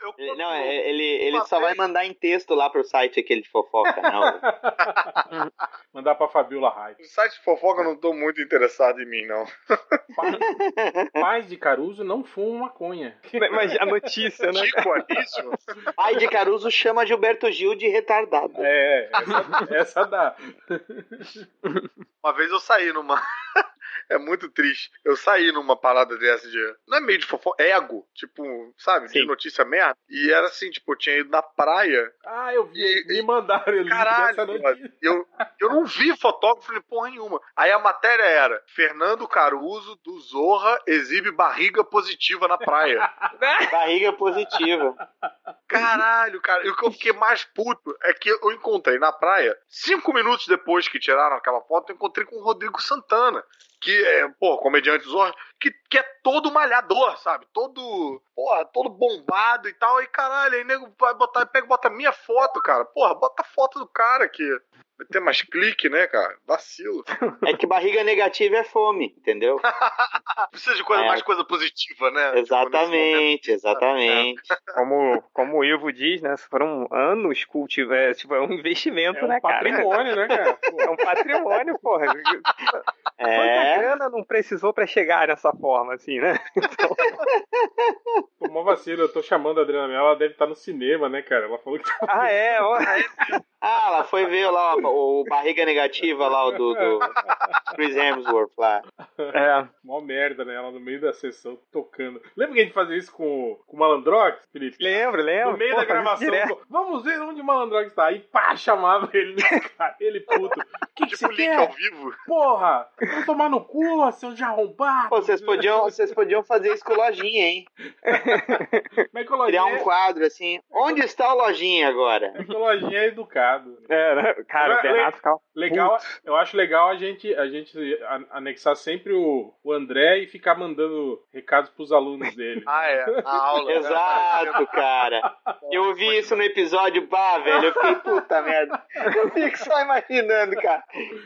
eu Ele, não, é- ele, ele só vai mandar em texto lá pro site aquele de fofoca, não. Mandar pra Fabiola Hype. O site de fofoca eu não tô muito interessado em mim, não. Pais de Caruso não fumam maconha. Mas a notícia, né? Chico Anísio? Pai de Caruso chama Gilberto Gil de retardado. É, essa, essa dá. Uma vez eu saí numa. é muito triste. Eu saí numa parada dessa de. Não é meio de fofoca, é ego. Tipo, sabe? De Sim. notícia merda. E era assim, tipo, eu tinha ido na praia. Ah, eu vi. E- Me mandaram o link dessa Caralho, notícia. Eu, eu não vi fotógrafo nem porra nenhuma. Aí a matéria era: Fernando Caruso do Zorra exibe barriga positiva na praia. Barriga positiva. Caralho, cara. E o que eu fiquei mais puto é que eu encontrei na praia, cinco minutos depois que tiraram aquela foto, eu encontrei com o Rodrigo Santana. Que é, pô, comediante Zorra, que, que é todo malhador, sabe? Todo, porra, todo bombado e tal. E caralho, aí nego vai botar, pega e bota minha foto, cara. Porra, bota a foto do cara que vai ter mais clique, né, cara? Vacilo. É que barriga negativa é fome, entendeu? Precisa de coisa, É. mais coisa positiva, né? Tipo, nesse momento. Exatamente, exatamente. Como, como o Ivo diz, né? Foram anos cultivar. Tipo, é um investimento, É um né, cara? patrimônio, né, cara? Pô, É um patrimônio, porra. Quanta É. grana não precisou pra chegar nessa forma, assim, né? Pô, mó vacilo, eu tô chamando a Adriana Mello, ela deve estar no cinema, né, cara? Ela falou que tá. Ah, é, ó. Ah, ela foi ver lá o, o barriga negativa lá, o do, do Chris Hemsworth lá. É. Mó merda, né? Ela no meio da sessão tocando. Lembra que a gente fazia isso com, o- com o Malandrox, Felipe? Lembro, lembro. No meio Pô, da gravação, vamos ver onde o Malandrox tá. Aí pá, chamava ele, cara, ele puto. Que, que Tipo você link quer? ao vivo. Porra! Vamos tomar no cu, seu de arrombado. Pô, vocês podiam, vocês podiam fazer isso com o lojinha, hein? Como é que o Lojinha, Criar um quadro assim. Onde está o lojinha agora? é, que o Lojinha é educado. É, né? Cara, o Le- Bernardo ficava. Legal, eu acho legal a gente, a gente anexar sempre o, o André e ficar mandando recados pros alunos dele. Ah, é. A aula. Exato, cara. Eu ouvi isso no episódio, pá, velho. Eu fiquei, puta merda. Eu fico só imaginando, cara.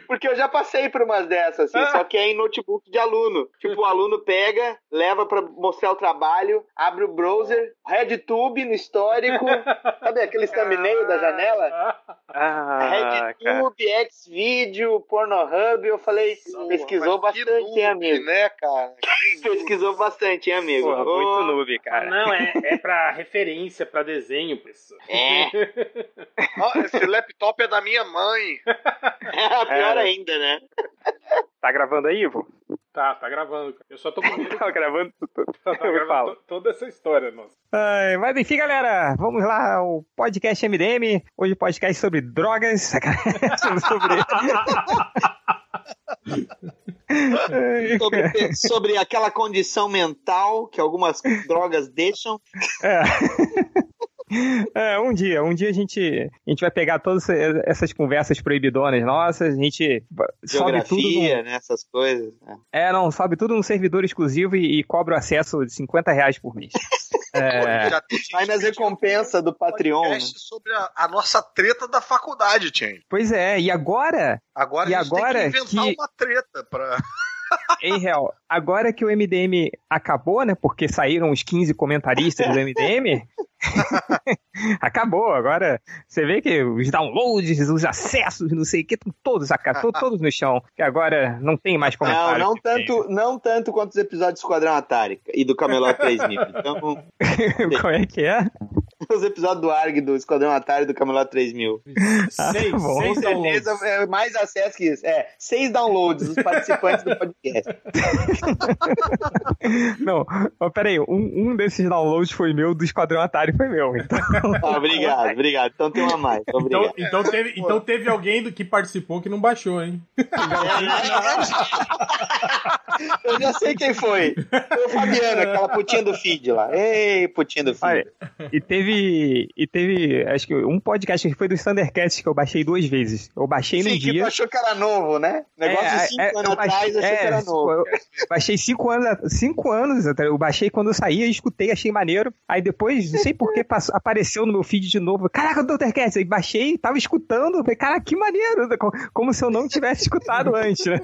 Porque eu já passei por umas dessas, assim, só que é em notebook de aluno. Tipo, o aluno pega, leva pra mostrar o trabalho, abre o browser, RedTube no histórico. Sabe aquele thumbnail da janela? Ah, cara. RedTube, Xvideo, Pornhub. Eu falei, pesquisou Mas que bastante, noob, hein, amigo? né, cara? Que noob. Pesquisou bastante, hein, amigo? Porra, Ô, muito noob, cara. Não, é, é pra referência, pra desenho, pessoal. É, Ó, esse laptop é da minha mãe. é pior É. ainda, né? Tá gravando aí, Ivo? Tá, tá gravando. cara. Eu só tô com medo. Tá gravando tudo. Tá, tá gravando toda essa história, nossa. Ai, mas enfim, galera, vamos lá, o podcast MDM, hoje podcast sobre drogas, sobre... Sobre, sobre aquela condição mental que algumas drogas deixam. É. É, um dia, um dia a gente, a gente vai pegar todas essas conversas proibidonas nossas, a gente sobe tudo no, né? Essas coisas. né? é, não, sobe tudo num servidor exclusivo e, e cobra o acesso de 50 reais por mês. É, Já tem Vai nas recompensas do Patreon. né? sobre a, a nossa treta da faculdade, Tien. pois é, e agora, Agora E a gente agora tem que inventar que- uma treta pra. Em real, agora que o MDM acabou, né, porque saíram os 15 comentaristas do MDM, acabou, agora você vê que os downloads, os acessos, não sei o que, estão todos, todos no chão, que agora não tem mais Não, comentário. não tem. tanto, não tanto quanto os episódios do Esquadrão Atari e do Camelot 3000. Então, Como é que é? Os episódios do ARG do Esquadrão Atari do Camelot 3000. Seis, bom. Com seis downloads. certeza é mais acesso que isso. É, seis downloads dos participantes do podcast. Não, peraí, um, um desses downloads foi meu, do Esquadrão Atari foi meu, então. Ah, obrigado, obrigado. Então tem uma a mais. Então, então, teve, então teve alguém do que participou que não baixou, hein? Eu já sei quem foi. Foi o Fabiano, aquela putinha do feed lá. Ei, putinha do feed. Olha, e teve, e teve, acho que um podcast que foi dos Thundercats que eu baixei duas vezes. Eu baixei Sim, que dia. tu achou que era novo, né? Negócio É, de 5 é, anos eu atrás, baixei- achou que é, era novo. Eu baixei cinco anos, cinco anos, eu baixei quando eu saía, escutei, achei maneiro. Aí depois, não sei por que apareceu no meu feed de novo. Caraca, Thundercats! Aí baixei, tava escutando, falei, cara, que maneiro! Co- Como se eu não tivesse escutado antes, né?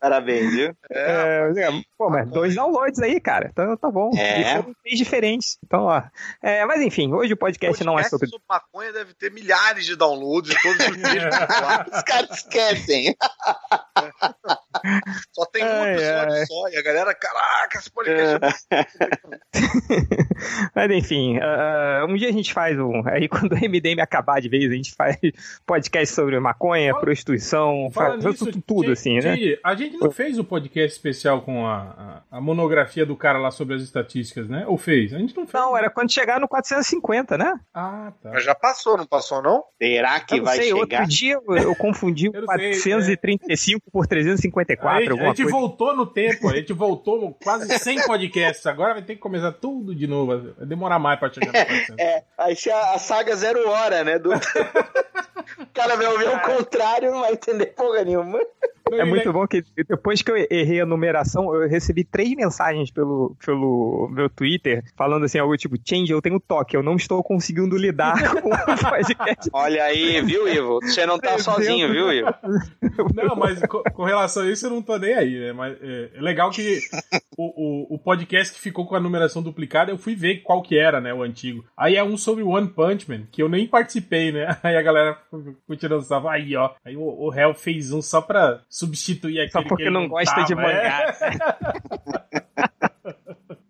Parabéns, viu? É, é, pô, mas dois downloads aí, cara. Então tá bom. É. E foram três diferentes. Então, ó. É, mas enfim, hoje o podcast, não é sobre. sobre maconha deve ter milhares de downloads de todos os vídeos. Os caras esquecem. Só tem um Ai, episódio ai. só. E a galera, caraca, esse podcast é Mas enfim, ah, um dia a gente faz um. Aí quando o MDM acabar de vez, a gente faz podcast sobre maconha, Fala- prostituição, Falando faz nisso, tudo, assim, né? A gente não fez o podcast especial com a, a, a monografia do cara lá sobre as estatísticas, né? Ou fez? A gente não fez. Não, era quando chegar no 450, né? Ah, tá. Mas já passou, não passou, não? Será que vai sei, chegar? outro dia eu, eu confundi o Eu não sei, 435 por A 354, gente, a gente coisa. voltou no tempo, a gente voltou quase 100 podcasts. Agora vai ter que começar tudo de novo. Vai demorar mais pra chegar no 400. É, aí se a, a saga zero hora, né? Do... o cara vai ouvir o contrário, não vai entender porra nenhuma. É muito bom que depois que eu errei a numeração, eu recebi três mensagens pelo, pelo meu Twitter falando assim, algo tipo, Change, eu tenho toque, eu não estou conseguindo lidar com o podcast. Olha aí, viu, Ivo? Você não tá sozinho, viu, Ivo? Não, mas co- com, relação a isso eu não tô nem aí, né? Mas é, é legal que o, o, o podcast que ficou com a numeração duplicada, eu fui ver qual que era, né? O antigo. Aí é um sobre One Punch Man, que eu nem participei, né? Aí a galera sarro. Aí, ó. Aí o, o Hell fez um só pra substituir aquele Só porque não gosta de tava, é.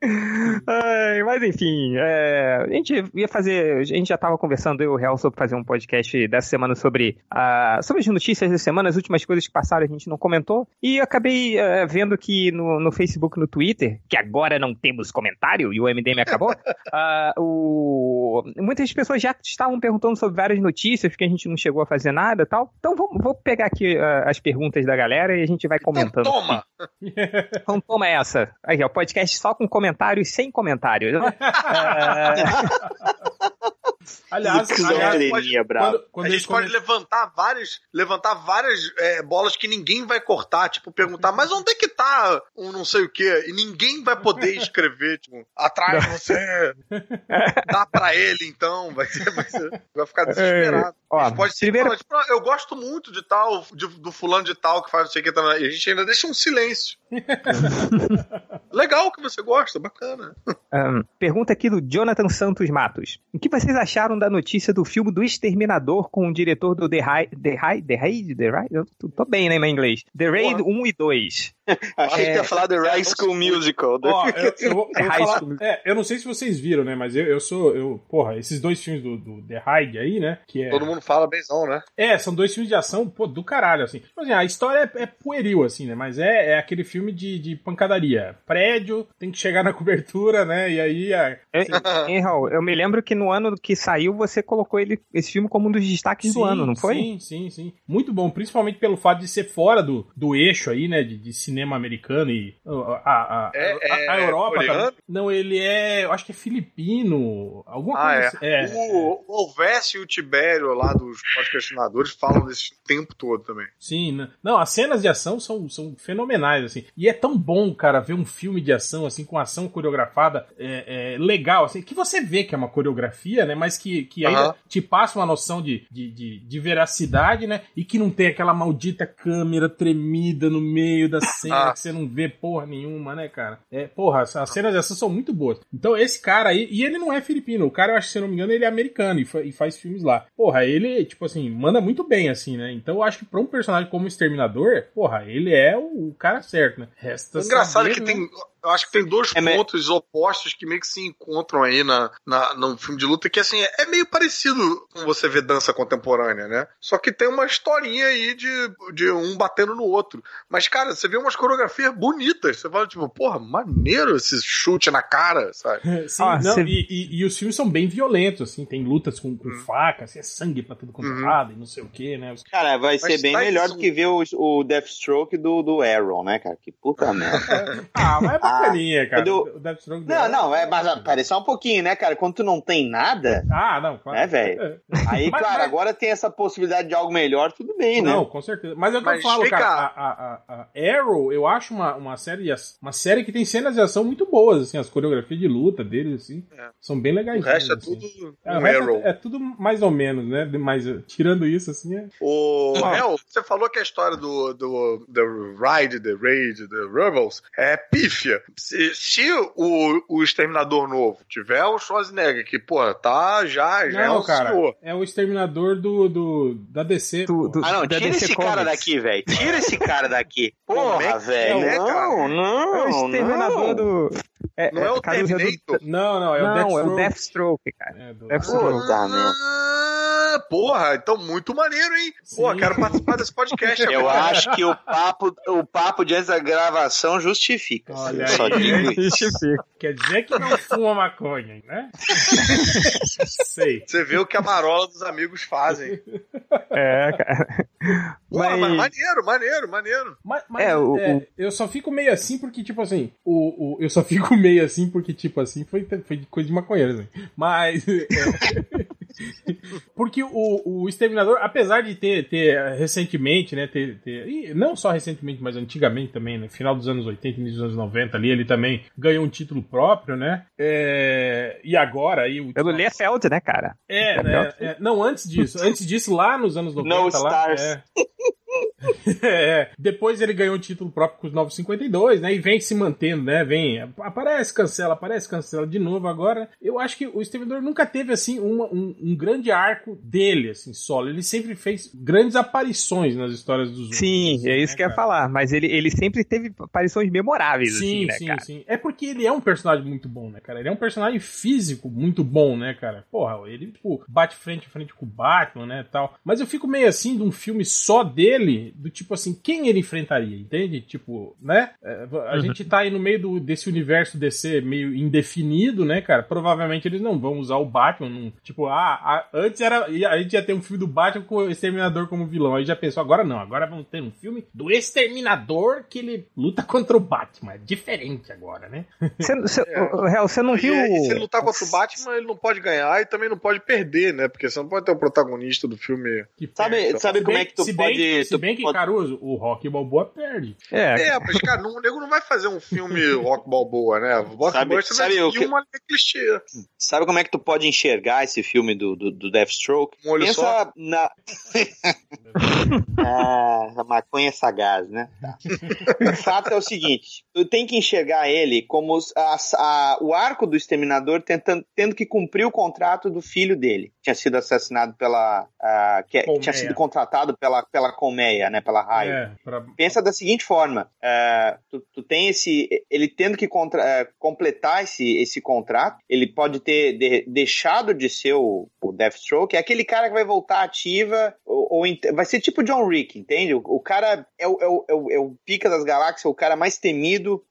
Ai, mas enfim, é, a gente ia fazer. A gente já estava conversando, eu e o Real, sobre fazer um podcast dessa semana sobre, a, sobre as notícias da semana, as últimas coisas que passaram, a gente não comentou. E acabei é, vendo que no, no Facebook no Twitter, que agora não temos comentário e o MDM acabou, ah, o, muitas pessoas já estavam perguntando sobre várias notícias, que a gente não chegou a fazer nada e tal. Então vou, vou pegar aqui ah, as perguntas da galera e a gente vai comentando. Então, toma! Então toma essa. Aí, ó, podcast só com comentários sem comentários. É, Aliás, Que aliás bravo. quando, quando a eles gente pode comen- levantar várias, levantar várias é, bolas que ninguém vai cortar, tipo, perguntar, mas onde é que tá um não sei o quê? E ninguém vai poder escrever, tipo, atrás de você. Dá pra ele, então. Vai, ser, vai, ser- vai ficar desesperado. ó, a gente pode primeiro- falar, tipo, "Ah, eu gosto muito de tal, de- do fulano de tal que faz não sei o que. Tá, e a gente ainda deixa um silêncio. Legal que você gosta, bacana. Ahn, pergunta aqui do Jonathan Santos Matos. O que vocês acharam da notícia do filme do Exterminador com o diretor do The Raid? The Raid? The Raid? The Raid? Eu tô- tô bem, né, em inglês. The Raid Porra. 1 e 2. Achei que É. ia falar do High School Musical. do- Ó, eu, eu vou, eu vou High falar- School. é, eu não sei se vocês viram, né? Mas eu, eu sou. Eu, porra, esses dois filmes do, do The Hide aí, né? Que é. Todo mundo fala benzão, né? É, são dois filmes de ação, pô, do caralho, assim. Tipo assim, a história é, é pueril, assim, né? Mas é, é aquele filme de, de pancadaria. Prédio, tem que chegar na cobertura, né? E aí. A, Eu, hein, Raul, eu me lembro que no ano que saiu você colocou ele, esse filme como um dos destaques do Sim, ano, não foi? Sim, sim, sim. Muito bom, principalmente pelo fato de ser fora do, do eixo aí, né? De, de cinema americano e. A, a, É- a- a é Europa. Não, ele é. Eu acho que é filipino. Alguma Ah, coisa é. assim. É. O, o Alves e o Tibério lá dos podcastinadores falam desse tempo todo também. Sim, né? não, as cenas de ação são, são fenomenais, assim. E é tão bom, cara, ver um filme de ação, assim, com ação coreografada é, é, legal, assim, que você vê que é uma coreografia, né? Mas que, que ainda te passa uma noção de, de, de, de veracidade, né? E que não tem aquela maldita câmera tremida no meio da cena, Ah. que você não vê porra nenhuma, né, cara? É, porra, as, as cenas de ação são muito boas. Então, esse cara aí, e ele não é filipino, o cara, eu acho que, se eu não me engano, ele é americano e, fa- e faz filmes lá. Porra, ele, tipo assim, manda muito bem, assim, né? Então, eu acho que pra um personagem como o Exterminador, porra, ele é o, o cara certo, né? Resta O engraçado saber, é que né? tem. Eu acho que tem dois É, mas- pontos opostos que meio que se encontram aí na, na, no filme de luta, que assim, é, é meio parecido com você ver dança contemporânea, né? Só que tem uma historinha aí de, de um batendo no outro. Mas, cara, você vê umas coreografias bonitas. Você fala, tipo, porra, maneiro esse chute na cara, sabe? Sim, Ah, não, cê- e, e- e os filmes são bem violentos, assim, tem lutas com, com faca, assim, é sangue pra tudo quanto é Uhum. lado e não sei o que, né? Os- Cara, vai ser bem tá melhor isso- do que ver o, o Deathstroke do, do Arrow, né, cara? Que puta merda. Ah, mas é bacaninha, cara. quando- O Deathstroke Não, não, é, mas parece só um pouquinho, né, cara? Quando tu não tem nada, Ah, não, claro. É, velho. aí, Mas- claro, mas- agora tem essa possibilidade de algo melhor, tudo bem, né? Não, com certeza. Mas é o que Mas eu falo, vem cara. A, a- a- a Arrow, eu acho uma, uma série de uma série que tem cenas de ação muito boas, assim, as coreografias de luta deles, assim, É. são bem legais. O resto é assim. tudo É, um Arrow. é, é tudo mais ou menos, né? Mas eh, tirando isso, assim, é... O Ah. Hel, você falou que a história do, do The Ride, The Raid, The Rebels é pífia. Se, se o, o Exterminador novo tiver o Schwarzenegger, que, pô, tá já, já é Não, um cara, senhor. é o exterminador do, do da DC. Do- do- Ah, não, da tira DC esse cara Comics. daqui, velho. Tira esse cara daqui. É Porra, que velho. é, cara? Não, não. É o exterminador não. do. Não é o Caruso, é do- Terminator? Não, não, é o Não, é Deathstroke. o Deathstroke, cara. É, do- Deathstroke. Puta merda. Porra, então muito maneiro, hein? Pô, quero participar desse podcast Eu agora. acho que o papo, o papo de antes da gravação justifica. Olha só aí. digo isso. Justifica. Quer dizer que não fuma maconha, né? Sei. Você vê o que a marola dos amigos fazem. É, cara. Porra, mas Mas- maneiro, maneiro, maneiro. Mas, mas, É, o- é, o- eu só fico meio assim porque, tipo assim, o, o, eu só fico meio assim porque, tipo assim, foi, foi coisa de maconheiro, assim. Mas. é, porque o, o Exterminador, apesar de ter, ter recentemente, né, ter, ter- e não só recentemente, mas antigamente também, no final dos anos 80, início dos anos 90 ali, ele também ganhou um título próprio, né? É, e agora aí o Pelo Liefeld, né, cara? é, né? é, não, antes disso. Antes disso, lá nos anos 90. No lá, Stars. É. É, depois ele ganhou o título próprio com os 952, né? E vem se mantendo, né? Vem, aparece, cancela, aparece, cancela de novo agora. Eu acho que o Exterminador nunca teve, assim, uma- um, um grande arco dele, assim, solo. Ele sempre fez grandes aparições nas histórias dos outros. Sim, assim, é isso né, que eu ia falar. Mas ele, ele sempre teve aparições memoráveis, assim, Sim, né, sim, cara? sim. É porque ele é um personagem muito bom, né, cara? Ele é um personagem físico muito bom, né, cara? Porra, ele, tipo, bate frente a frente com o Batman, né, tal. Mas eu fico meio assim de um filme só dele, do tipo assim, quem ele enfrentaria, entende? Tipo, né? É, a Uhum. gente tá aí no meio do- desse universo DC meio indefinido, né, cara? Provavelmente eles não vão usar o Batman, num, tipo, ah, a- antes era, a gente ia ter um filme do Batman com o Exterminador como vilão, aí já pensou, agora não, agora vamos ter um filme do Exterminador que ele luta contra o Batman, é diferente agora, né? Você, você, É. você não E, viu. e se ele lutar contra o Batman, ele não pode ganhar e também não pode perder, né? Porque você não pode ter o protagonista do filme. Que Sabe, perde. sabe como bem- é que tu se bem, pode. Se bem que, Caruso, o Rock Balboa perde. É, É, mas, cara, não, o nego não vai fazer um filme rock balboa, né? Blockbuster Sabe- sabe vai o seguir que- uma clichê. Sabe como é que tu pode enxergar esse filme do, do, do Deathstroke? Um olho Pensa só. na. ah, a maconha é sagaz, né? Tá. O fato é o seguinte: tu tem que enxergar ele como a- a- o arco do exterminador tentando, tendo que cumprir o contrato do filho dele. que Tinha sido assassinado pela. ah, que, tinha sido contratado pela, pela colmeia, né? Pela raio. É, pra- Pensa da seguinte forma: é, tu, tu tem esse. Ele tendo que contra- é, completar esse, esse contrato, ele pode ter de- deixado de ser o, o Deathstroke, é aquele cara que vai voltar ativa, ou, ou vai ser tipo John Wick, entende? O, o cara é o, é, o, é, o, é o pica das galáxias, o cara mais temido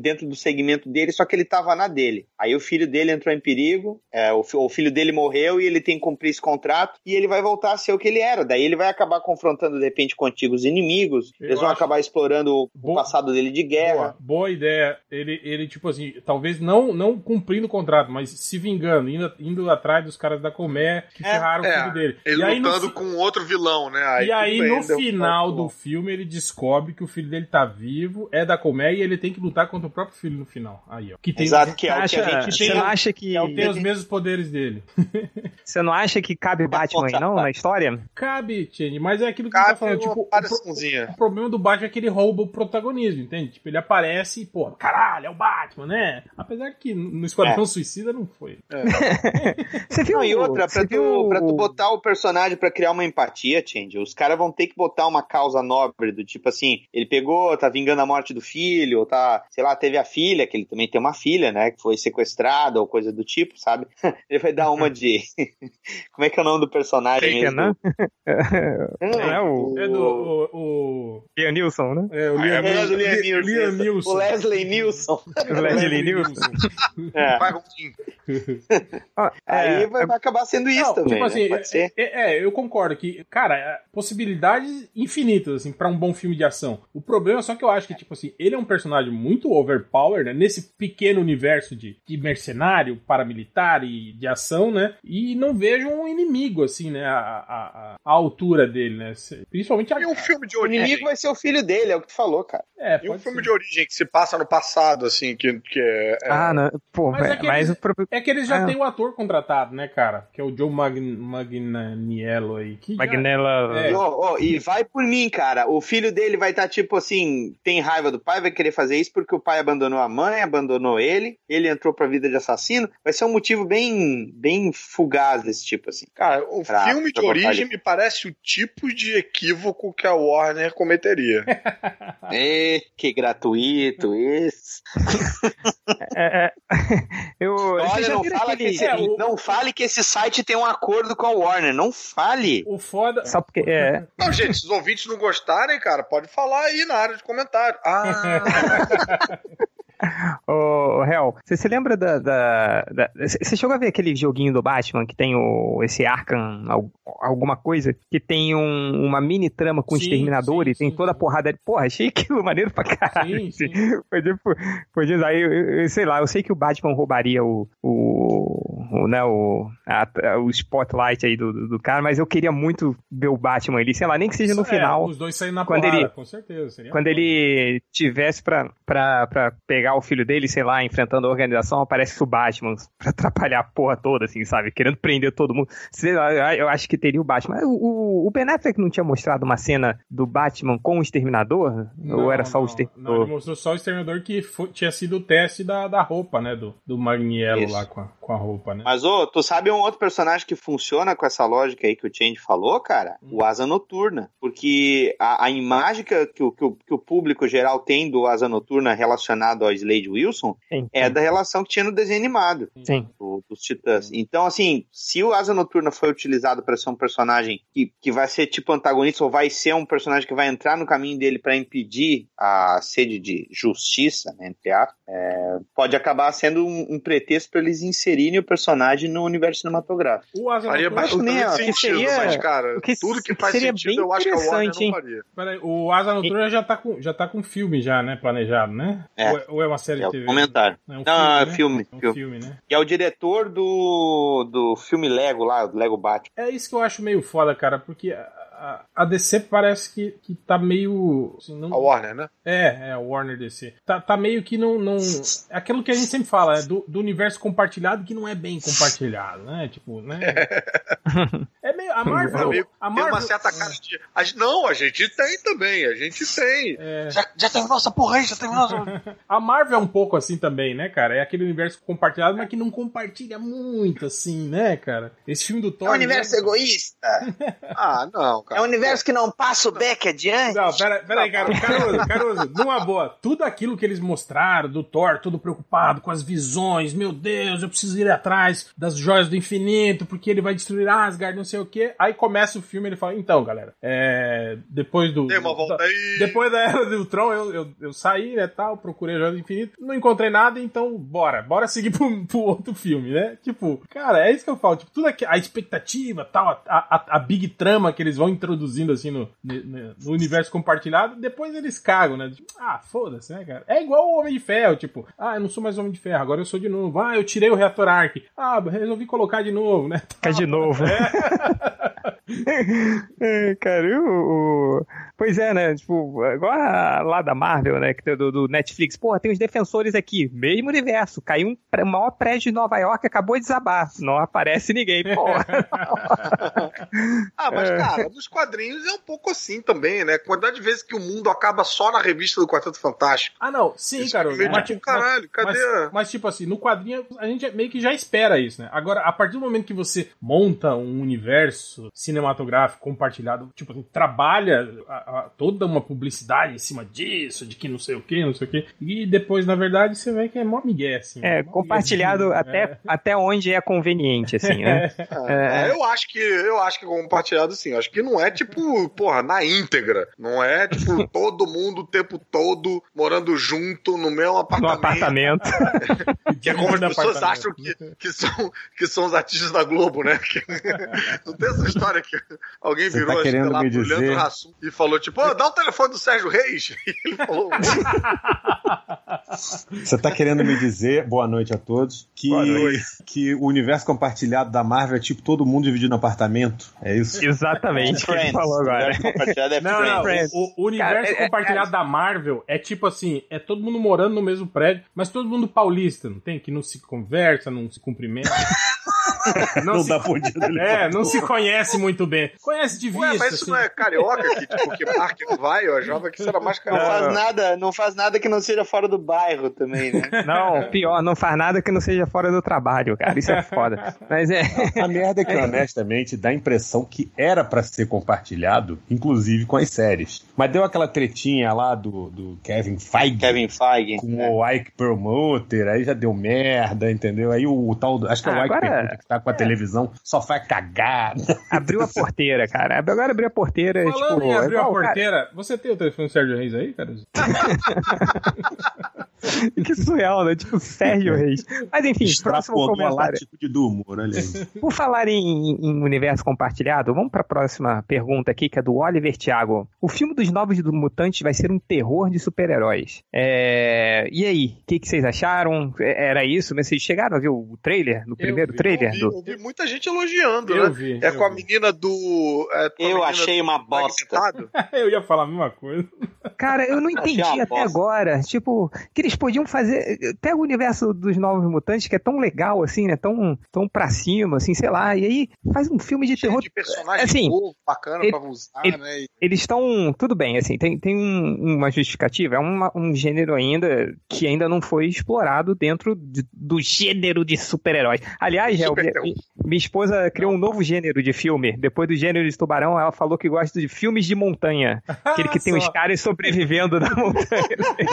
dentro do segmento dele, só que ele tava na dele. Aí o filho dele entrou em perigo, o, o filho dele morreu e ele tem que cumprir esse contrato, e ele vai voltar a ser o que ele era. Daí ele vai acabar confrontando de repente com antigos inimigos, Eu eles vão acho- acabar explorando o Boa- passado dele de guerra. Boa, boa ideia. Ele, ele, tipo assim, talvez não, não cumprindo o contrato, mas se vingando, indo, indo atrás dos caras da Comé que É, ferraram o é. filho dele. Ele e aí, no lutando fi- com outro vilão, né? e aí, tudo bem, no final do filme, ele descobre que o filho dele tá vivo, é da Comé e ele tem que lutar contra o próprio filho no final. Aí, ó. Que tem, Exato, que é o que acha, a gente você tem. não acha que. que é tem os mesmos poderes dele. Você não acha que cabe Batman aí, não, na história? Cabe, Change, mas é aquilo que você Cabe tá falando. Uma Tipo, o, o problema do Batman é que ele rouba o protagonismo, entende? Tipo, ele aparece e, pô, caralho, é o Batman, né? Apesar que no Esquadrão Suicida não foi. Você viu? Não, e outra, pra você tu, viu pra tu botar o personagem pra criar uma empatia, Change, os caras vão ter que botar uma causa nobre do tipo assim, ele pegou, tá vingando a morte do filho, ou tá, sei lá, teve a filha, que ele também tem uma filha, né, que foi sequestrada ou coisa do tipo, sabe? Ele vai dar uma de Como é que é o nome do personagem? Taken, mesmo? né? Não, é o- É do. O, o, Liam Nilson, né? é, o Ah, é Liam, É Liam Liam. Liam Neeson. O Leslie Nielsen. O Leslie Nielson. É. Gonzinho. Ó, Aí é, vai, vai acabar sendo isso Não, também. tipo né? assim, ser. é, é, eu concordo que, cara, é, possibilidades infinitas, assim, pra um bom filme de ação. O problema é só que eu acho que, tipo assim, ele é um personagem muito overpowered, né, nesse pequeno universo de, de mercenário, paramilitar e de ação, né, e não vejo um inimigo, assim, né, a, a, a- altura dele, né, principalmente a... E um filme de O origem. inimigo vai ser o filho dele, é o que tu falou, cara. É, E um filme ser. de origem que se passa no passado, assim, que, que é. é- Ah, não. Pô, Mas mas, é que eles- o pro- É que eles já Ah. têm o ator contratado, né, cara, que é o Joe Mag Magnaniello aí, que Magnella. É. E, ó, ó, e vai por mim, cara. O filho dele vai estar tipo assim, tem raiva do pai, vai querer fazer isso porque o pai abandonou a mãe, abandonou ele, ele entrou pra vida de assassino. Vai ser um motivo bem, bem fugaz desse tipo assim. Cara, o Pra- filme de pra botar origem ali. me parece o tipo de equívoco que a Warner cometeria. Ê, que gratuito isso. É, é, eu, Olha, não, fala aquele- que esse, É, o- não fale que esse site tem um acordo com a Warner. Não fale. O foda... Só porque. É, Não, gente, se os ouvintes não gostarem, cara, pode falar aí na área de comentário. Ah, Ô, Hel, você se lembra da. Você chegou a ver aquele joguinho do Batman que tem o, esse Arkham, al- alguma coisa? Que tem um- uma mini trama com o Sim, exterminador sim, e tem sim, toda a porrada. Porra, achei aquilo maneiro pra caralho. Sim, sim. Foi tipo, foi disso aí, eu, eu- sei lá, eu sei que o Batman roubaria o. o, o, né, o, a- o spotlight aí do, do, do cara, mas eu queria muito ver o Batman ali, sei lá, nem que seja no É, final. os dois saem na quando porrada, ele- com certeza. seria Quando foda. ele tivesse pra, pra, pra pegar o filho dele, sei lá, enfrentando a organização, aparece o Batman pra atrapalhar a porra toda, assim, sabe? Querendo prender todo mundo. Sei lá, eu acho que teria o Batman. O, o, o Ben Affleck não tinha mostrado uma cena do Batman com o Exterminador? Ou era só o Não, Exterminador? ele mostrou só o exterminador que fo- tinha sido o teste da, da roupa, né? Do, do Magniello lá com a, com a roupa, né? Mas, ô, tu sabe um outro personagem que funciona com essa lógica aí que o Change falou, cara? Hum. O Asa Noturna. Porque a, a imagem que, que o- que o, que o público geral tem do Asa Noturna relacionado ao Slade Wilson Sim, é da relação que tinha no desenho animado sim. do- dos Titãs. Então, assim, se o Asa Noturna foi utilizado para ser um personagem que, que vai ser tipo antagonista ou vai ser um personagem que vai entrar no caminho dele para impedir a sede de justiça, né, entre aspas, é, pode acabar sendo um, um pretexto para eles inserirem o personagem no universo cinematográfico. O Asa faria ó, que sentido, seria- mas, cara, que tudo que faz seria sentido bem eu acho que a Warner interessante, não faria. peraí, o Asa Noturna já tá com já tá com filme já, né? Planejado, né? É. Ou, é, ou é uma série É de TV? comentário. É um Não, é né? filme, É um filme. filme, né? Que é o diretor do, do filme Lego lá, do Lego Batman. É isso que eu acho meio foda, cara, porque a, DC parece que, que tá meio. assim, não- A Warner, né? É, é, a Warner DC. Tá, tá meio que não. não é aquilo que a gente sempre fala, é do, do universo compartilhado que não é bem compartilhado, né? Tipo, né? É. A Marvel. É meio- a Tem Marvel uma certa cara de. a não, a gente tem também, a gente tem. é, Já, já terminou essa porra aí, já terminou essa. a Marvel é um pouco assim também, né, cara? É aquele universo compartilhado, mas que não compartilha muito, assim, né, cara? Esse filme do Thor. né? egoísta. ah, não, cara. É um universo que não passa o beck adiante. Não, pera, pera aí, cara. Caruso, Caruso, numa boa. Tudo aquilo que eles mostraram do Thor, todo preocupado com as visões, meu Deus, eu preciso ir atrás das joias do infinito, porque ele vai destruir Asgard, não sei o quê. Aí começa o filme e ele fala, então, galera, é, depois do... Dei uma volta aí. Depois da Era do Tron, eu, eu, eu saí, né, tal, procurei a Joia do Infinito, não encontrei nada, então bora, bora seguir pro, pro outro filme, né? Tipo, cara, é isso que eu falo, tipo, tudo aqui, a expectativa, tal, a, a, a big trama que eles vão introduzindo, assim, no, no, no universo compartilhado, depois eles cagam, né? Tipo, ah, foda-se, né, cara? É igual o Homem de Ferro, tipo, ah, eu não sou mais Homem de Ferro, agora eu sou de novo. Ah, eu tirei o reator Arc. Ah, resolvi colocar de novo, né? Fica de novo. É, cara, e o, o- Pois é, né? Tipo, igual lá da Marvel, né? que Do, do Netflix. Porra, tem os defensores aqui. Mesmo universo. Caiu um pré- o maior prédio de Nova York, acabou de desabar. Não aparece ninguém. Porra. Ah, mas, É. cara, nos quadrinhos é um pouco assim também, né? Quantidade de vezes que o mundo acaba só na revista do Quarteto Fantástico. Ah, não, sim, Isso cara. vem, Mas, tipo, mas- caralho, cadê? mas, mas, tipo assim, no quadrinho a gente meio que já espera isso, né? Agora, a partir do momento que você monta um universo cinematográfico compartilhado, tipo assim, trabalha a- toda uma publicidade em cima disso, de que não sei o que, não sei o que, e depois, na verdade, você vê que é mó migué, assim. É, mó compartilhado miguezinho, até, é. até onde é conveniente, assim, né? É, eu acho que eu acho que compartilhado sim. Acho que não é tipo, porra, na íntegra. Não é tipo todo mundo o tempo todo morando junto no mesmo No apartamento. Que é como as pessoas acham que, que, são, que são os artistas da Globo, né? Que- não tem essa história que alguém Você virou tá acho que querendo lá me pro dizer- Leandro Hassum e falou tipo, "Ô, dá o telefone do Sérgio Reis. E ele falou, Você tá querendo me dizer, boa noite a todos, que, que o universo compartilhado da Marvel é tipo todo mundo dividido no apartamento? É isso? Exatamente, Friends. falou agora. Universo compartilhado é Não, não, Friends. o, o universo Cara, é- é- compartilhado da Marvel é tipo assim, é todo mundo morando no mesmo prédio, mas todo mundo paulista, não tem? Que não se conversa, não se cumprimenta. não, Não se, dá bom dia é, não se conhece muito bem. Conhece de vista, Ué, mas isso assim. não é carioca que, tipo, que parque não vai? Eu achava que isso era mais Não carioca. faz nada, não faz nada que não seja fora do bairro também, né? Não, pior, não faz nada que não seja fora do trabalho, cara. Isso é foda. Mas é. A merda é que, honestamente, dá a impressão que era pra ser compartilhado, inclusive com as séries. Mas deu aquela tretinha lá do, do Kevin Feige Kevin Feige. com né? o Ike Promoter, aí já deu merda, entendeu? Aí o, o tal, do, acho que é o Ah, Ike agora- Permuter que tá com a televisão, só faz cagada. Abriu a porteira, cara. Agora abriu a porteira, Falando tipo. em abrir a igual, cara, porteira, você tem o telefone do Sérgio Reis aí, cara? que surreal, né? Tipo, Sérgio Reis. Mas enfim, próximo a comentário. latitude do humor, olha aí. Por falar em, em universo compartilhado, vamos para a próxima pergunta aqui, que é do Oliver Thiago. O filme dos Novos do Mutantes vai ser um terror de super-heróis. É, E aí, o que, que vocês acharam? É- Era isso? Mas vocês chegaram a ver o trailer? No primeiro vi, trailer? Vi, eu vi muita gente elogiando, Eu né? vi. É eu com a vi. menina do. é a Eu menina achei do uma bosta. Eu ia falar a mesma coisa. Cara, eu não entendi até bosta. agora. Tipo, que eles podiam fazer. Pega o universo dos Novos Mutantes, que é tão legal, assim, né? Tão, tão pra cima, assim, sei lá. E aí faz um filme de Cheio terror. de personagem Assim, novo, bacana ele- pra usar, ele- né? E- eles estão. Tudo bem, assim, tem, tem um- uma justificativa. É uma- um gênero ainda que ainda não foi explorado dentro de- do gênero de super-heróis. Aliás, minha, Super-herói. Minha esposa criou um novo gênero de filme. Depois do gênero de tubarão, ela falou que gosta de filmes de montanha. Aquele que tem os caras sobrevivendo na montanha.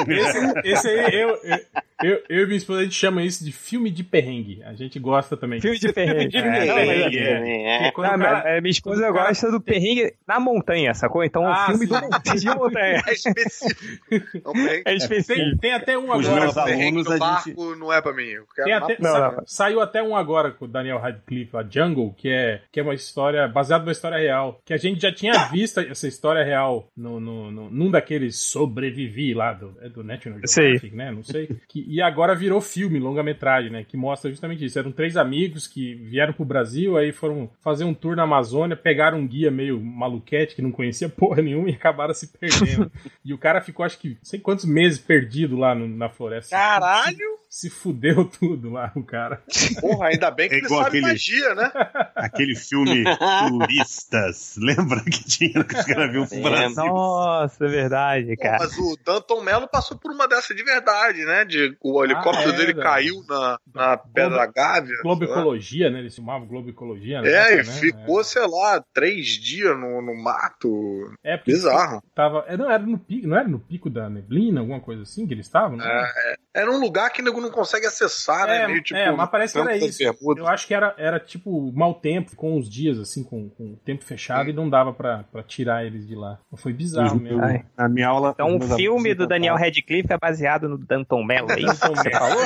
Esse, esse aí, eu, eu, eu, eu e minha esposa, a gente chama isso de filme de perrengue. A gente gosta também. filme de perrengue. de É, perrengue, não, mas- é. é. Ah, cara- é, minha esposa cara- gosta do perrengue na montanha, sacou? Então é um Ah, filme do, de montanha. É específico. Tem. É específico. Tem, tem até um Os agora. meus com- Perrengue alunos, barco não é pra mim. Eu quero Tem até, Não, sa- não. Saiu até um agora com o Daniel Radcliffe, a Jungle, que é, que é uma história baseada numa história real. Que a gente já tinha visto essa história real no, no, no- num daqueles sobrevivi lá do, é do National Sei. Geographic, né? Não sei. Que, e agora virou filme, longa-metragem, né? Que mostra justamente isso. Eram três amigos que vieram pro Brasil, aí foram fazer um tour na Amazônia, pegaram um guia meio maluquete que não conhecia porra nenhuma e acabaram se perdendo. e o cara ficou, acho que, não sei quantos meses perdido lá no- na floresta. Caralho! Se fudeu tudo lá, o cara. Porra, ainda bem que É ele sabe aquele- magia, né? Aquele filme Turistas, lembra que tinha que escreveu pro Lembro. Brasil? Nossa, é verdade, Pô, cara. mas o Danton Mello passou por uma dessa de verdade, né? De, o helicóptero é, dele velho. caiu na, na Pedra da Gávea. Ecologia, né? Eles filmavam Globo Ecologia. né? É, e Né? ficou, sei lá, três dias no, no mato. É, porque Bizarro. Tava, é, não, era no pico, não era no pico da neblina, alguma coisa assim que eles estavam? não era? Era um lugar que o nego não consegue acessar, né? É, Meio tipo. é, mas parece que era isso. Eu acho que era, era tipo mau tempo, com uns dias assim, com, com o tempo fechado e não dava pra, pra tirar eles de lá. Foi bizarro mesmo. Na minha aula. Então o filme do Daniel. Radcliffe é baseado no Danton Mello, é isso você Então, falou?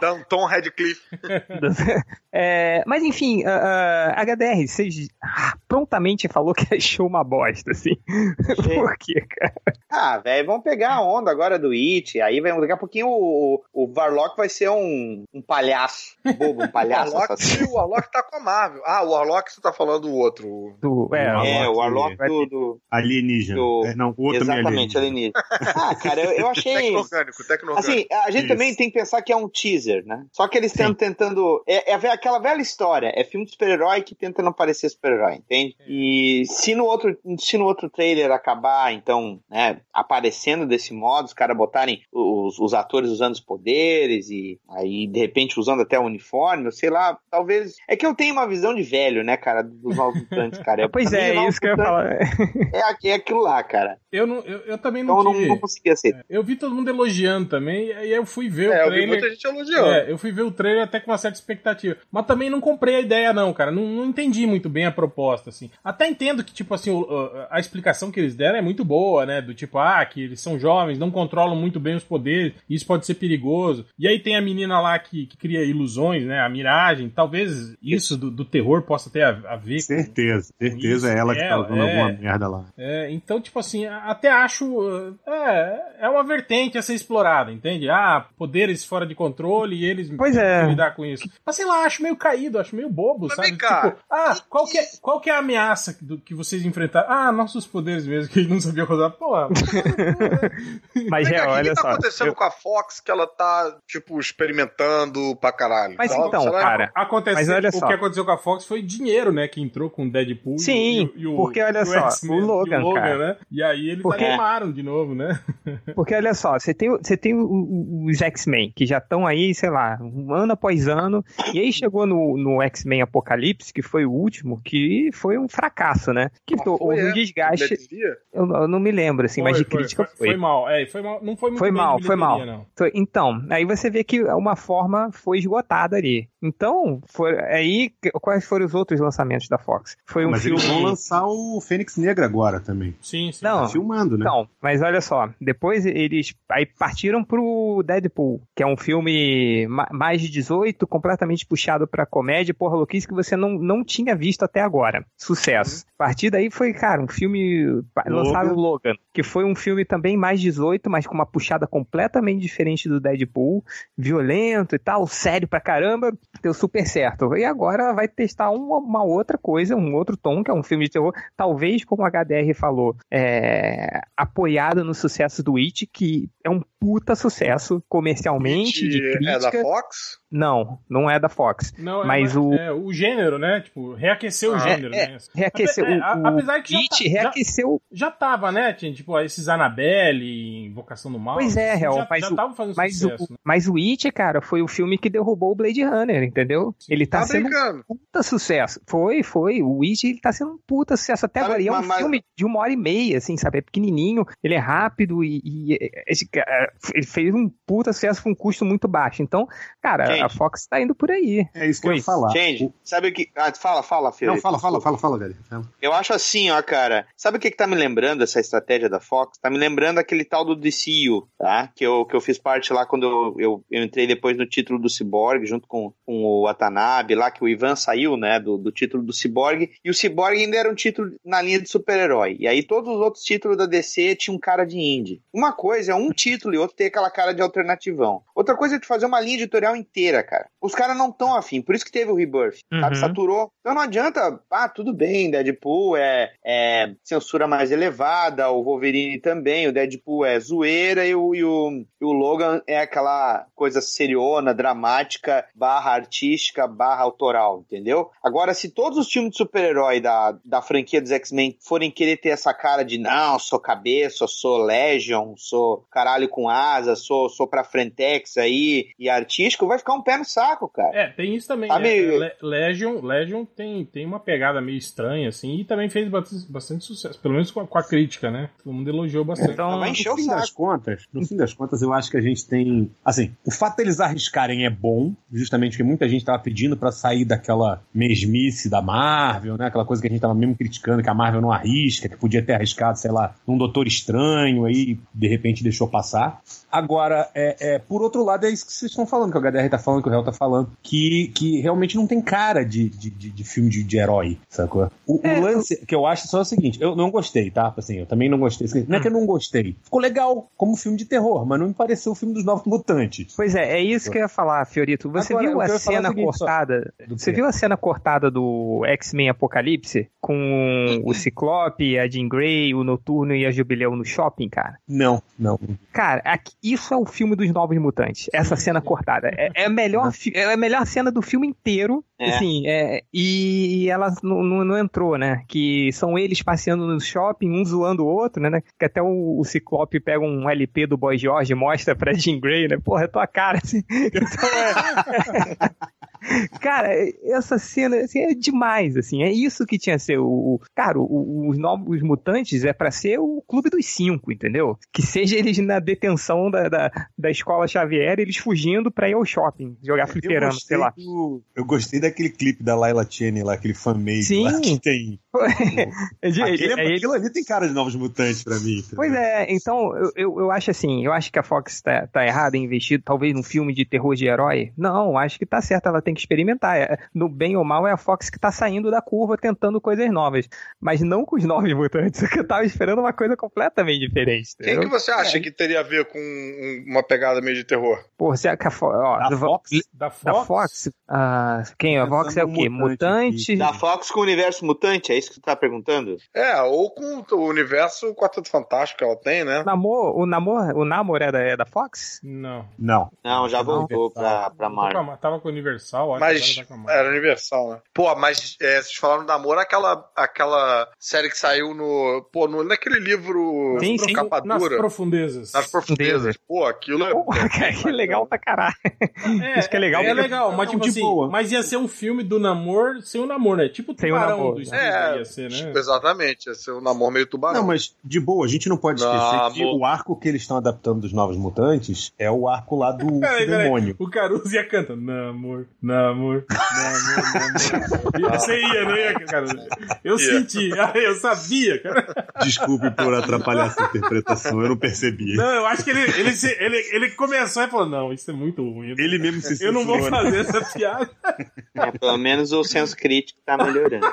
Danton Radcliffe. É, mas enfim, ah, ah, HDR, vocês prontamente falou que achou uma bosta, assim. Por quê, cara? Ah, velho, vamos pegar a onda agora do It. Aí vai, daqui a pouquinho o, o Varlock vai ser um, um palhaço. Bobo, um palhaço. o, Warlock, o Warlock tá com a Marvel. Ah, o Warlock você tá falando do outro. Do, é, é, o Warlock do, do. Alienígena. do É, não, o outro exatamente, alienígena. Ah, cara, eu, eu achei. Tecno-orgânico. Assim, a gente Isso. também tem que pensar que é um teaser, né? Só que eles estão tentando. É, é aquela velha história. É filme de super-herói que tenta não parecer super-herói, entende? E se no outro, se no outro trailer acabar, então, né, aparecendo desse modo, os caras botarem os, os atores usando os poderes e aí, de repente, usando até o uniforme, sei lá, talvez. É que eu tenho uma visão de velho, né, cara, dos novos mutantes, cara. Eu- Pois é, novos isso que eu ia falar. É, é aquilo lá, cara. Eu, não, eu, eu também Então não eu não, tive. não consegui aceitar. Eu vi todo mundo elogiando também, e aí eu fui ver É, o eu vi trailer. muita gente elogiando. É, eu fui ver o trailer até com uma certa expectativa. Mas também não comprei a ideia, não, cara. Não, não entendi muito bem a proposta, assim. Até entendo que, tipo assim, a explicação que eles deram é muito boa, né? Do tipo, ah, que eles são jovens, não controlam muito bem os poderes, isso pode ser perigoso. E aí tem a menina lá que, que cria ilusões, né? A miragem. Talvez isso do, do terror possa ter a, a ver com. Certeza, certeza Isso, é ela que tá ela, usando é. alguma merda lá. É, então, tipo assim, até acho. É, é uma vertente a ser explorada, entende? Ah, poderes fora de controle e eles Pois é. lidar com isso. Mas sei lá, acho meio caído, acho meio bobo, Mas sabe? vem cá, Tipo, ah, qual que, é, qual que é a ameaça do, que vocês enfrentaram? Ah, nossos poderes mesmo, que ele não sabia rodar. Pô, Mas Vem é, cá, o que olha que tá só. acontecendo eu- com a Fox que ela tá, tipo, experimentando pra caralho? Mas então, será- cara, aconteceu, Mas olha o que aconteceu com a Fox foi dinheiro, né? Que entrou com o Deadpool Sim, e, o- e o, porque olha e o só, o Logan, e o Logan, cara. né? E aí eles Porque- animaram de novo, né? Porque olha só, você tem, você tem os X-Men, que já estão aí, sei lá, um ano após ano, e aí chegou no, no X-Men Apocalipse, que foi o último, que foi um fracasso, né? Que Ah, foi, houve um desgaste, eu, eu não me lembro, assim, mas de crítica foi. Foi mal, é, foi mal. Não foi muito Foi bem mal, foi mal. não. Então, aí você vê que uma forma foi esgotada ali. Então, foi, aí, quais foram os outros lançamentos da Fox? Foi um Mas filme... eles vão lançar o Fênix Negra agora também. Sim, sim. Não, Tá filmando, né? Não, mas olha só, depois eles aí partiram pro Deadpool, que é um filme ma- mais de 18, completamente puxado pra comédia, porra louquice que você não, não tinha visto até agora. Sucesso. A partir daí foi, cara, um filme Logan. lançado Logan, que foi um filme também mais 18, mas com uma puxada completamente diferente do Deadpool, violento e tal, sério pra caramba, deu super certo. E agora vai testar uma, uma outra coisa, um outro tom, que é um filme de terror, talvez, como o HDR falou, é, apoiado no sucesso do It, que é um puta sucesso comercialmente, de It crítica. É da Fox? Não, não é da Fox. Não, é- Mas o- é, o gênero, né? Tipo, reaqueceu o Ah, gênero, é, né? Reaqueceu. Ape- é, a- o, o apesar que já It tá- já- reaqueceu. Já tava, né? Tinha, tipo, esses Annabelle, Invocação do Mal. Pois é, assim, real, já, mas já o- tava fazendo Mas sucesso, o, né? mas o It, cara, foi o filme que derrubou o Blade Runner, entendeu? Ele tá, Tá sendo brincando. um puta sucesso. Foi, foi. O It, ele tá sendo um puta sucesso até agora. E é um mas- mas- filme de uma hora e meia, assim, sabe? É pequenininho, ele é rápido e, e esse, cara, ele fez um puta sucesso com um custo muito baixo. Então, cara, Gente. a Fox tá indo por aí. É isso que eu ia Pois, falar. Gente, O- sabe o que. Ah, fala, fala, Fê. Não, fala, fala, fala, fala, velho. Fala. Eu acho assim, ó, cara. Sabe o que, que tá me lembrando essa estratégia da Fox? Tá me lembrando aquele tal do DCU, tá? Que eu, que eu fiz parte lá quando eu, eu, eu entrei depois no título do Cyborg, junto com, com o Watanabe, lá que o Ivan saiu, né, do, do título do Cyborg. E o Cyborg ainda era um título na linha de super-herói. E aí todos os outros títulos da DC tinham cara de indie. Uma coisa é um título e outro tem aquela cara de alternativão. Outra coisa é tu fazer uma linha editorial inteira, cara. Os caras não estão afim, por isso que teve o Rebirth, sabe? Uhum. Saturou. Então não adianta, ah, tudo bem, Deadpool é, é censura mais elevada, o Wolverine também, o Deadpool é zoeira e o, e o, e o Logan é aquela coisa seriona, dramática, barra artística, barra autoral, entendeu? Agora, se todos os filmes de super-herói da, da franquia dos X-Men forem querer ter essa cara de não, sou cabeça, sou Legion, sou caralho com asa, sou, sou pra Frentex aí e artístico, vai ficar um pé no saco, cara. É, tem isso também. Né? Le- Legion, Legion tem, tem uma pegada meio estranha, assim, e também fez bastante, sucesso, pelo menos com a, com a crítica, né? Todo mundo elogiou bastante. Então, no fim das saco. contas, no fim das contas, eu acho que a gente tem. Assim, o fato deles arriscarem é bom, justamente porque muita gente tava pedindo pra sair daquela mesmice da Marvel, né? Aquela coisa que a gente tava mesmo criticando, que a Marvel não arrisca, que podia ter arriscado, sei lá, num Doutor Estranho, aí de repente deixou passar. Agora, é, é, por outro lado, é isso que vocês estão falando, que o HDR tá falando, que o réu tá falando, que, que realmente não tem cara de, de, de, filme de, de herói, sacou? O, É, o lance que eu acho só é o seguinte, eu não gostei, tá? Assim, eu também não gostei. Não é que eu não gostei. Ficou legal como filme de terror, mas não me pareceu o filme dos Novos Mutantes. Pois é, é isso que eu ia falar, Fiorito. Você Agora, viu a eu é cena seguinte, cortada? Você quê? viu a cena cortada do X-Men Apocalipse? Com o Ciclope, a Jean Grey, o Noturno e a Jubileu no shopping, cara? Não, não. Cara, aqui- isso é o filme dos Novos Mutantes. Essa cena cortada. É, é melhor, fi- é a melhor cena do filme inteiro. É. Assim, é, e ela não, não- não entrou, né? Que são eles passeando no shopping, um zoando o outro, né? Que até o, o Ciclope pega um LP do Boy George e mostra pra Jean Grey, né? Porra, é tua cara, assim. Então é... Cara, essa cena assim, é demais, assim. É isso que tinha que ser o. Cara, o- os novos mutantes é pra ser o clube dos cinco, entendeu? Que seja eles na detenção da, da, da escola Xavier, eles fugindo pra ir ao shopping, jogar fliperama, sei lá. do- eu gostei daquele clipe da Laila Cheney lá, aquele fanmade lá que tem. É de- Aquele, é ele- aquilo ali tem cara de Novos Mutantes pra mim. entendeu? Pois é, então eu, eu, eu acho assim, eu acho que a Fox tá, tá errada em investir talvez num filme de terror de herói. Não, acho que tá certo, ela tem que experimentar. É, No bem ou mal é a Fox que tá saindo da curva tentando coisas novas. Mas não com os novos mutantes, que eu tava esperando uma coisa completamente diferente. Quem entendeu? que você acha que teria a ver com um- uma pegada meio de terror? Pô, se a, que a Fo- ó, Da do- Fox? Da Fox? da Fox? ah, quem? A Fox é o quê? mutante Mutante? Da Fox com o universo mutante, é isso que tu tá perguntando? É, ou com o universo Quarteto Fantástico que ela tem, né? Namor, o Namor, o Namor é da, é da Fox? Não. Não. Não, já Não, voltou pra, pra Tava Marvel. Tava com o Universal, acho Mas tá com a Marvel. era Universal, né? Pô, mas é, vocês falaram da Amor, aquela, aquela série que saiu no. Pô, no, naquele livro Sim, sim. capa Nas dura. profundezas. Nas profundezas. Pô, aquilo é. Pô, cara, que legal pra caralho. É, Isso que é legal, É porque- legal, mas tipo de assim, boa. mas ia ser um filme do namoro sem o namoro, né? Tipo o tubarão namoro. do Spielberg É, ia ser, né? exatamente. Esse é um namoro meio tubarão. Não, mas de boa, a gente não pode Não, esquecer que amor. o arco que eles estão adaptando dos Novos Mutantes é o arco lá do Peraí, peraí. demônio. O Caruso ia cantando Namor, namor, namor, namor. Você ia, não ia, Caruso? Eu Ia. senti, ah, eu sabia, cara. Desculpe por atrapalhar essa interpretação, eu não percebi. Não, eu acho que ele, ele, se- ele, ele começou e falou: Não, isso é muito ruim. Ele mesmo se Eu não vou fazer essa piada. É, pelo menos o senso crítico tá melhorando.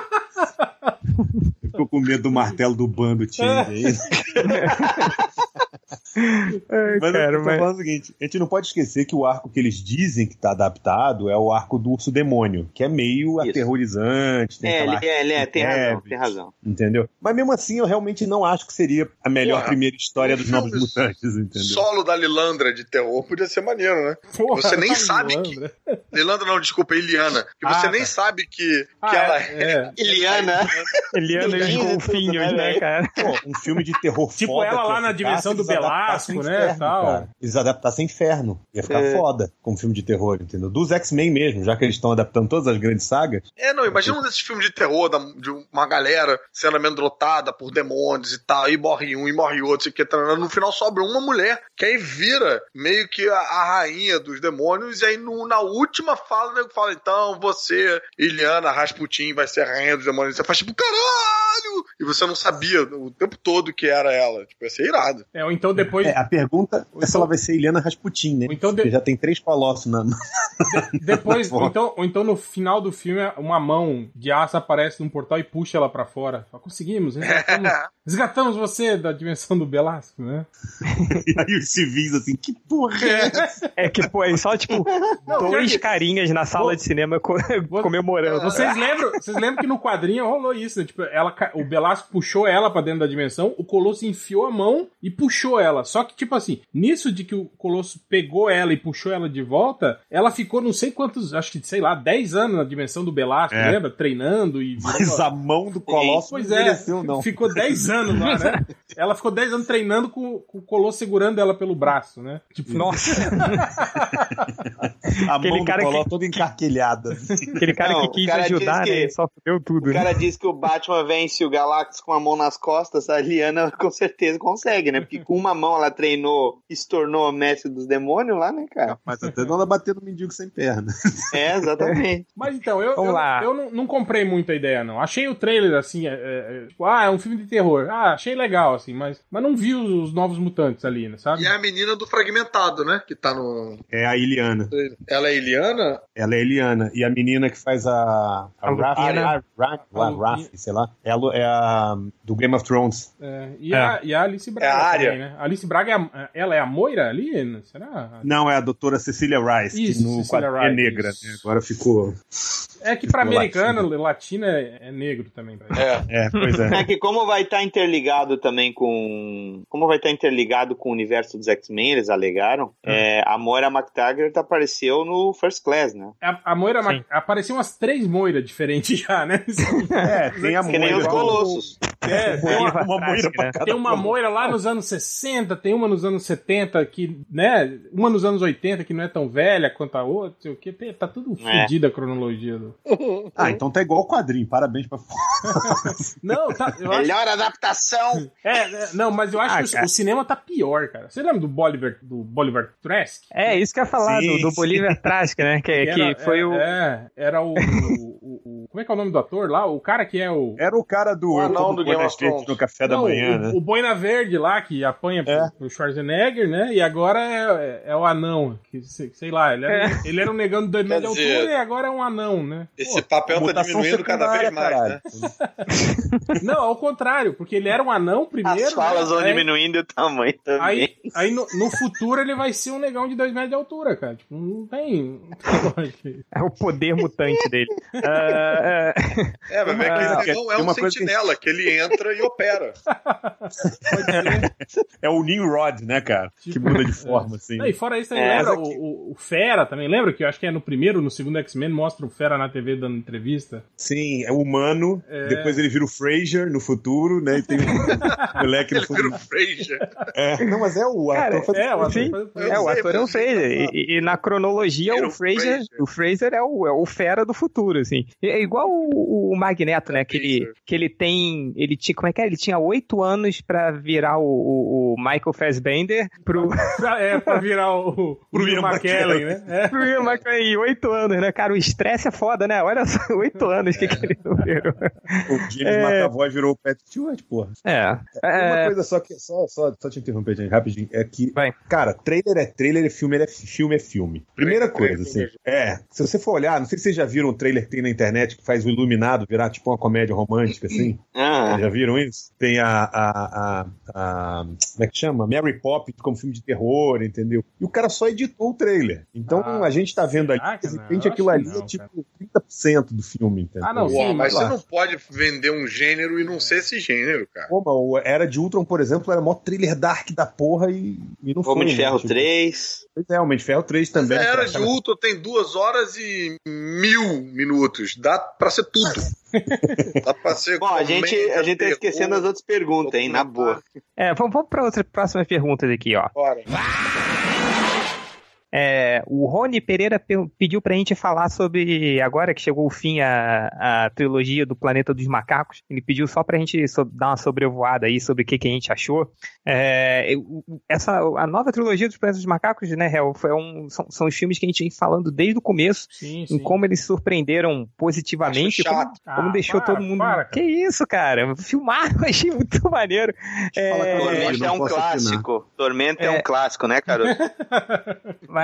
Ficou com medo do martelo do bando Change. Ai, Mas cara, eu tô mas... falando o seguinte: a gente não pode esquecer que o arco que eles dizem que tá adaptado é o arco do urso demônio, que é meio Isso. aterrorizante. Tem É, ele, é, ele é, tem razão, tem razão. Entendeu? Mas mesmo assim, eu realmente não acho que seria a melhor Porra, primeira história dos Novos Mutantes, entendeu? Solo da Lilandra de terror podia ser maneiro, né? Porra, Você nem tá sabe Lilandra. Lilandra não, desculpa, Eliana. Que você Ah, nem tá. sabe que, que Ah, ela é, é. Eliana. Eliana e os golfinhos, né, cara? Pô, um filme de terror Tipo foda ela que lá ia na dimensão do eles Belasco, né, Inferno, tal. cara. Eles adaptassem Inferno. Ia ficar É. foda como filme de terror, entendeu? Dos X-Men mesmo, já que eles estão adaptando todas as grandes sagas. É, não, imagina um desses filmes de terror da- de uma galera sendo amedrontada por demônios e tal, e morre um e morre outro, sei o que, no final sobra uma mulher, que aí vira meio que a, a rainha dos demônios, e aí no- na última fala, o nego fala, então você, Iliana Rasputin, vai ser a rainha dos demônios. Você faz tipo, caralho! E você não sabia o tempo todo que era ela. Tipo, ia ser irado. É, ou então depois. É, a pergunta é se então- ela vai ser Eliana Rasputin, né? Ou então de- Porque já tem três colossos na. na- Depois, Porra. ou então, ou então no final do filme, uma mão de aço aparece num portal e puxa ela pra fora. Fala, conseguimos, resgatamos, resgatamos você da dimensão do Belasco, né? E aí os civis assim, que porra é essa? É que, pô, é só, tipo, dois pior que- carinhas na sala Vou- de cinema co- comemorando. Vocês lembram, vocês lembram que no quadrinho rolou isso, né? Tipo, ela, o Belasco puxou ela pra dentro da dimensão, o Colosso enfiou a mão e puxou ela. Só que, tipo assim, nisso de que o Colosso pegou ela e puxou ela de volta, ela ficou não sei quantos, acho que, sei lá, 10 anos na dimensão do Belasco, É. lembra? Treinando e. Mas a mão do colosso Pois não é, não. ficou 10 anos lá, né? Ela ficou 10 anos treinando com, com o Colosso segurando ela pelo braço, né? Tipo, Nossa, A Aquele mão cara do que- colosso toda encarquilhada. aquele cara Não, que quis cara ajudar, que- né? e Só fudeu tudo, O né? cara diz que o Batman vence o Galactus com a mão nas costas, a Liana com certeza consegue, né? Porque com uma mão ela treinou e se tornou a mestre dos demônios lá, né, cara? Mas até não ela bater no mendigo sem perna. É, exatamente. Mas então, eu, eu, lá. eu não, não comprei muito a ideia, não. Achei o trailer, assim, é, é, é, tipo, ah, é um filme de terror. Ah, achei legal, assim, mas, mas não vi os, os novos mutantes ali, né, sabe? E é a menina do fragmentado, né? Que tá no. É a Iliana. Ela é Iliana? Ela é a Eliana. E a menina que faz a. A, A Raf, a, Raf, A sei lá. É a, Lu- é a do Game of Thrones. É, e, A, e a Alice Braga É a também, né? A Alice Braga, é a- ela é a Moira ali? Será? Não, é a doutora Cecília Rice, Isso, que no Cecília quadrinho é Rice, negra. isso. né? Agora ficou. É que pra Ficou americana, latina é, é negro também. É. É, pois é. É que como vai estar interligado também com. Como vai estar interligado com o universo dos X-Men, eles alegaram, é, a Moira McTaggart apareceu no First Class, né? A, a Moira, Sim. apareceu umas três Moira diferentes já, né? É, tem a Que nem os Moira. Colossos. É, tem uma, Uma moira pra cada tem uma. Moira lá nos anos 60, tem uma nos anos 70 que, né? Uma nos anos 80 que não é tão velha quanto a outra, sei o que. Tá tudo É. a cronologia do. Ah, então tá igual o quadrinho. Parabéns pra. Não, tá. Eu acho, Melhor adaptação! é, é, não, mas eu acho Ah, que o- cara. o, cinema tá pior, cara. Você lembra do Bolivar, do Bolivar Trask? É, isso que eu ia falar Sim, do, do Trask, né? Que, que Era- foi é, o. É, era o, o- o- Como é que é o nome do ator lá? O cara que é o. Era o cara do. O anão do Game of Thrones. No café da Não, manhã, o, né? o Boina Verde lá, que apanha pro, É. pro Schwarzenegger, né? E agora é, é o anão. Que, sei, sei lá, ele era, ele era um negão de dois metros de altura e agora é um anão, né? Esse papel tá diminuindo cada vez mais, né? caralho. Não, ao contrário, porque ele era um anão primeiro. As falas né? vão Aí- diminuindo o tamanho também. Aí, aí no, no futuro ele vai ser um negão de dois metros de altura, cara. Tipo, não tem. Não tem. É o poder mutante dele. Ah, ah, É, mas é Ah, que esse não é tem um uma coisa que- sentinela, que ele entra e opera. É o Nimrod, né, cara? Que muda de forma, assim. Não, e fora isso, É, lembra mas o, o- o Fera também? Lembra que eu acho que é no primeiro, no segundo X-Men, mostra o Fera na TV dando entrevista? Sim, é humano. É. Depois ele vira o Fraser no futuro, né? E tem um moleque no Ele vira futuro. o Fraser. É. Não, mas é o Cara, ator. faz- É, o ator Sim. é, o ator é o mas- Fraser. E, e- e na cronologia, o o Fraser, Fraser. o Fraser é o, é o fera do futuro, assim. É igual o, o Magneto, né? Que ele, que ele tem. Ele tinha. Como é que é? Ele tinha oito anos pra virar o, o, o Michael Fassbender pro, é, pra virar o, o Ian McKellen, né? É. pro Ian McKellen oito anos, né? Cara, o estresse é foda, né? Olha só, oito anos que, que ele não virou. O James É. McAvoy virou o Patrick Stewart, porra. É. Uma é coisa só que. Só, só, só te interromper, gente, rapidinho. É que, Vai. cara, trailer é trailer, é filme é filme, é filme. Primeira coisa, assim. É, se você for olhar, não sei se vocês já viram um trailer que tem na internet que faz o Iluminado virar tipo uma comédia romântica, assim. Ah, Já viram isso? Tem a, a, a, a- Como é que chama? Mary Poppins como filme de terror, entendeu? E o cara só editou o trailer. Então Ah, a gente tá vendo ali, caraca, de repente aquilo ali que não, é tipo 30% do filme, entendeu? Ah, não, sim, mas você lá. não pode vender um gênero e não ser esse gênero, cara. Pô, mas o Era de Ultron, por exemplo, era mó thriller dark da porra e, e não foi. Homem de né? Ferro Tipo, 3. Pois é, Homem de Ferro 3 Mas também. a Era cara. de Ultron tem duas horas e mil minutos. Dá pra ser tudo. Dá pra ser Bom, a gente, a gente tá esquecendo as outras perguntas, hein? Na boa. É, vamos, vamos para outras próximas perguntas aqui, ó. Bora. É, o Rony Pereira pe- pediu pra gente falar sobre, agora que chegou o fim a, a trilogia do Planeta dos Macacos, ele pediu só pra gente so- dar uma sobrevoada aí sobre o que, que a gente achou. É, essa, a nova trilogia dos Planetas dos Macacos, né, Hel, foi um, são, são os filmes que a gente vem falando desde o começo, Sim, em como eles surpreenderam positivamente, como, como Ah, deixou para, todo mundo... para, cara. que isso, cara? Filmaram, achei muito maneiro. É, Lorena, Tormenta é um clássico. Tormenta é. É. um clássico, né, garoto? Mas,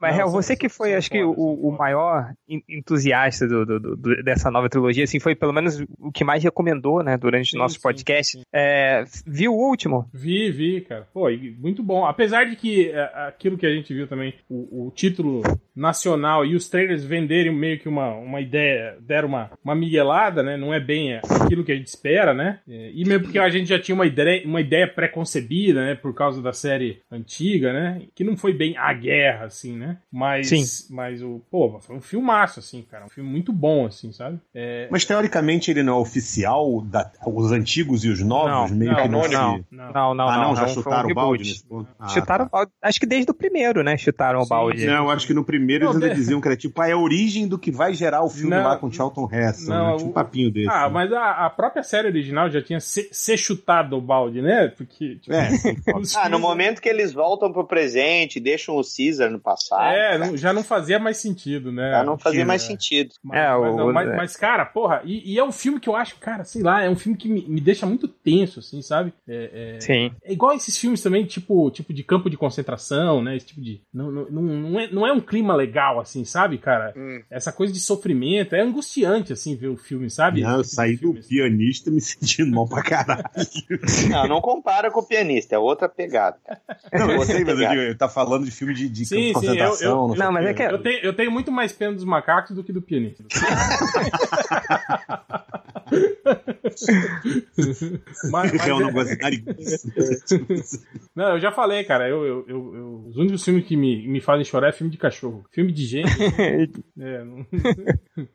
mas Hel, são- você que foi, são acho que, o, o maior en- entusiasta do, do- do- dessa nova trilogia, assim, foi pelo menos o que mais recomendou, né, durante o nosso sim, podcast. sim. É, viu o último? Vi, vi, cara. Pô, muito bom. Apesar de que é, aquilo que a gente viu também, o, o título nacional e os trailers venderem meio que uma, uma ideia, deram uma, uma miguelada, né? Não é bem aquilo que a gente espera, né? É, E mesmo porque a gente já tinha uma ideia, uma ideia pré-concebida, né? Por causa da série antiga, né? Que não foi bem a guerra guerra, assim, né? Mas, Sim. mas o, pô, foi um filmaço, assim, cara. Um filme muito bom, assim, sabe? É, Mas teoricamente ele não é oficial, da- os antigos e os novos, Não, meio não, que não, não, se... não. Não, não, ah, não, já um chutaram o balde nesse ponto? Ah, chutaram o balde. Acho que desde o primeiro, né? Chutaram o Sim, balde. Não, eu acho que no primeiro Não, eles ainda de- diziam que era tipo, ah, é a origem do que vai gerar o filme Não, lá com Charlton Heston, não, né? Tipo um o- papinho desse. Ah, né? mas a, a própria série original já tinha se, ser chutado o balde, né? Porque. tipo, É, Ah, no momento que eles voltam pro presente, deixam o Caesar no passado, É, não- já não fazia mais sentido, né? já não fazia mais sentido. Mas, É, mas o- não, mas- é. mas, cara, porra, e, e é um filme que eu acho, cara, sei lá, é um filme que me, me deixa muito tenso, assim, sabe? É, é- Sim. é igual esses filmes também, tipo, tipo de campo de concentração, né? Esse tipo de. Não, não, não, é, não é um clima legal, assim, sabe, cara? Hum. Essa coisa de sofrimento, é angustiante, assim, ver o filme, sabe? Não, eu tipo saí do filme, assim. pianista me sentindo mal pra caralho. Não, não compara com o pianista, é outra pegada. Não, eu sei, mas eu digo, tá falando de filme de, de Sim, sim, eu- eu- Não, o mas é que- Eu tenho, eu tenho muito mais pena dos macacos do que do pianista. mas, mas Eu é- não gosto de nariguça. Não, eu já falei, cara. Eu, eu, eu- eu- os únicos filmes que me, me fazem chorar é filme de cachorro. Filme de gente. é, não,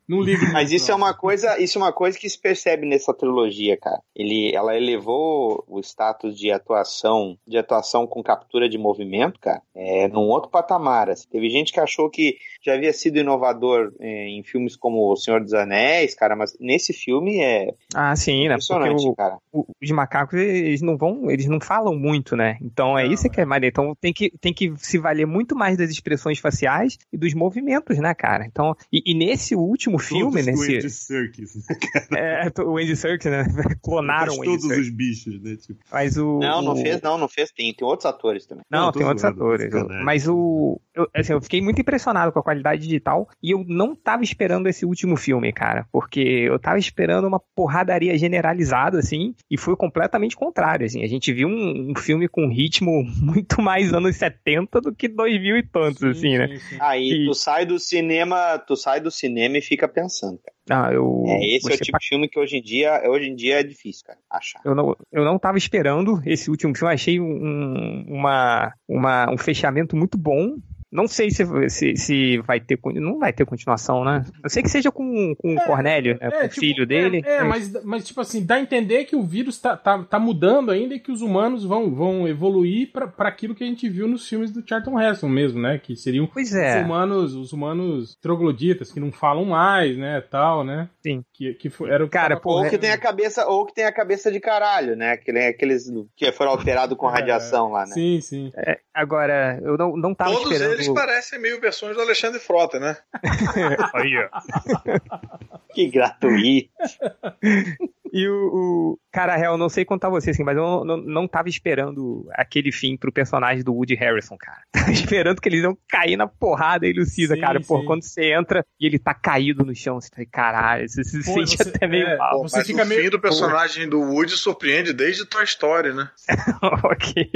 não ligo. Mas isso é não. uma coisa, isso é uma coisa que se percebe nessa trilogia, cara. Ele, ela elevou o status de atuação, de atuação com captura de movimento, cara, é, num outro patamar. assim. Teve gente que achou que já havia sido inovador é, em filmes como O Senhor dos Anéis, cara, mas nesse filme é Ah, sim, né? Porque o- cara. o- os macacos, eles não vão, eles não falam muito, né? Então é Não, isso que é maneiro. Então tem que, tem que se valer muito mais das expressões faciais e dos movimentos, né, cara? Então, e, e nesse último filme, Todos do Andy nesse. Serkis, né? É, o Andy Serkis, né? Clonaram o Andy todos Serkis. os bichos, né? Tipo, Mas o. Não, não o- fez, não, não fez. Tem, tem outros atores também. Não, Não, tem outros atores. sacanagem. Mas o. Eu, assim, eu fiquei muito impressionado com a qualidade digital e eu não tava esperando esse último filme, cara. Porque eu tava esperando uma porradaria generalizada, assim, e foi completamente contrário, assim. A gente viu um, um filme com ritmo muito mais anos 70 do que 2000 e tantos, Sim, assim, né? sim, sim. Aí E- tu sai do cinema, tu sai do cinema e fica pensando, cara. Ah, eu. É, esse é o tipo de filme que hoje em dia, hoje em dia é difícil, cara, achar. Eu não, eu não tava esperando esse último filme, achei um, uma, uma, um fechamento muito bom. Não sei se, se, se vai ter. Não vai ter continuação, né? Eu sei que seja com, com o Cornélio, né, com o tipo, filho dele. É, é, mas, mas, tipo assim, dá a entender que o vírus tá, tá, tá mudando ainda e que os humanos vão, vão evoluir pra, pra aquilo que a gente viu nos filmes do Charlton Heston mesmo, né? Que seriam Pois é. os humanos, os humanos trogloditas, que não falam mais, né? Tal, né? Sim. Que, que foi, era o que Cara, Ou que tem a cabeça, ou que tem a cabeça de caralho, né? Aquele- Aqueles que foram alterados com radiação lá, né? Sim, sim. Agora, eu não, não tava Todos esperando. Eles parecem meio versões do Alexandre Frota, né? Aí, ó. Que gratuito. E o, o. Cara, real, não sei contar você, assim, mas eu não, não, não tava esperando aquele fim pro personagem do Woody Harrison, cara. Tava esperando que eles iam cair na porrada aí, Lucida, Sim, cara. Pô, sim. quando você entra e ele tá caído no chão, você tá, caralho, você se Pô, sente você- até meio é, mal. Você mas fica o meio- fim do personagem do Woody surpreende desde Toy Story, né? ok.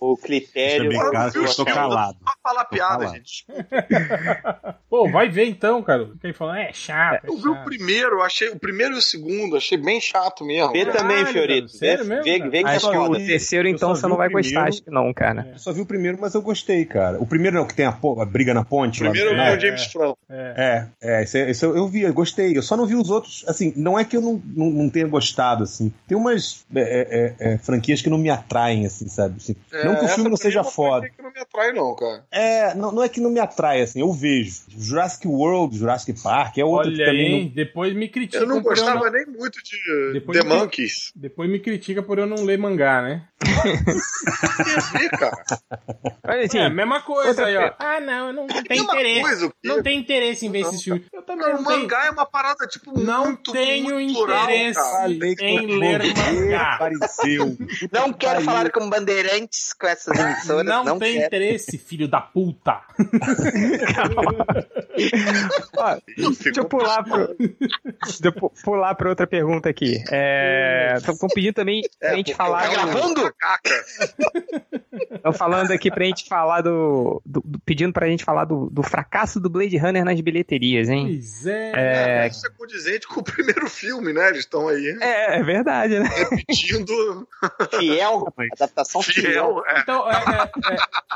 O critério. claro que eu estou filme, calado. Pra falar Tô piada, calado. gente. Pô, vai ver então, cara. Fica aí falando, é chato. É Eu vi o chato. primeiro, achei o primeiro e o segundo, achei bem chato mesmo. Vê Caralho, também, Fiorito. sério Vê, mesmo, vê, vê que é Acho que o terceiro, então, só você não vai gostar, primeiro. acho que não, cara. Eu só vi o primeiro, mas eu gostei, cara. O primeiro não, que tem a, a briga na ponte. O primeiro lá é o. James Franco. É. É, é, esse, esse eu, eu vi, eu gostei. Eu só não vi os outros. Assim, não é que eu não, não, não tenha gostado, assim. Tem umas é, é, é, franquias que não me atraem, assim, sabe? Assim, não que o filme não seja é foda. que não me atrai, não, cara. É, não, não é que não me atrai, assim, eu vejo. Jurassic World, Jurassic Park, é outro que Olha também aí, não. depois me critica. Eu não gostava nem muito de Depois The me- Monkeys. Depois me critica por eu não ler mangá, né? Vi, cara. Olha, assim, é, mesma coisa outra aí, ó. Ah, não, eu não tenho Mesma interesse. coisa? Não tenho interesse em ver esses filmes. Eu também Cara, não o tenho. mangá é uma parada, tipo, Não muito, tenho muito interesse. que em ler mangá. Apareceu. Não quero Pariu. falar com bandeirantes com essas emissoras. Não, Não, tem quero. interesse, filho da puta. ó, deixa eu pular pro, deixa eu pu- pular pra outra pergunta aqui. É, Estão pedindo também pra É, gente falar. Tá gravando? Estão falando aqui pra gente falar do. do- do- pedindo pra gente falar do, do fracasso do Blade Runner nas bilheterias, hein? Pois é. É, Isso é condizente com o primeiro filme, né? Eles estão aí é, é verdade, né? repetindo Fiel, adaptação fiel. fiel. É. Então, é,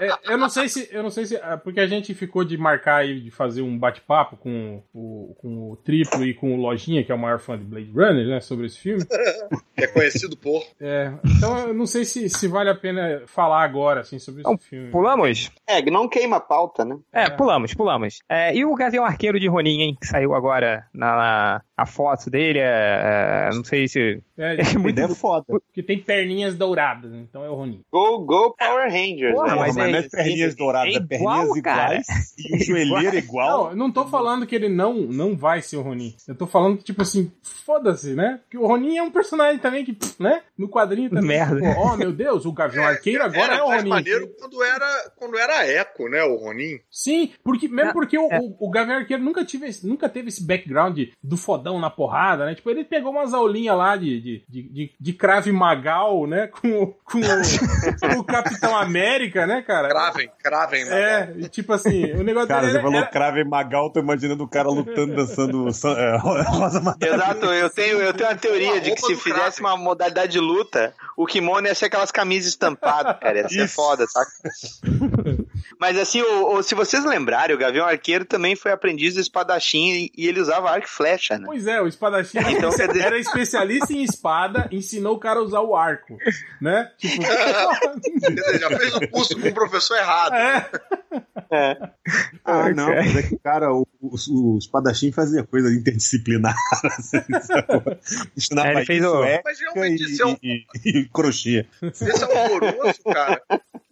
é, é, é, eu não sei se. Eu não sei se. é, Porque a gente ficou de marcar aí, de fazer um bate-papo com o, com o Triplo e com o Lojinha, que é o maior fã de Blade Runner, né? Sobre esse filme. É conhecido por. É, então eu não sei se, se vale a pena falar agora, assim, sobre esse Então, filme. Pulamos? É, não queima a pauta, né? É, pulamos, pulamos. É, e o Gavião Arqueiro de Ronin, hein? Que saiu agora na, na- a foto dele. É, é, não sei se. É, É muito. é foda. porque tem perninhas douradas, então é o Ronin. Go, go Power Rangers. Porra, né? Mas, mas não é- é perninhas é douradas, é igual, perninhas cara. iguais e o joelheiro igual. Não, eu não tô falando que ele não, não vai ser o Ronin. Eu tô falando que, tipo assim, foda-se, né? Que o Ronin é um personagem também que, né? No quadrinho também. Merda. tipo, oh, meu Deus, o Gavião Arqueiro agora era é o mais Ronin. maneiro quando era, quando era Eco, né? O Ronin. Sim, porque, mesmo É, porque o, é. o, o Gavião Arqueiro nunca, tive, nunca teve esse background do fodão na porrada, né? Tipo, ele pegou umas aulinhas lá de, de, de, de, de Crave Magal, né? Com, o- com, o, com o Capitão América, né, cara? Cravem, cravem. né? É, e tipo assim, o negócio Cara, você era- falou era- Crave Magal, tô imaginando o cara lutando, dançando é, Rosa Madeira. Exato, eu tenho, eu tenho uma teoria de que roupa se fizesse uma modalidade de luta, o kimono ia ser aquelas camisas estampadas, cara. Ia ser Isso. foda, saca? Mas assim, o, o- se vocês lembrarem, o Gavião Arqueiro também foi aprendiz do espadachim e, e ele usava arco e flecha, né? Pois é, o espadachim era, Então, dizer- era especialista em espada, ensinou o cara a usar o arco, né? Tipo, já fez o curso com o professor errado. é, Ah, não, mas é que, cara, o, o, o espadachim fazia coisa interdisciplinar. Assim? Ensinar É, ele fez o- ética Mas realmente e, isso é um e- e- e crochê. Esse é horroroso, cara.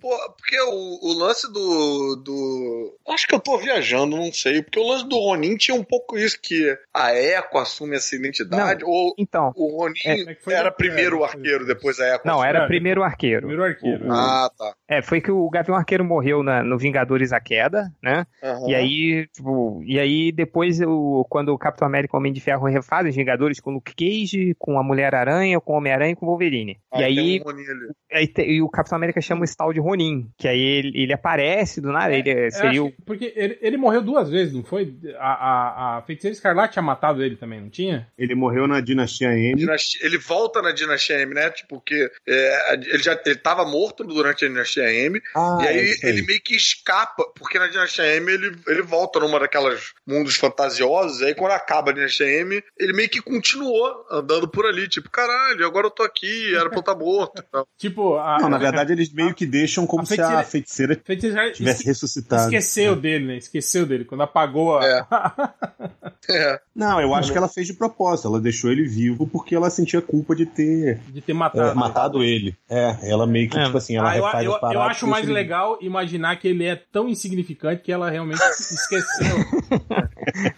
Pô, porque o, o lance do, do. Acho que eu tô viajando, não sei. Porque o lance do Ronin tinha um pouco isso, que a Eco assume essa identidade. Ou Então, o Ronin É foi- era é, primeiro o arqueiro, depois a Eco. não, assume. era É, primeiro o arqueiro. primeiro arqueiro. O- Ah, tá. É, foi que o Gavião Arqueiro morreu na- no Vingadores A Queda, né? Aham. E aí, tipo, e aí depois, o, quando o Capitão América e o Homem de Ferro refazem os Vingadores com o Luke Cage, com a Mulher-Aranha, com o Homem-Aranha e com o Wolverine. e aí, um ali. aí te- e o Capitão América chama esse tal de Ronin, que aí ele, ele aparece do nada, ele Eu seria o... que- porque ele, ele morreu duas vezes, não foi? A, a, a Feiticeira Escarlate tinha matado ele também, não tinha? Ele morreu na Dinastia M. Dinastia- Ele volta na Dinastia M, né? Tipo, porque é, ele já ele tava morto durante a Dinastia M. Ah, E é aí ele meio que escapa, porque na Dinastia M ele, ele volta numa daquelas mundos fantasiosos, e aí quando acaba a Dinastia M, ele meio que continuou andando por ali, tipo, caralho, agora eu tô aqui, era pra eu estar morto. e tal. Tipo, a, Não, na verdade eles meio que deixam como A se a feiticeira- feiticeira Feiticeira tivesse esque- ressuscitado. esqueceu dele, né? Esqueceu dele. Quando apagou a. É. É. Não, eu acho que ela fez de propósito. Ela deixou ele vivo porque ela sentia culpa de ter de ter é, matado. matado ele. É, ela meio que, É. tipo assim, ela Ah, eu, refaz eu, paradas eu acho mais legal imaginar que ele é tão insignificante que ela realmente esqueceu.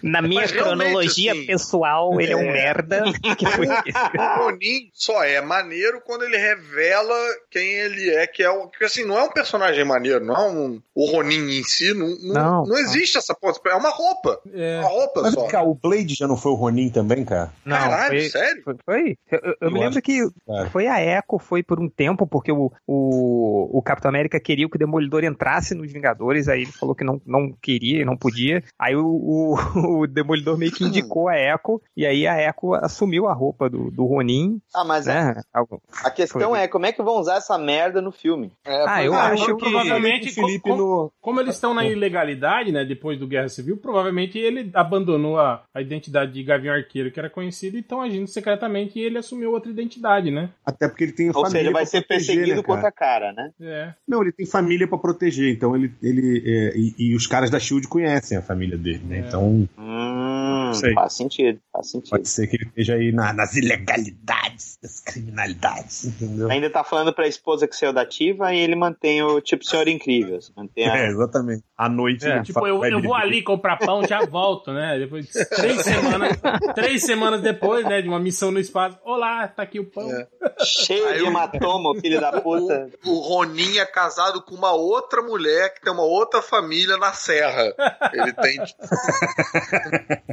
Na minha Mas cronologia assim, pessoal, ele é um merda que foi. O Ronin só é maneiro quando ele revela quem ele é, que é o. Porque assim, não é um personagem maneiro, não é um. O Ronin em si, não, não, Não. não existe essa possibilidade. É uma roupa. É, Uma roupa Mas só. cá, o Blade já não foi o Ronin também, cara? Não, Caralho, foi, sério? foi, foi. Eu, eu- eu me lembro acho que cara. foi a Echo, foi por um tempo, porque o, o, o Capitão América queria que o Demolidor entrasse nos Vingadores, aí ele falou que não, não queria, não podia. Aí o, o, o Demolidor meio que indicou a Echo, e aí a Echo assumiu a roupa do, do Ronin, Ah, mas a, né? Algo- a questão Foi. é como é que vão usar essa merda no filme? É, Ah, eu Ah, acho eu que... provavelmente- o Felipe com- no. Como eles estão na ilegalidade, né, depois do Guerra Civil, provavelmente ele abandonou a, a identidade de Gavião Arqueiro, que era conhecido, e estão agindo secretamente e ele assumiu outra identidade, né? Até porque ele tem Ou família. seja, vai ser proteger, perseguido né, contra a cara, né? É. Não, ele tem família pra proteger, então ele. ele é, e, e os caras da Shield conhecem a família dele, né? É. Então Hum, Sei. faz sentido, faz sentido. pode ser que ele esteja aí na- nas ilegalidades, das criminalidades, entendeu? Ainda tá falando pra esposa que saiu da ativa e ele mantém o tipo Senhor Incrível. Mantém a... É, exatamente. À noite. É, ele Tipo, eu, eu vou ali comprar pão, já volto, né? Depois de três semanas, três semanas depois, né, de uma missão no espaço. Olá, tá aqui o pão. É. cheio Aí de o- hematoma, o filho da puta. O Ronin é casado com uma outra mulher que tem uma outra família na Serra. Ele tem.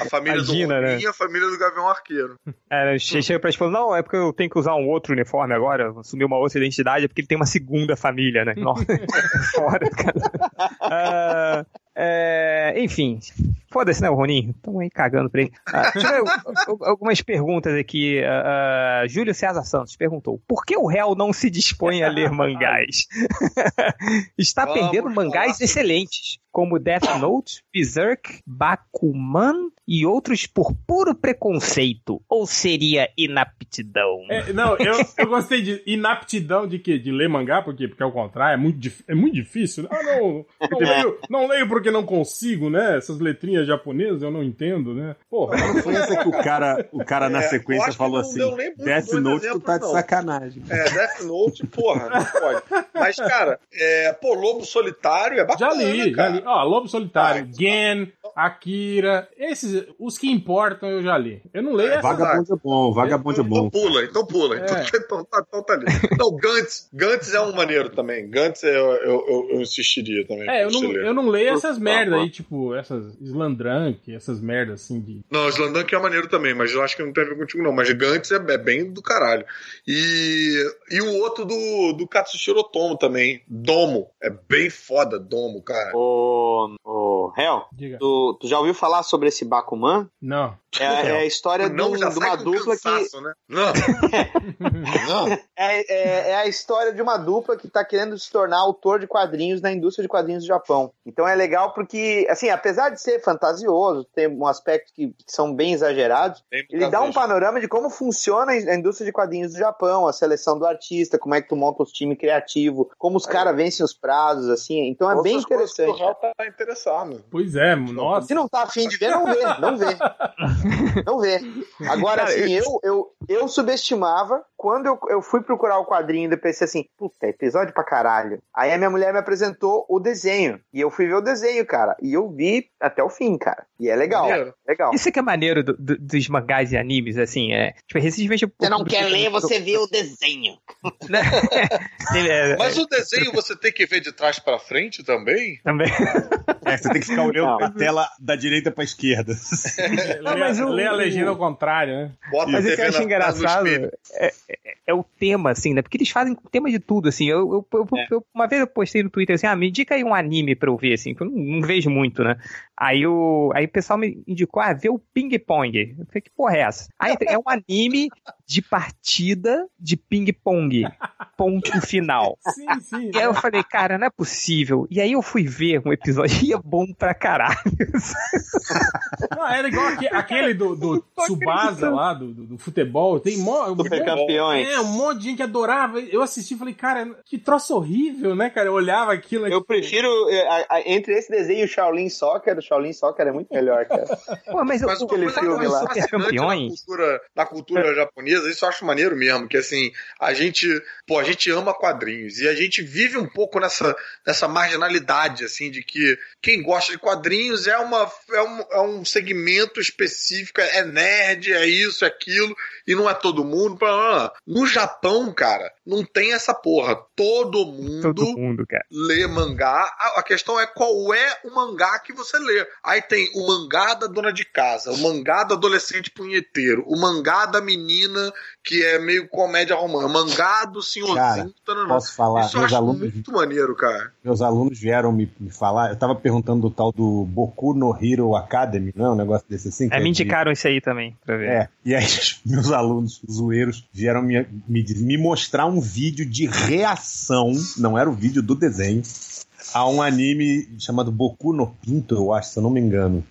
A família Imagina, do né? E a família do Gavião Arqueiro. É, che- chega pra falando, não, é porque eu tenho que usar um outro uniforme agora, assumir uma outra identidade, é porque ele tem uma segunda família, né? Nossa, fora, cara. Ah, é, enfim, foda-se, né, o Ronin? Estão aí cagando pra ele. Ah, deixa eu ver al- al- algumas perguntas aqui. Ah, Júlio César Santos perguntou: por que o réu não se dispõe a ler mangás? Está Vamos perdendo mangás excelentes, como Death Note, Berserk, Bakuman e outros por puro preconceito. Ou seria inaptidão? É, não, eu, eu gostei de inaptidão de quê? De ler mangá, por quê? Porque ao contrário, é muito, é muito difícil. Ah, não, não leio, não leio porque não consigo, né? Essas letrinhas japonesas eu não entendo, né? Porra, diferença é que o cara, o cara na É, eu sequência falou não assim: Death Note, tu tá de não. sacanagem. É, Death Note, porra, não pode. Mas, cara, é, pô, Lobo Solitário é já bacana, li, já cara. li. Ó, Lobo Solitário, Ah, Gen, Akira, esses, os que importam eu já li. Eu não leio É, essa Vagabond é bom, Vagabond é Então bom. pula, então pula. Então, É. então, tá, então tá ali. Não, Gantz. Gantz é um maneiro também. Gantz eu, eu, eu, eu insistiria também. É, eu não, eu não leio essas merdas aí, tipo, essas Slandrank, essas merdas assim de. Não, Slandank é maneiro também, mas eu acho que não tem a ver contigo, não. Mas Gantz é, é bem do caralho. E, e o outro do, do Katsushiro Otomo também. Domo. É bem foda, Domo, cara. Ô, ô, Hel, tu, tu já ouviu falar sobre esse Bakuman? Não. É, é a história de, não, um- já de uma dupla que. cansaço, né? Não. não. É, é- é a história de uma dupla que tá querendo se tornar autor de quadrinhos na indústria de quadrinhos do Japão. Então é legal porque, assim, apesar de ser fantasioso, tem um aspecto que, que são bem exagerados, ele dá um panorama de como funciona a indústria de quadrinhos do Japão, a seleção do artista, como é que tu monta os times criativos, como os caras vencem os prazos, assim. Então é Outras bem que interessante. O Real tá interessado. Pois é, nossa. Se não tá afim de ver, não vê, não vê. Não vê. Agora, Cara, assim, eu, eu, eu subestimava quando eu, eu fui procurar o quadrinho e pensei assim, puta, episódio pra caralho. Aí a minha mulher me apresentou o desenho. E eu fui ver o desenho, cara. E eu vi até o fim, cara. E é legal. Maneiro. Legal. Isso que é maneiro do- do- dos mangás e animes, assim, é. Tipo, recentemente. Você não quer ler, você vê o desenho. É, Mas o desenho você tem que ver de trás pra frente também? Também. É, você tem que ficar olhando Não. pra tela da direita pra esquerda. Lê, Não, mas o- lê a legenda ao contrário, né? Bota Mas o que eu acho na- engraçado é, é- é o tema, assim, né? Porque eles fazem tema de tudo, assim. Eu, eu- eu- É. eu- uma vez eu postei no Twitter assim, ah, me indica aí um anime pra eu ver, assim, que eu não, não vejo muito, né? Aí o, aí o pessoal me indicou, ah, vê o Ping Pong. Eu falei, que porra é essa? Aí é um anime de partida de ping-pong. Ponto final. Sim, sim. E aí eu falei, cara, não é possível. E aí eu fui ver um episódio e é bom pra caralho. Não, era igual aque- aquele do, do Tsubasa lá, do, do, do futebol. Tem mó, um Super monte- campeões. É, um monte de gente que adorava. Eu assisti e falei, cara, que troço horrível, né, cara? Eu olhava aquilo. Eu prefiro, a- a- entre esse desenho e o Shaolin Soccer, o Shaolin Soccer é muito melhor, cara. Pô, mas, Mas coisa que filme eu lá. na campeões. cultura, na cultura japonesa, isso eu acho maneiro mesmo, que assim, a gente, pô, a gente ama quadrinhos e a gente vive um pouco nessa, nessa marginalidade, assim, de que quem gosta de quadrinhos é, uma, é, um, é um segmento específico, é nerd, é isso, é aquilo, e não é todo mundo. No Japão, cara, não tem essa porra. Todo mundo todo mundo, cara. lê mangá. A, questão é qual é o mangá que você lê. Aí tem o mangá da dona de casa, o mangá do adolescente punheteiro, o mangá da menina que é meio comédia romântica, o mangá do senhorzinho. tananã. Posso falar? Isso eu Meus acho alunos, muito maneiro, cara. meus alunos vieram me, me falar. Eu tava perguntando do tal do Boku no Hero Academy, não é um negócio desse assim? É, me de- indicaram isso aí também, pra ver. É, e aí meus alunos zoeiros vieram me, me, me mostrar um vídeo de reação, não era o vídeo do desenho, a um anime chamado Boku no Pinto, eu acho, se eu não me engano.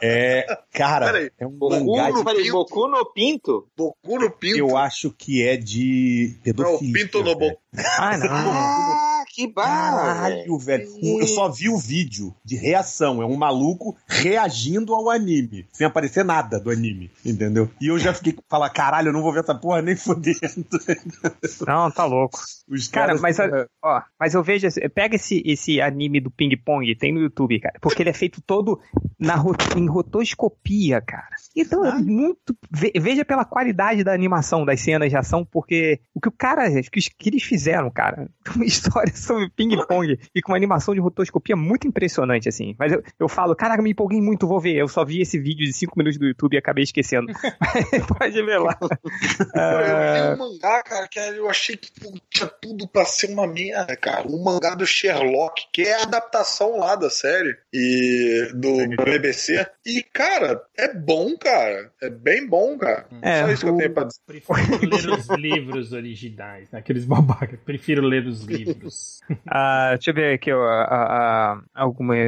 É, cara, Peraí, é um Boku mangá no, de, peraí, Pinto. Boku no Pinto? Boku no Pinto. eu acho que é de Não, pedofilia. Pinto no. Boku. Ah, não. Que barra, velho. Caralho, velho. Eu só vi o vídeo de reação. É um maluco reagindo ao anime. Sem aparecer nada do anime. Entendeu? E eu já fiquei falar, caralho, eu não vou ver essa porra nem fodendo. Não, tá louco. Os Cara, caras. mas, ó, mas eu vejo. Pega esse, esse anime do Ping Pong, tem no YouTube, cara. Porque ele é feito todo na, em rotoscopia, cara. Então é muito. ve- Veja pela qualidade da animação, das cenas de ação, porque o que o cara. O que eles fizeram, cara. Uma história sobre ping-pong e com uma animação de rotoscopia muito impressionante, assim. Mas eu, eu falo, caraca, me empolguei muito, vou ver. Eu só vi esse vídeo de 5 minutos do YouTube e acabei esquecendo. Pode ver lá. Eu vi um mangá, cara, que eu achei que tinha tudo pra ser uma merda, cara. O mangá do Sherlock, que é a adaptação lá da série e do BBC. E, cara, é bom, cara. É bem bom, cara. É, Só isso que eu tenho pra dizer. Prefiro ler os livros originais, né? aqueles babacas. Prefiro ler os livros. Ah, deixa eu ver aqui,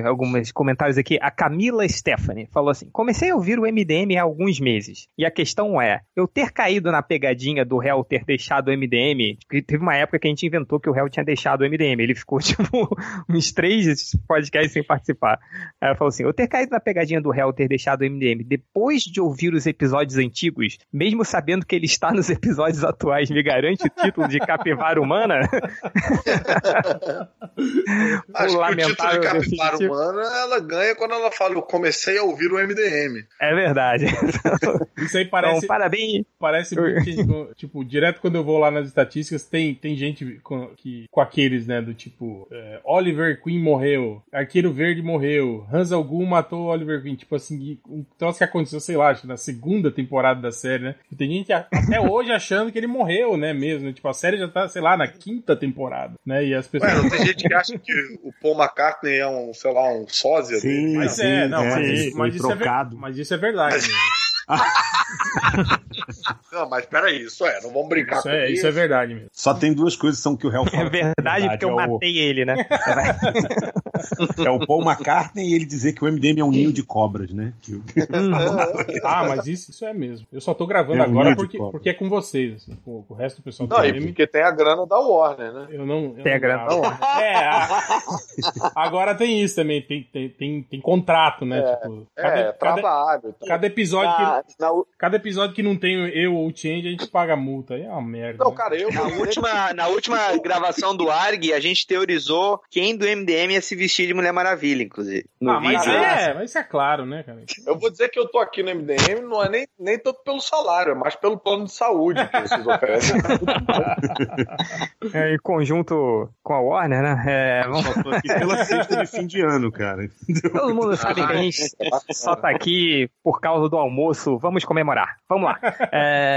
alguns comentários aqui. A Camila Stephanie falou assim: comecei a ouvir o MDM há alguns meses. E a questão é: eu ter caído na pegadinha do réu ter deixado o MDM. Teve uma época que a gente inventou que o réu tinha deixado o MDM. Ele ficou, tipo, uns três podcasts sem participar. Ela falou assim: eu ter caído na pegadinha do réu ter deixado o MDM depois de ouvir os episódios antigos, mesmo sabendo que ele está nos episódios atuais, me garante o título de capivara humana? Acho que o título de Capivara definitivo. Humana ela ganha quando ela fala: Eu comecei a ouvir o MDM. É verdade. Isso aí Então, parece, parabéns. parece muito tipo, tipo, direto quando eu vou lá nas estatísticas, tem, tem gente com, que, com aqueles, né, do tipo, é, Oliver Queen morreu, Arqueiro Verde morreu, Hans Algum matou Oliver Queen, tipo assim, um troço que aconteceu, sei lá, acho na segunda temporada da série, né? E tem gente até hoje achando que ele morreu, né, mesmo, né? tipo, a série já tá, sei lá, na quinta temporada, né, e as pessoas... Ué, não tem gente que acha que o Paul McCartney é um, sei lá, um sósia Sim, dele. Mas sim, é, não, é, mas, isso, mas, isso é ver- mas isso é verdade mesmo. Não, mas peraí, isso é, não vamos brincar Isso com é, isso é verdade mesmo. Só tem duas coisas que são que o réu fala. É verdade, porque eu é o, matei ele, né? é o Paul McCartney e ele dizer que o MDM é um ninho de cobras, né? O- Ah, mas isso, isso é mesmo. Eu só tô gravando É um agora porque, porque é com vocês, assim, com, com o resto do pessoal do Não, e porque tem a grana da Warner, né? Eu não. eu Tem a não grana gravo. da Warner. É, a- agora tem isso também, tem, tem, tem, tem contrato, né? É, tipo, É, cada, cada, trabalho. tal. cada episódio que, Na, na, cada episódio que não tem eu ou o Change, a gente paga multa. Aí é uma merda. Não, né? cara, eu. na última, na última gravação do ARG, a gente teorizou quem do MDM ia se vestir de Mulher Maravilha, inclusive. No ah, mas vídeo. é, mas isso é claro, né, cara? Eu vou dizer que eu tô aqui no MDM, não é nem, nem tanto pelo salário, é mais pelo plano de saúde que vocês oferecem. É, em conjunto com a Warner, né? É, vamos- Só tô aqui pela sexta de fim de ano, cara. todo mundo sabe que a gente só tá aqui por causa do almoço. Vamos comemorar. Vamos lá. É,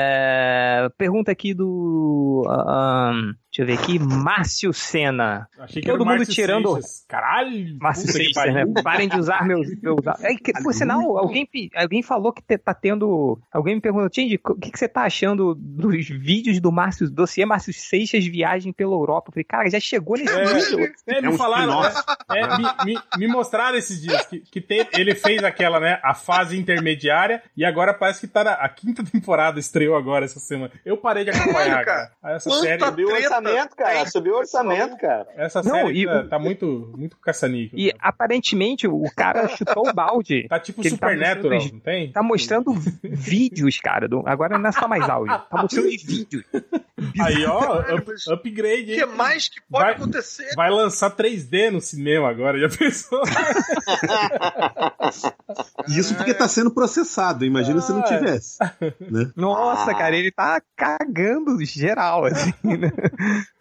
pergunta aqui do. ah, ahn, deixa eu ver aqui. Márcio Senna. Achei que Todo era o mundo Márcio tirando- Seixas. Caralho! Márcio Seixas, né? Parem de usar meus. meus... É, que, por sinal, alguém, alguém falou que te- tá tendo. Alguém me perguntou, Tindy, o que, que você tá achando dos vídeos do Márcio, dossiê Márcio Seixas viagem pela Europa? Eu falei, cara, já chegou nesse É. nível. É, me É um falaram, né? É, me, me, me mostraram esses dias que, que tem- ele fez aquela, né, a fase intermediária e agora parece que tá na a quinta temporada estreou agora essa semana. Eu parei de acompanhar, cara. Essa quanta série, Treta orçamento, cara. Subiu o orçamento, cara. essa Não, série e tá, o- tá muito, muito caçanica. E aparentemente o cara chutou o balde. Tá tipo ele tá não tem? Tá mostrando vídeos, cara. do- agora não é só mais áudio. Tá mostrando vídeos. Aí, ó, up- upgrade. O que mais que pode Vai- acontecer? Vai lançar 3D no cinema agora, já pensou? Isso porque tá sendo processado. Imagina se não Ah, tivesse. Né? Nossa, cara, ele tá cagando geral, assim, né?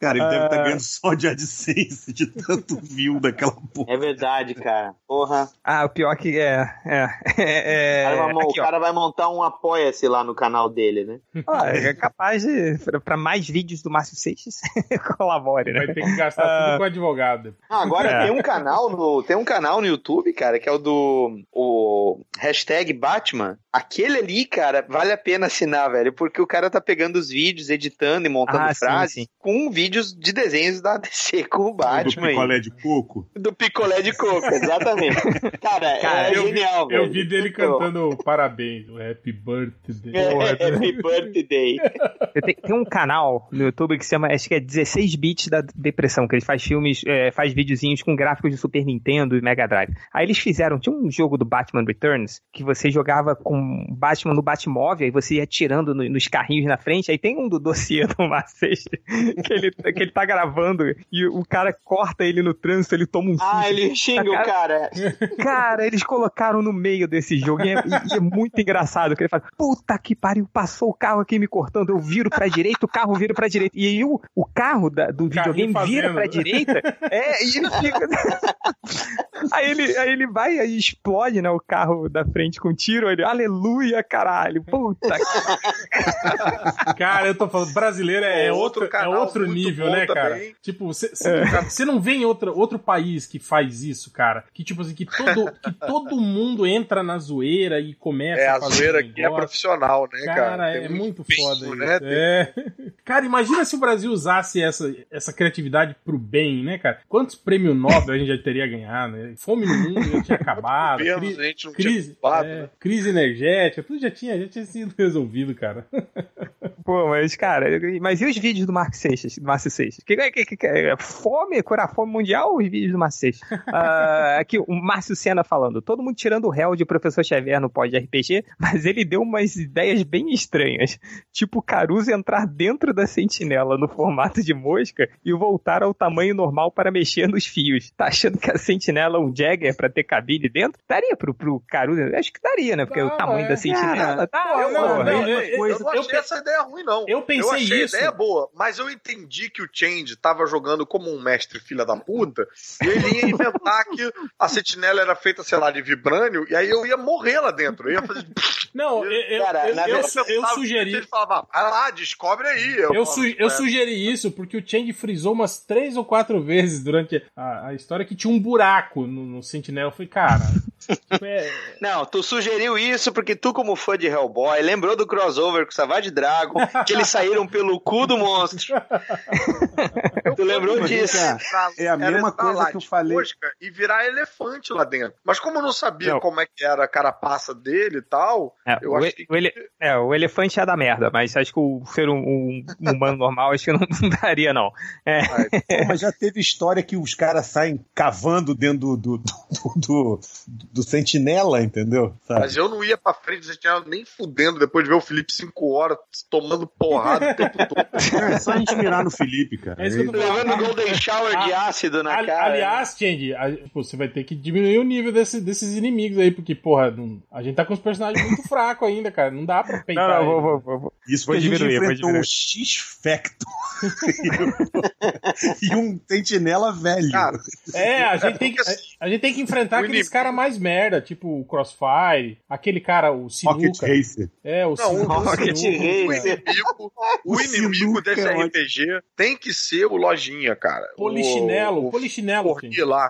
Cara, ele deve estar Ah. ganhando só de AdSense de tanto view daquela porra. É verdade, cara. Porra. Ah, o pior que é. É. é, O cara vai, mon- aqui, o cara vai montar um apoia-se lá no canal dele, né? Ó, é capaz de. Pra, mais vídeos do Márcio Seixas, colabore, Vai né? ter que gastar Ah. tudo com advogado. Ah, agora É. tem um canal no tem um canal no YouTube, cara, que é o do o hashtag Batman. Aquele ali, cara, vale a pena assinar, velho, porque o cara tá pegando os vídeos, editando e montando Ah, sim, frases sim. com vídeos de desenhos da DC com o do Batman aí. picolé de coco. Do picolé de coco, exatamente. Cara, Cara, é eu vi- genial, Eu velho. vi dele cantando parabéns, o Happy Birthday. É, Happy Birthday. Tem, tem um canal no YouTube que se chama, acho que é 16 bits da depressão, que ele faz filmes, é, faz videozinhos com gráficos de Super Nintendo e Mega Drive. Aí eles fizeram, tinha um jogo do Batman Returns, que você jogava com Batman no Batmóvel, aí você ia tirando no- nos carrinhos na frente, aí tem um do dossiê do Marcês, que ele, que ele tá gravando e o cara corta ele no trânsito, ele toma um Ah, ele xinga o cara. Cara, eles colocaram no meio desse jogo e é, e é muito engraçado que ele fala: Puta que pariu, passou o carro aqui me cortando, eu viro pra direita, o carro vira pra direita. E aí o, o carro da- do videogame vira pra direita, é, e ele fica. aí, ele, aí ele vai e explode, né, o carro da frente com tiro, ele, aleluia, caralho, puta que Cara, eu tô falando, brasileiro é, É outro, outro é canal outro nível, né, cara? também. Tipo, você não vê em outra, outro país que faz isso, cara. Que, tipo assim, que todo, que todo mundo entra na zoeira e começa É, a fazer zoeira um aqui é profissional, né, cara? Cara, é muito empenho, foda isso. né? Tem- É. Cara, imagina se o Brasil usasse essa, essa criatividade pro bem, né, cara? Quantos prêmios Nobel a gente já teria ganhado, né? Fome no mundo já tinha acabado. Cri- a gente não crise, tinha culpado, é, né? crise energética, tudo já tinha, já tinha sido resolvido, cara. Pô, mas, cara, mas e os vídeos do Marco Seixas, do Márcio Seixas? Que, que, que, que, é fome, curar fome mundial ou os vídeos do Márcio Seixas? Ah, aqui, o Márcio Senna falando, todo mundo tirando o réu de Professor Xavier no pod RPG, mas ele deu umas ideias bem estranhas. Tipo, o Caruso entrar dentro da sentinela no formato de mosca e voltar ao tamanho normal para mexer nos fios. Tá achando que a sentinela é um Jagger pra ter cabine dentro? Daria pro, pro Caruso? Acho que daria, né? Porque o Dava, tamanho é. da sentinela... tá, Pô, eu não, vou, não, eu- Eu, eu- eu eu achei pe- essa ideia ruim, não. eu pensei achei isso. a ideia boa, mas eu entendi que o Change tava jogando como um mestre filha da puta, e ele ia inventar que a sentinela era feita, sei lá, de vibrânio, e aí eu ia morrer lá dentro. Eu ia fazer. Não, eu, eu, Cara, eu, eu, eu sugeri. Ele falava, vai lá, descobre aí. Eu, falava, su- eu "É, sugeri isso porque o Chang frisou umas três ou quatro vezes durante a, a história que tinha um buraco no, no Sentinela. Eu falei, cara. Tipo, é- Não, tu sugeriu isso porque tu, como fã de Hellboy, lembrou do crossover com o Savage Dragon, que eles saíram pelo cu do monstro. tu lembrou disso? é a mesma coisa que eu falei. E virar elefante lá dentro. Mas como eu não sabia Não. como é que era a carapaça dele e tal, É, eu o, acho que. o ele- é, o elefante é da merda, mas acho que o ser um, um humano normal acho que não, não daria, não. É, mas já teve história que os caras saem cavando dentro do, do, do, do- do sentinela, entendeu? Sabe? Mas eu não ia pra frente desse channel nem fudendo depois de ver o Felipe 5 horas tomando porrada o tempo todo. É só a gente mirar no Felipe, cara. É isso que eu tô. Levando Golden Shower de ácido na Ali- cara. aliás, tipo, você vai ter que diminuir o nível desse- desses inimigos aí, porque, porra, não- a gente tá com os personagens muito fracos ainda, cara. Não dá pra não, peitar. não, eles. vou, vou, vou, vou. Isso gente diminuir, enfrentou diminuir. um X-Factor e um sentinela velho. Cara, É, a gente, tem que, a, a gente tem que enfrentar aqueles caras mais merda, tipo o Crossfire, aquele cara, o Rocket Sinuca. Racer. É, o Não, Sinuca. o Rocket Sinuca. o Racer. inimigo, o O inimigo desse é. RPG tem que ser o Lojinha, cara. Polichinelo, o, o polichinelo. Chang. lá.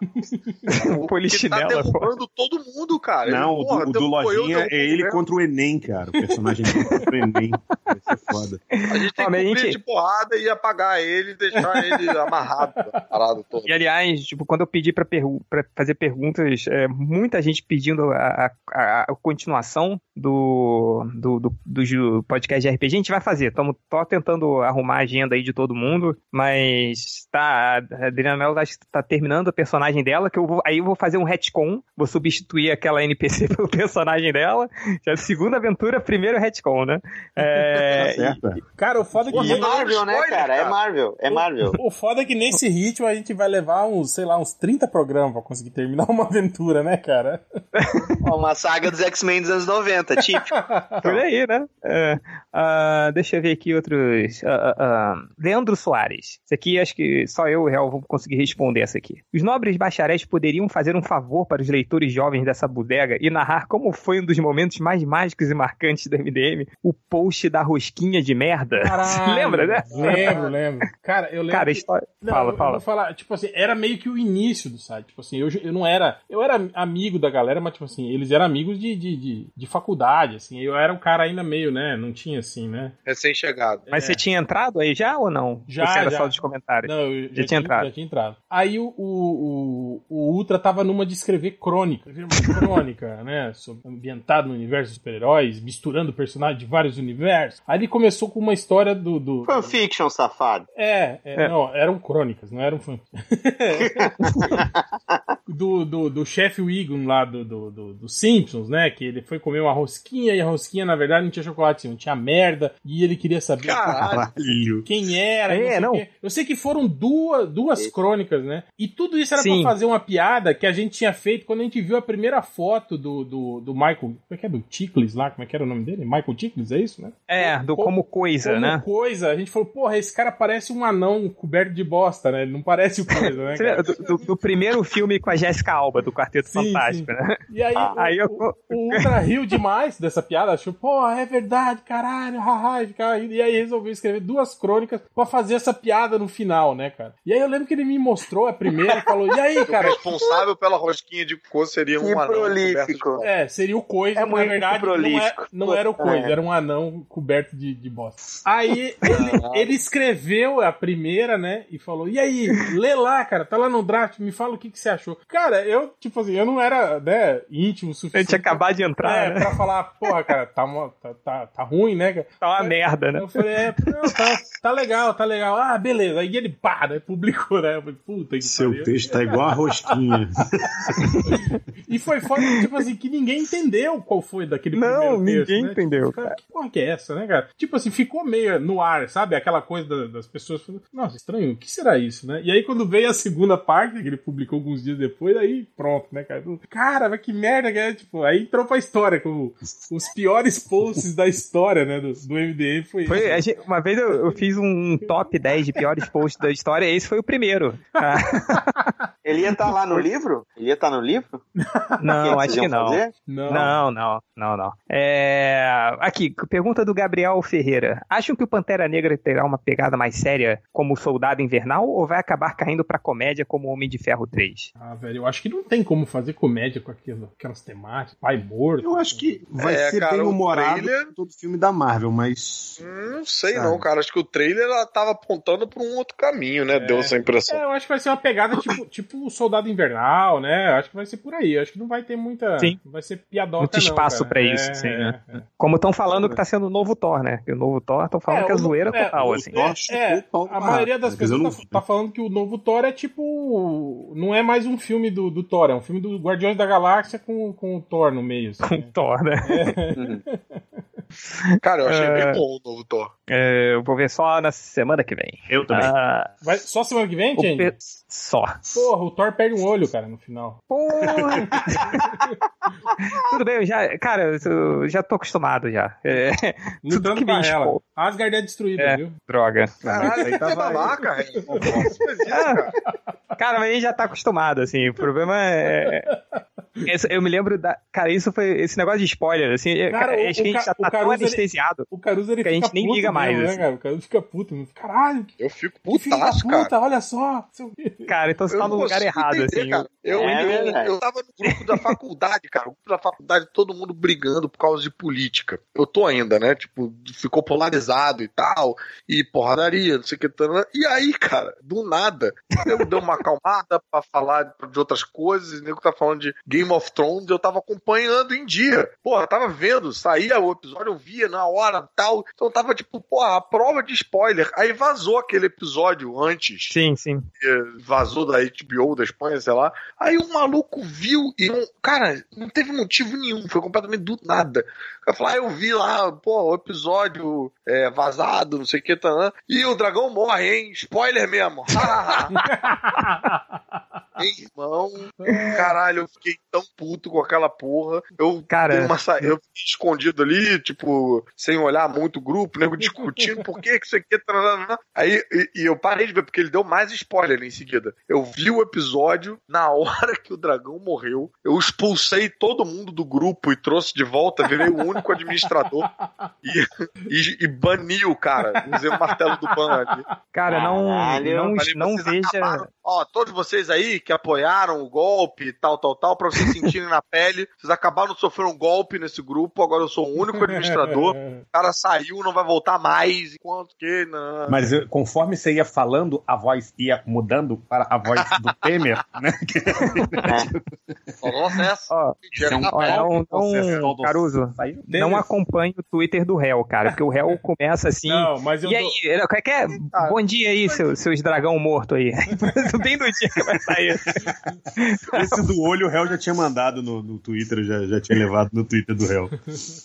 O polichinelo, Que tá pô. derrubando todo mundo, cara. Não, Ele, o porra, do, o do eu, Lojinha é ele o contra o Enem, cara. O personagem dele contra o Enem. Vai ser foda. A gente tem Ó, que cobrir gente- de porrada e apagar ele e deixar ele amarrado a parada toda. E aliás, tipo, quando eu pedi pra, pergu- pra fazer perguntas, é, muita gente pedindo a, a- a continuação do, do, do, do podcast de RPG, a gente vai fazer. Estamos tô tentando arrumar a agenda aí de todo mundo, mas tá, a Adriana Mello acho que tá terminando o personagem dela, que eu vou, aí eu vou fazer um retcon, vou substituir aquela NPC pelo personagem dela. Já segunda aventura, primeiro retcon, né? É, Tá certo, é. Cara, o foda é que. É Marvel, né, Spoiler, cara? É. Marvel. É Marvel. O foda é que nesse ritmo a gente vai levar uns, sei lá, uns 30 programas pra conseguir terminar uma aventura, né, cara? Uma saga dos X-Men dos anos 90, típico. Por aí, né? É, ah, deixa eu ver aqui outros. ah. Leandro Soares. Isso aqui acho que só eu e o Real vou conseguir responder essa aqui. Os nobres bacharéis poderiam fazer um favor para os leitores jovens dessa bodega e narrar como foi um dos momentos mais mágicos e marcantes do MDM, o post da rosquinha de merda. Você lembra, né? Lembro, lembro. Cara, eu lembro. Cara, a que- história. Não, fala, eu- fala. Eu vou falar, tipo assim, era meio que o início do site. Tipo assim, eu, eu não era. Eu era amigo da galera, mas, tipo assim, eles eram amigos de, de, de, de faculdade, assim. Eu era um cara ainda meio, né? Não tinha assim, né? Recém-chegado. Mas É. você tinha entrado aí já ou não? Já, você era já. só dos comentários? Não, eu Já tinha entrado. Já tinha entrado. Aí o, o, o, o Ultra tava numa de escrever crônica. Escrever uma crônica, né? sobre- Ambientado no universo dos super-heróis, misturando personagens de vários universos. Aí ele começou com uma história do. do Fanfiction, safado. É, é, É. não, eram crônicas, não eram fã. do, do, do chefe Wiggum lá do, do, do, do Simpsons, né? Que ele foi comer uma rosquinha e a rosquinha, na verdade, não tinha chocolate, não tinha merda. E ele queria saber Caralho. quem era. É, não. não. Eu sei que foram duas, duas crônicas, né? E tudo isso era Sim. pra fazer uma piada que a gente tinha feito quando a gente viu a primeira foto do, do, do Michael. Como é que é? Do Tickles lá? Como é que era o nome dele? Michael Tickles, é isso, né? É, do como coisa, Como né? coisa, a gente falou, porra, esse cara parece um anão coberto de bosta, né? Ele não parece o coisa, né? Do, do- do primeiro filme com a Jéssica Alba, do Quarteto Sim, Fantástico, né? E aí, Ah, o, aí eu- o, o Ultra riu demais dessa piada, achou, pô, é verdade, caralho, haha, e, ficava rindo. e aí resolveu escrever duas crônicas pra fazer essa piada no final, né, cara? E aí eu lembro que ele me mostrou a primeira e falou, e aí, O cara? responsável pela rosquinha de cocô seria Que um anão prolífico. É, seria o coisa, É na verdade não, é, prolífico. não era o coisa, É. era um anão coberto de, de bosta. Aí ele, ele escreveu a primeira, né, e falou, e aí, lê lá, cara, tá lá no draft, me fala o que, que você achou. Cara, eu, tipo assim, eu não era, né, íntimo o suficiente. gente acabado de entrar, É, né? pra falar, porra, cara, tá, uma- tá, tá, tá ruim, né? cara? Tá uma merda, né? Eu falei, é, não, tá, tá legal, tá legal. Ah, beleza. Aí ele, pá, né, publicou, né? Eu falei, puta que Seu pariu. texto tá igual a rosquinha. E foi foda, tipo assim, que ninguém entendeu qual foi daquele Não, primeiro texto, ninguém né? entendeu, Tipo, cara, que porra que é essa, né, cara? Tipo assim, ficou meio no ar, sabe? Aquela coisa da- das pessoas falando, nossa, estranho, o que será isso, né? E aí quando veio a segunda parte, que ele publicou alguns dias depois, aí pronto, né, cara? Cara, mas que merda que é, tipo, aí entrou pra história, com os piores posts da história, né, do, do MDM foi, Foi, esse. a gente- uma vez eu, eu fiz um top 10 de piores posts da história, esse foi o primeiro. Ah, Ele ia estar lá no livro? Ele ia estar no livro? não, O acho que não. Não. Não, não, não, não. É, Aqui, pergunta do Gabriel Ferreira. Acham que o Pantera Negra terá uma pegada mais séria como Soldado Invernal ou vai acabar caindo pra comédia como Homem de Ferro 3? Ah, velho, eu acho que não tem como fazer comédia com aquilo, aquelas temáticas, pai morto. Eu acho que vai É, ser cara, bem o humorado trailer- todo filme da Marvel, mas. Hum, Não sei Ah. não, cara. Acho que o trailer ela tava apontando pra um outro caminho, né? Deu essa impressão. É, eu acho que vai ser uma pegada tipo, tipo o Soldado Invernal, né? Eu acho que vai ser por aí. Eu acho que não vai ter muita. Sim. Não vai ser piadoca, Muito espaço cara. pra isso, É, sim, é, né? é. Como estão falando que tá sendo o novo Thor, né? Que o novo Thor estão falando É, que é zoeira é, total, o- assim. É, é, a maioria das pessoas tá, tá falando que o novo Thor é tipo. Não é mais um filme do, do Thor, é um filme do Guardiões da Galáxia com, com o Thor no meio. assim, Com né? Thor, né? Cara, eu achei É. bem bom o novo Thor. É, eu vou ver só na semana que vem. Eu também. Ah, Vai, só semana que vem, gente? pe- Só. Porra, o Thor perde um olho, cara, no final. Porra. Tudo bem, eu já, cara, eu já tô acostumado já. É, tudo Lutando que com vem ela. Asgard é destruída, É. viu? Droga. Caralho, aí tava- é velho. Não faz isso, cara. Cara, mas a gente já tá acostumado, assim. O problema é. Esse- eu me lembro da. Cara, isso foi. Esse negócio de spoiler, assim. Cara, cara, o- acho que a gente já tá tão Caruso, ele- anestesiado. O Caruso ele Que a fica gente nem puto liga mais, mesmo, né, assim. cara? O Caruso fica puto. mesmo. Caralho, Eu fico filho da putaço, puta, cara. olha só. Cara, então você Eu tá no lugar errado, entender, assim. cara. Eu, É eu, eu tava no grupo da faculdade, cara. O grupo da faculdade, todo mundo brigando por causa de política. Eu tô ainda, né? Tipo, ficou polarizado e tal. E porradaria, não sei o que. tarana. E aí, cara, do nada, eu dei uma acalmada pra falar de outras coisas. O nego tá falando de Game of Thrones. Eu tava acompanhando em dia. Porra, tava vendo, saía o episódio, eu via na hora tal. Então tava tipo, porra, a prova de spoiler. Aí vazou aquele episódio antes Sim, sim. vazou da HBO da Espanha, sei lá. Aí um maluco viu e não, cara, não teve motivo nenhum, foi completamente do nada. Eu falei, ah, eu vi lá, pô, o episódio é, vazado, não sei o que, tá, e o dragão morre, hein? Spoiler mesmo. Irmão, caralho, eu fiquei tão puto com aquela porra. Eu Cara, uma eu fiquei escondido ali, tipo, sem olhar muito o grupo, nego discutindo por que que isso aqui tá. Aí e, e eu parei de ver, porque ele deu mais spoiler em seguida. Eu vi o episódio, na hora que o dragão morreu, eu expulsei todo mundo do grupo e trouxe de volta, virei o único administrador e, e, e bani o cara. Usei o martelo do ban ali. Cara, não, Caralho. não, Falei, não veja. acabaram. Ó, todos vocês aí que apoiaram o golpe e tal, tal, tal, pra vocês sentirem na pele, vocês acabaram de sofrer um golpe nesse grupo, agora eu sou o único administrador cara saiu, não vai voltar mais, enquanto que não. Mas eu- conforme você ia falando, a voz ia mudando para a voz do Temer, né? Ó, na ó, não, não, Caruso, não acompanhe o Twitter do réu, cara, porque o réu começa assim. Não, mas eu E tô- aí, era- qual é que é? Bom dia aí, seu- seus dragão morto aí. Bem do dia que vai sair. Esse do olho o réu já tinha mandado no, no Twitter, já, já tinha levado no Twitter do réu.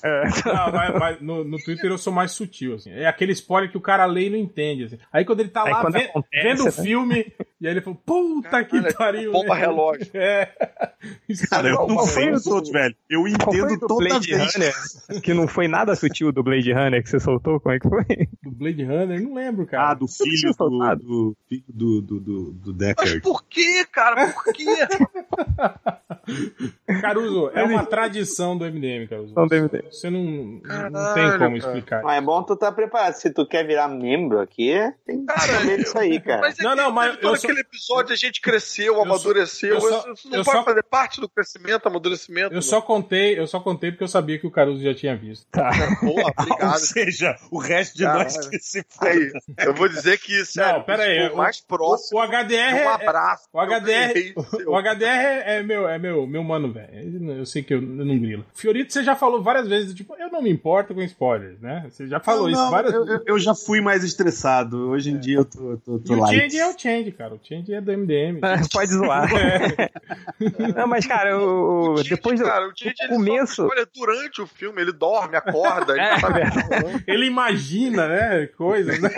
É. Não, mas, mas no, no Twitter eu sou mais sutil, assim. É aquele spoiler que o cara lê e não entende, assim. Aí quando ele tá Aí lá quando ve- acontece, vendo o né? filme, e aí ele falou, puta que Caralho, pariu. bomba né? relógio. É. Cara, eu não sei os outros, velho. Eu entendo do toda Blade vez. Runner? Que não foi nada sutil do Blade Runner que você soltou? Como é que foi? Do Blade Runner, não lembro, Ah, cara. do tinha filho do, do, filho do, do, do, do Mas Deckard. por que, cara? Por quê? Caruso, é uma tradição do MDM, Caruso. Não do MDM. Você não, não Caralho, tem como explicar. Mas é bom tu tá preparado. Se tu quer virar membro aqui, tem que Cara, saber disso aí, cara. Mas é Não, que não, mas eu sou- aquele episódio a gente cresceu, amadureceu. eu só- isso não eu pode só- fazer parte do crescimento, amadurecimento. Eu só contei, eu só contei porque eu sabia que o Caruso já tinha visto. Tá. Porra, Ou obrigado. seja, o resto de nós que se Aí, eu vou dizer que Não, isso foi o o- mais próximo O HDR de um é, abraço. o HDR. O HDR é, é meu, é meu, meu mano, velho. Eu sei que eu, eu não grilo. Fiorito, você já falou várias vezes, tipo, eu não me importo com spoilers, né? Você já falou Não, isso não, várias eu, vezes. eu- eu já fui mais estressado. Hoje em dia eu tô, tô, tô E o light. Change é o Change, cara. O Change é do MDM. Pode zoar. Não, mas, cara, o, o- depois do cara, o começo- só olha durante o filme, ele dorme, acorda, ele É, sabe. Ele imagina, né? Coisas, né?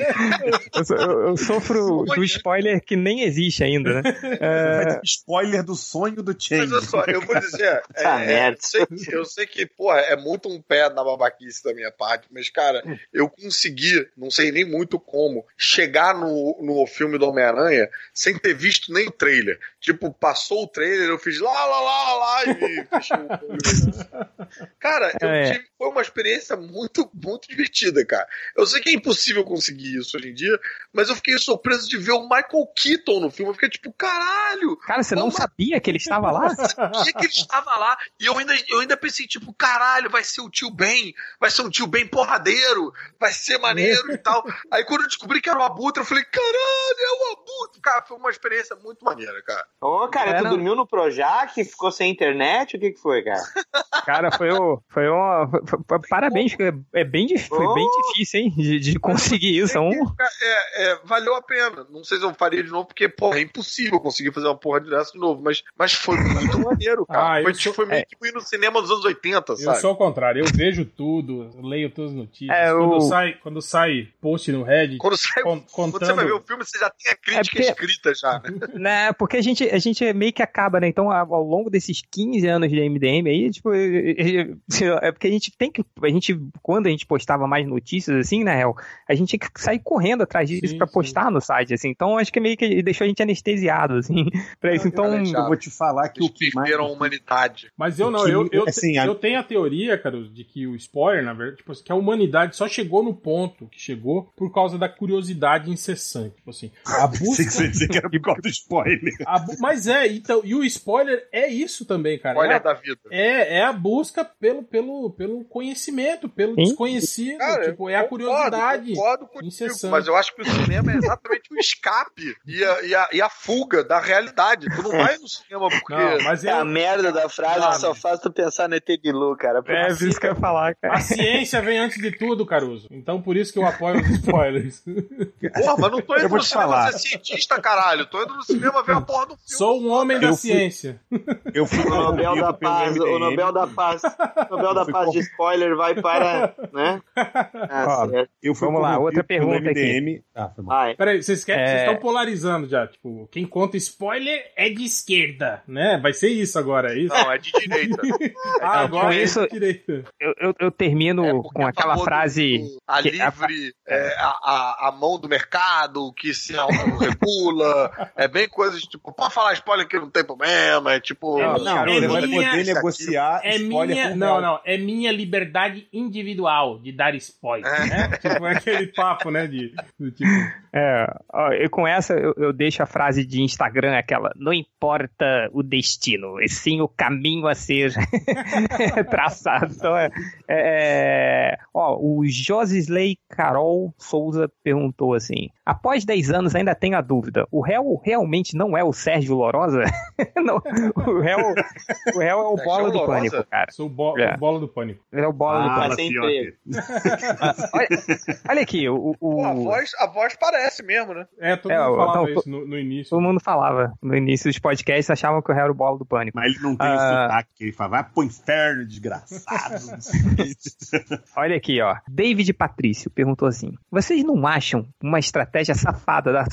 eu, eu- eu sofro do spoiler que nem existe ainda, né? É, Spoiler do sonho do Mas Change. olha só, eu vou dizer, é, é, merda. eu, sei, que- eu sei que, pô, é muito um pé na babaquice da minha parte, mas, cara, eu consegui, não sei nem muito como, chegar no, no filme do Homem-Aranha sem ter visto nem o trailer. Tipo, passou o trailer, eu fiz lá, lá, lá, lá, e fechei o. Cara, eu É. tive- foi uma experiência muito, muito divertida, cara. Eu sei que é impossível conseguir isso hoje em dia, mas eu fiquei surpreso de ver o Michael Keaton no filme. Eu fiquei tipo, caralho, cara, você não Uma- sabia que ele estava lá? sabia que ele estava lá. E eu ainda, eu ainda pensei, tipo, caralho, vai ser o tio Ben, vai ser um tio Ben porradeiro, vai ser maneiro e tal. Aí quando eu descobri que era o Abutre, eu falei, caralho, é o Abutre. Cara, foi uma experiência muito maneira, cara. Ô, cara, É, tu não. dormiu no Projac, ficou sem internet? O que que foi, cara? Cara, foi, o, foi uma. foi- foi- parabéns, porque é bem, foi bem Oh. difícil, hein? De, de conseguir isso. É um, É, é, valeu a pena. Não sei se eu faria de novo, porque, porra, é impossível conseguir fazer uma porra dessa de novo. Mas, mas foi muito maneiro, cara. Ah, eu foi, sou- foi meio que ir no cinema dos anos 80, Eu sabe? sou ao contrário, eu vejo tudo, eu leio todas as notícias. É, quando, o- sai, quando sai post no Reddit, Quando, sai, con- quando você vai ver o contando. filme, você já tem a crítica É porque- escrita já, né? né, porque a gente, a gente meio que acaba, né? Então, ao longo desses 15 anos de MDM aí, tipo, é é porque a gente tem que. A gente, quando a gente postava mais notícias, assim, na real, a gente tinha que sair correndo atrás disso Sim, pra sim. postar no site, assim. Então, acho que meio que deixou a gente anestesiado, assim, pra isso. Então, Eu vou te falar que o Eles que mais. a humanidade. Mas eu não, que- eu, eu, assim, te- a- eu tenho a teoria, cara, de que o spoiler, na verdade, tipo que a humanidade só chegou no ponto que chegou por causa da curiosidade incessante. Tipo assim, a Pensei que você ia dizer que era por causa do spoiler. a mas é, então, e o spoiler é isso também, cara. Olha É a, da vida. é, é a busca pelo, pelo, pelo conhecimento, pelo Sim. desconhecido. Cara, tipo, é a eu curiosidade. Concordo, contigo, incessante. mas eu acho que o cinema é exatamente o escape e a, e, a, e a fuga da realidade. Tu não vai no cinema porque. Não, mas É a merda da frase que só faz tu pensar no ET de Lu, cara. é por isso que eu ia falar, cara. a ciência vem antes de tudo, Caruso. Então por isso que eu apoio os spoilers. Porra, mas não tô Eu indo vou no te cinema falar. ser cientista, caralho. Tô indo no cinema ver a porra do filme. Sou um homem da Eu fui- ciência. Eu fui O Nobel da Paz, o. Nobel da Paz, o Nobel da fui Paz de spoiler vai para, né? Ah, certo. Eu fui Vamos lá, outra pergunta aqui. Ah, foi mal. Vai. Peraí, vocês querem- É. vocês estão polarizando já. Tipo, quem conta spoiler é de esquerda, né? Vai ser isso agora, é isso? Não, é de direita. ah, agora é isso- de direita. Eu, eu, eu termino É, com a aquela frase. do- a que- livre, é, a, a, a mão do mercado que se autorregula. é bem coisas tipo, pode falar spoiler que não tem problema. É tipo. É Não, é vai minha- poder negociar É spoiler minha. Não, não. É minha liberdade individual de dar spoiler. É. Né? Foi aquele papo, né? De, do tipo. É, ó, e com essa eu, eu deixo a frase de Instagram, aquela: não importa o destino, e sim o caminho a ser traçado. Então, é, é, ó, o Josisley Carol Souza perguntou assim: após 10 anos ainda tenho a dúvida, o réu realmente não é o Sérgio Lorosa? não, o, réu, o réu é o bola do pânico, cara. Sou o bo É. bola do pânico. Ele é o bola do Fala, pânico. Olha, olha aqui, o, o- Pô, a, voz, a voz parece mesmo, né? É, todo É, mundo falava então, isso no, no início. todo mundo falava no início dos podcasts, achavam que o réu era o bola do pânico. Mas ele não tem o Ah. sotaque que ele fala, vai pro inferno, desgraçado. Olha aqui, ó. David Patrício perguntou assim: Vocês não acham uma estratégia safada da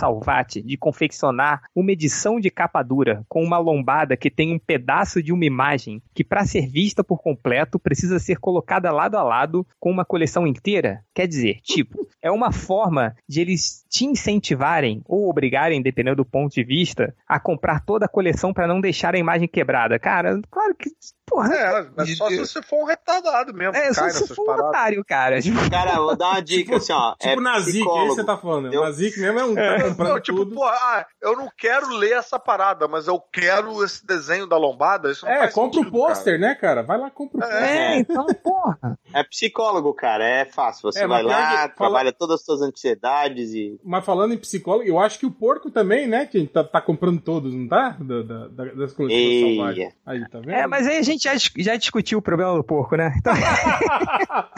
De confeccionar uma edição de capa dura com uma lombada que tem um pedaço de uma imagem que, para ser vista por completo, precisa ser colocada lado a lado com uma coleção inteira? Quer dizer, tipo, é uma forma de eles te incentivarem ou obrigarem, dependendo do ponto de vista, a comprar toda a coleção para não deixar a imagem quebrada. Cara, claro que. Porra, É, mas só se você for um retardado mesmo. é, que só se for um paradas. otário, cara. Tipo, Cara, vou dar uma dica assim, ó. Tipo é Nazik, psicólogo. você tá falando. Eu- Nazik mesmo é um cara comprando Não, tipo, tudo. pô, ah, eu não quero ler essa parada, mas eu quero esse desenho da lombada. Isso não É, compra o sentido, cara. pôster, né, cara? Vai lá, compra o pôster. É, então, porra. É psicólogo, cara. É fácil. Você É, vai lá, que fala- trabalha todas as suas ansiedades e. Mas falando em psicólogo, eu acho que o porco também, né? Que tá, tá comprando todos, não tá? Da, da- da- das coleções. Aí, tá vendo? É, mas aí a gente já, dis- já discutiu o problema do porco, né? Então,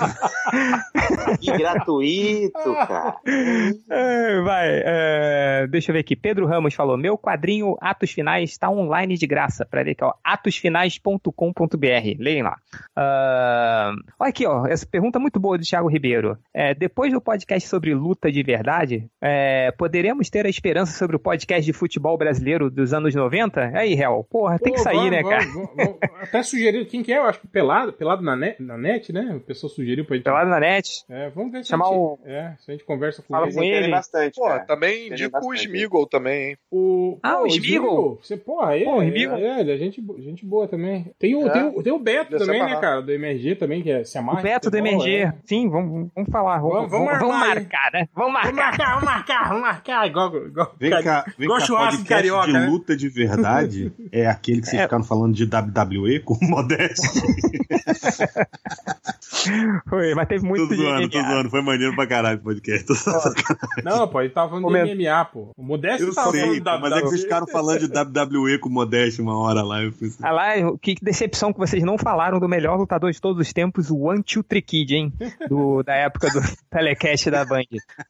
E gratuito, cara. é, vai. é, deixa eu ver aqui. Pedro Ramos falou: Meu quadrinho Atos Finais está online de graça. Pra ver aqui, ó. atosfinais.com.br. Leem lá. Ah, olha aqui, ó. Essa pergunta muito boa do Thiago Ribeiro. É, depois do podcast sobre luta de verdade, é, poderemos ter a esperança sobre o podcast de futebol brasileiro dos anos 90? Aí, Hel. Porra, tem que Pô, sair, vamos, né, cara? vamos, vamos. Até sugeriu, quem que é? Eu acho que Pelado, Pelado na net, na net né? O pessoal sugeriu pra gente. Pelado na net. É, vamos ver se Chamar a gente, o- É, se a gente conversa com Fala ele. com ele. Bastante, Pô, cara. também indico o. Smigol também, hein? O, Ah, pô, o Smeagol. Você, porra, ele, Pô, o é, Smeagol. é, ele é gente, gente boa também. Tem o, É. tem o, tem o Beto também, né, cara? Do MRG também, que é, se amarra. O Beto do futebol, MRG. é. Sim, vamos, vamos falar. Vamos- Vamos, vamos vamos marcar, né? Vamos Vamos marcar. marcar, vamos marcar, vamos marcar. Igual, igual, Vem cá, vem cá, podcast carioca, de né? luta de verdade é aquele que vocês É. ficaram falando de WWE com modéstia. Foi, mas teve Tô muito de zoando, tô MMA. zoando. Foi maneiro pra caralho o podcast. Não, pô, ele tava falando Coment- de MMA, pô. O Modesto Eu tava sei, falando da mas é que vocês WWE. ficaram falando de WWE com modéstia uma hora lá. Eu assim, Ah lá, que decepção que vocês não falaram do melhor lutador de todos os tempos, o Three Kid, hein? Do, da época do telecast da Band.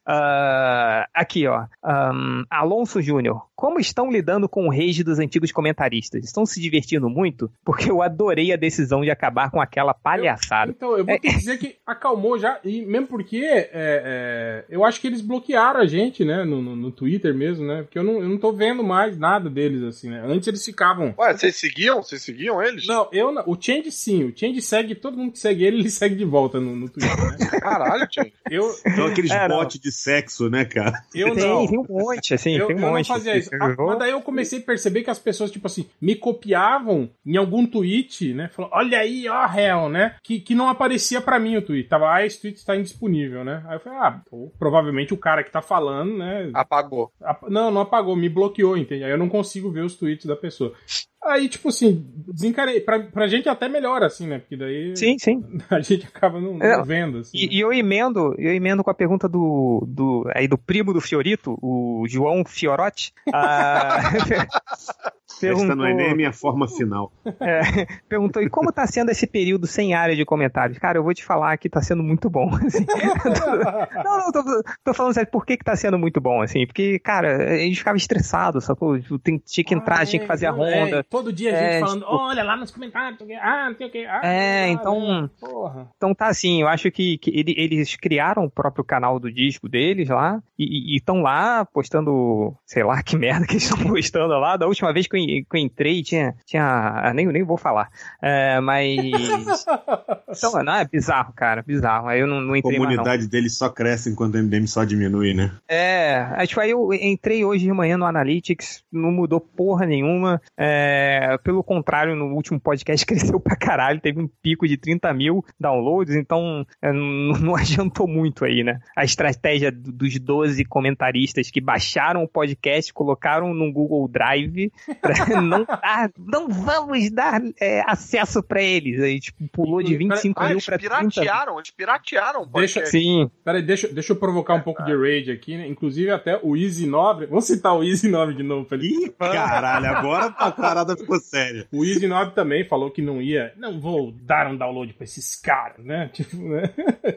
Ah, aqui, ó. Ahn, Alonso Júnior. Como estão lidando com o rage dos antigos comentaristas? Estão se divertindo muito? Porque eu adorei a decisão de acabar com aquela palhaçada. Então, eu vou te dizer que acalmou já, e mesmo porque é, é, eu acho que eles bloquearam a gente, né, no, no, no Twitter mesmo, né, porque eu não, eu não tô vendo mais nada deles, assim, né, antes eles ficavam... Ué, vocês seguiam? Vocês seguiam eles? Não, eu não, o Change sim, o Change segue, todo mundo que segue ele, ele segue de volta no, no Twitter, né, Caralho, gente. eu, São aqueles É, bots de sexo, né, cara? eu tem, não... tem um monte, assim, eu, tem um eu monte. não fazia isso. Eu Ah, vou- mas daí eu comecei a perceber que as pessoas, tipo assim, me copiavam em algum tweet, né? Falando, olha aí, ó, réu, né? Que, que não aparecia pra mim o tweet. Tava, ah, esse tweet está indisponível, né? Aí eu falei, ah, pô, provavelmente o cara que tá falando, né? Apagou. ap- Não, não apagou, me bloqueou, entende? Aí eu não consigo ver os tweets da pessoa. Aí, tipo assim, desencarei. Pra, pra gente até melhor, assim, né? Porque daí Sim, sim. a gente acaba não, não É, vendo, assim. E, e eu emendo, eu emendo com a pergunta do, do, aí do primo do Fiorito, o João Fiorotti. Ah, Esta não é nem a minha forma final. é, perguntou, e como tá sendo esse período sem área de comentários? Cara, eu vou te falar que tá sendo muito bom. assim. não, não, tô, tô falando sério, por que que tá sendo muito bom, assim? Porque, cara, a gente ficava estressado, sacou? Tem, tinha que entrar, Ah, tinha que é, fazer a não, é, ronda. todo dia a gente É, falando, tipo- olha lá nos comentários, ah, não sei o que. Ah, É, ah, então- né, Porra. Então tá assim, eu acho que, que ele- eles criaram o próprio canal do disco deles lá e estão lá postando, sei lá que merda que eles estão postando lá. Da última vez que eu, que, eu entrei, tinha. tinha nem, nem vou falar. É, mas. então, não, é bizarro, cara, bizarro. Aí eu não, não entrei A comunidade dele só cresce enquanto o MDM só diminui, né? É, acho aí eu entrei hoje de manhã no Analytics, não mudou porra nenhuma. É, pelo contrário, no último podcast cresceu pra caralho, teve um pico de 30 mil downloads, então é, não, não adiantou muito aí, né? A estratégia dos 12 comentaristas que baixaram o podcast, colocaram no Google Drive pra não dar, não vamos dar é, acesso para eles. Aí, tipo, pulou de 25 ah, mil pra 30 piratearam, eles piratearam Deixa, Sim. Peraí, deixa, deixa eu provocar um pouco de rage aqui, né? Inclusive até o Easy Nobre. Vamos citar o Easy Nobre de novo, Felipe. Ih, caralho, agora a parada ficou séria. O Easy Nobre também falou que não ia. Não vou dar um download pra esses caras, né? Tipo, né?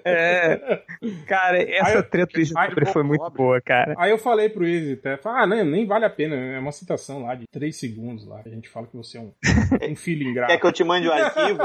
É. Cara, essa Aí, treta do Easy foi muito boa, cara. Aí eu falei pro Easy até, ah, não, nem vale a pena, é uma citação lá de 3 segundos lá. A gente fala que você é um, um filho ingrato. Quer que eu te mande o arquivo?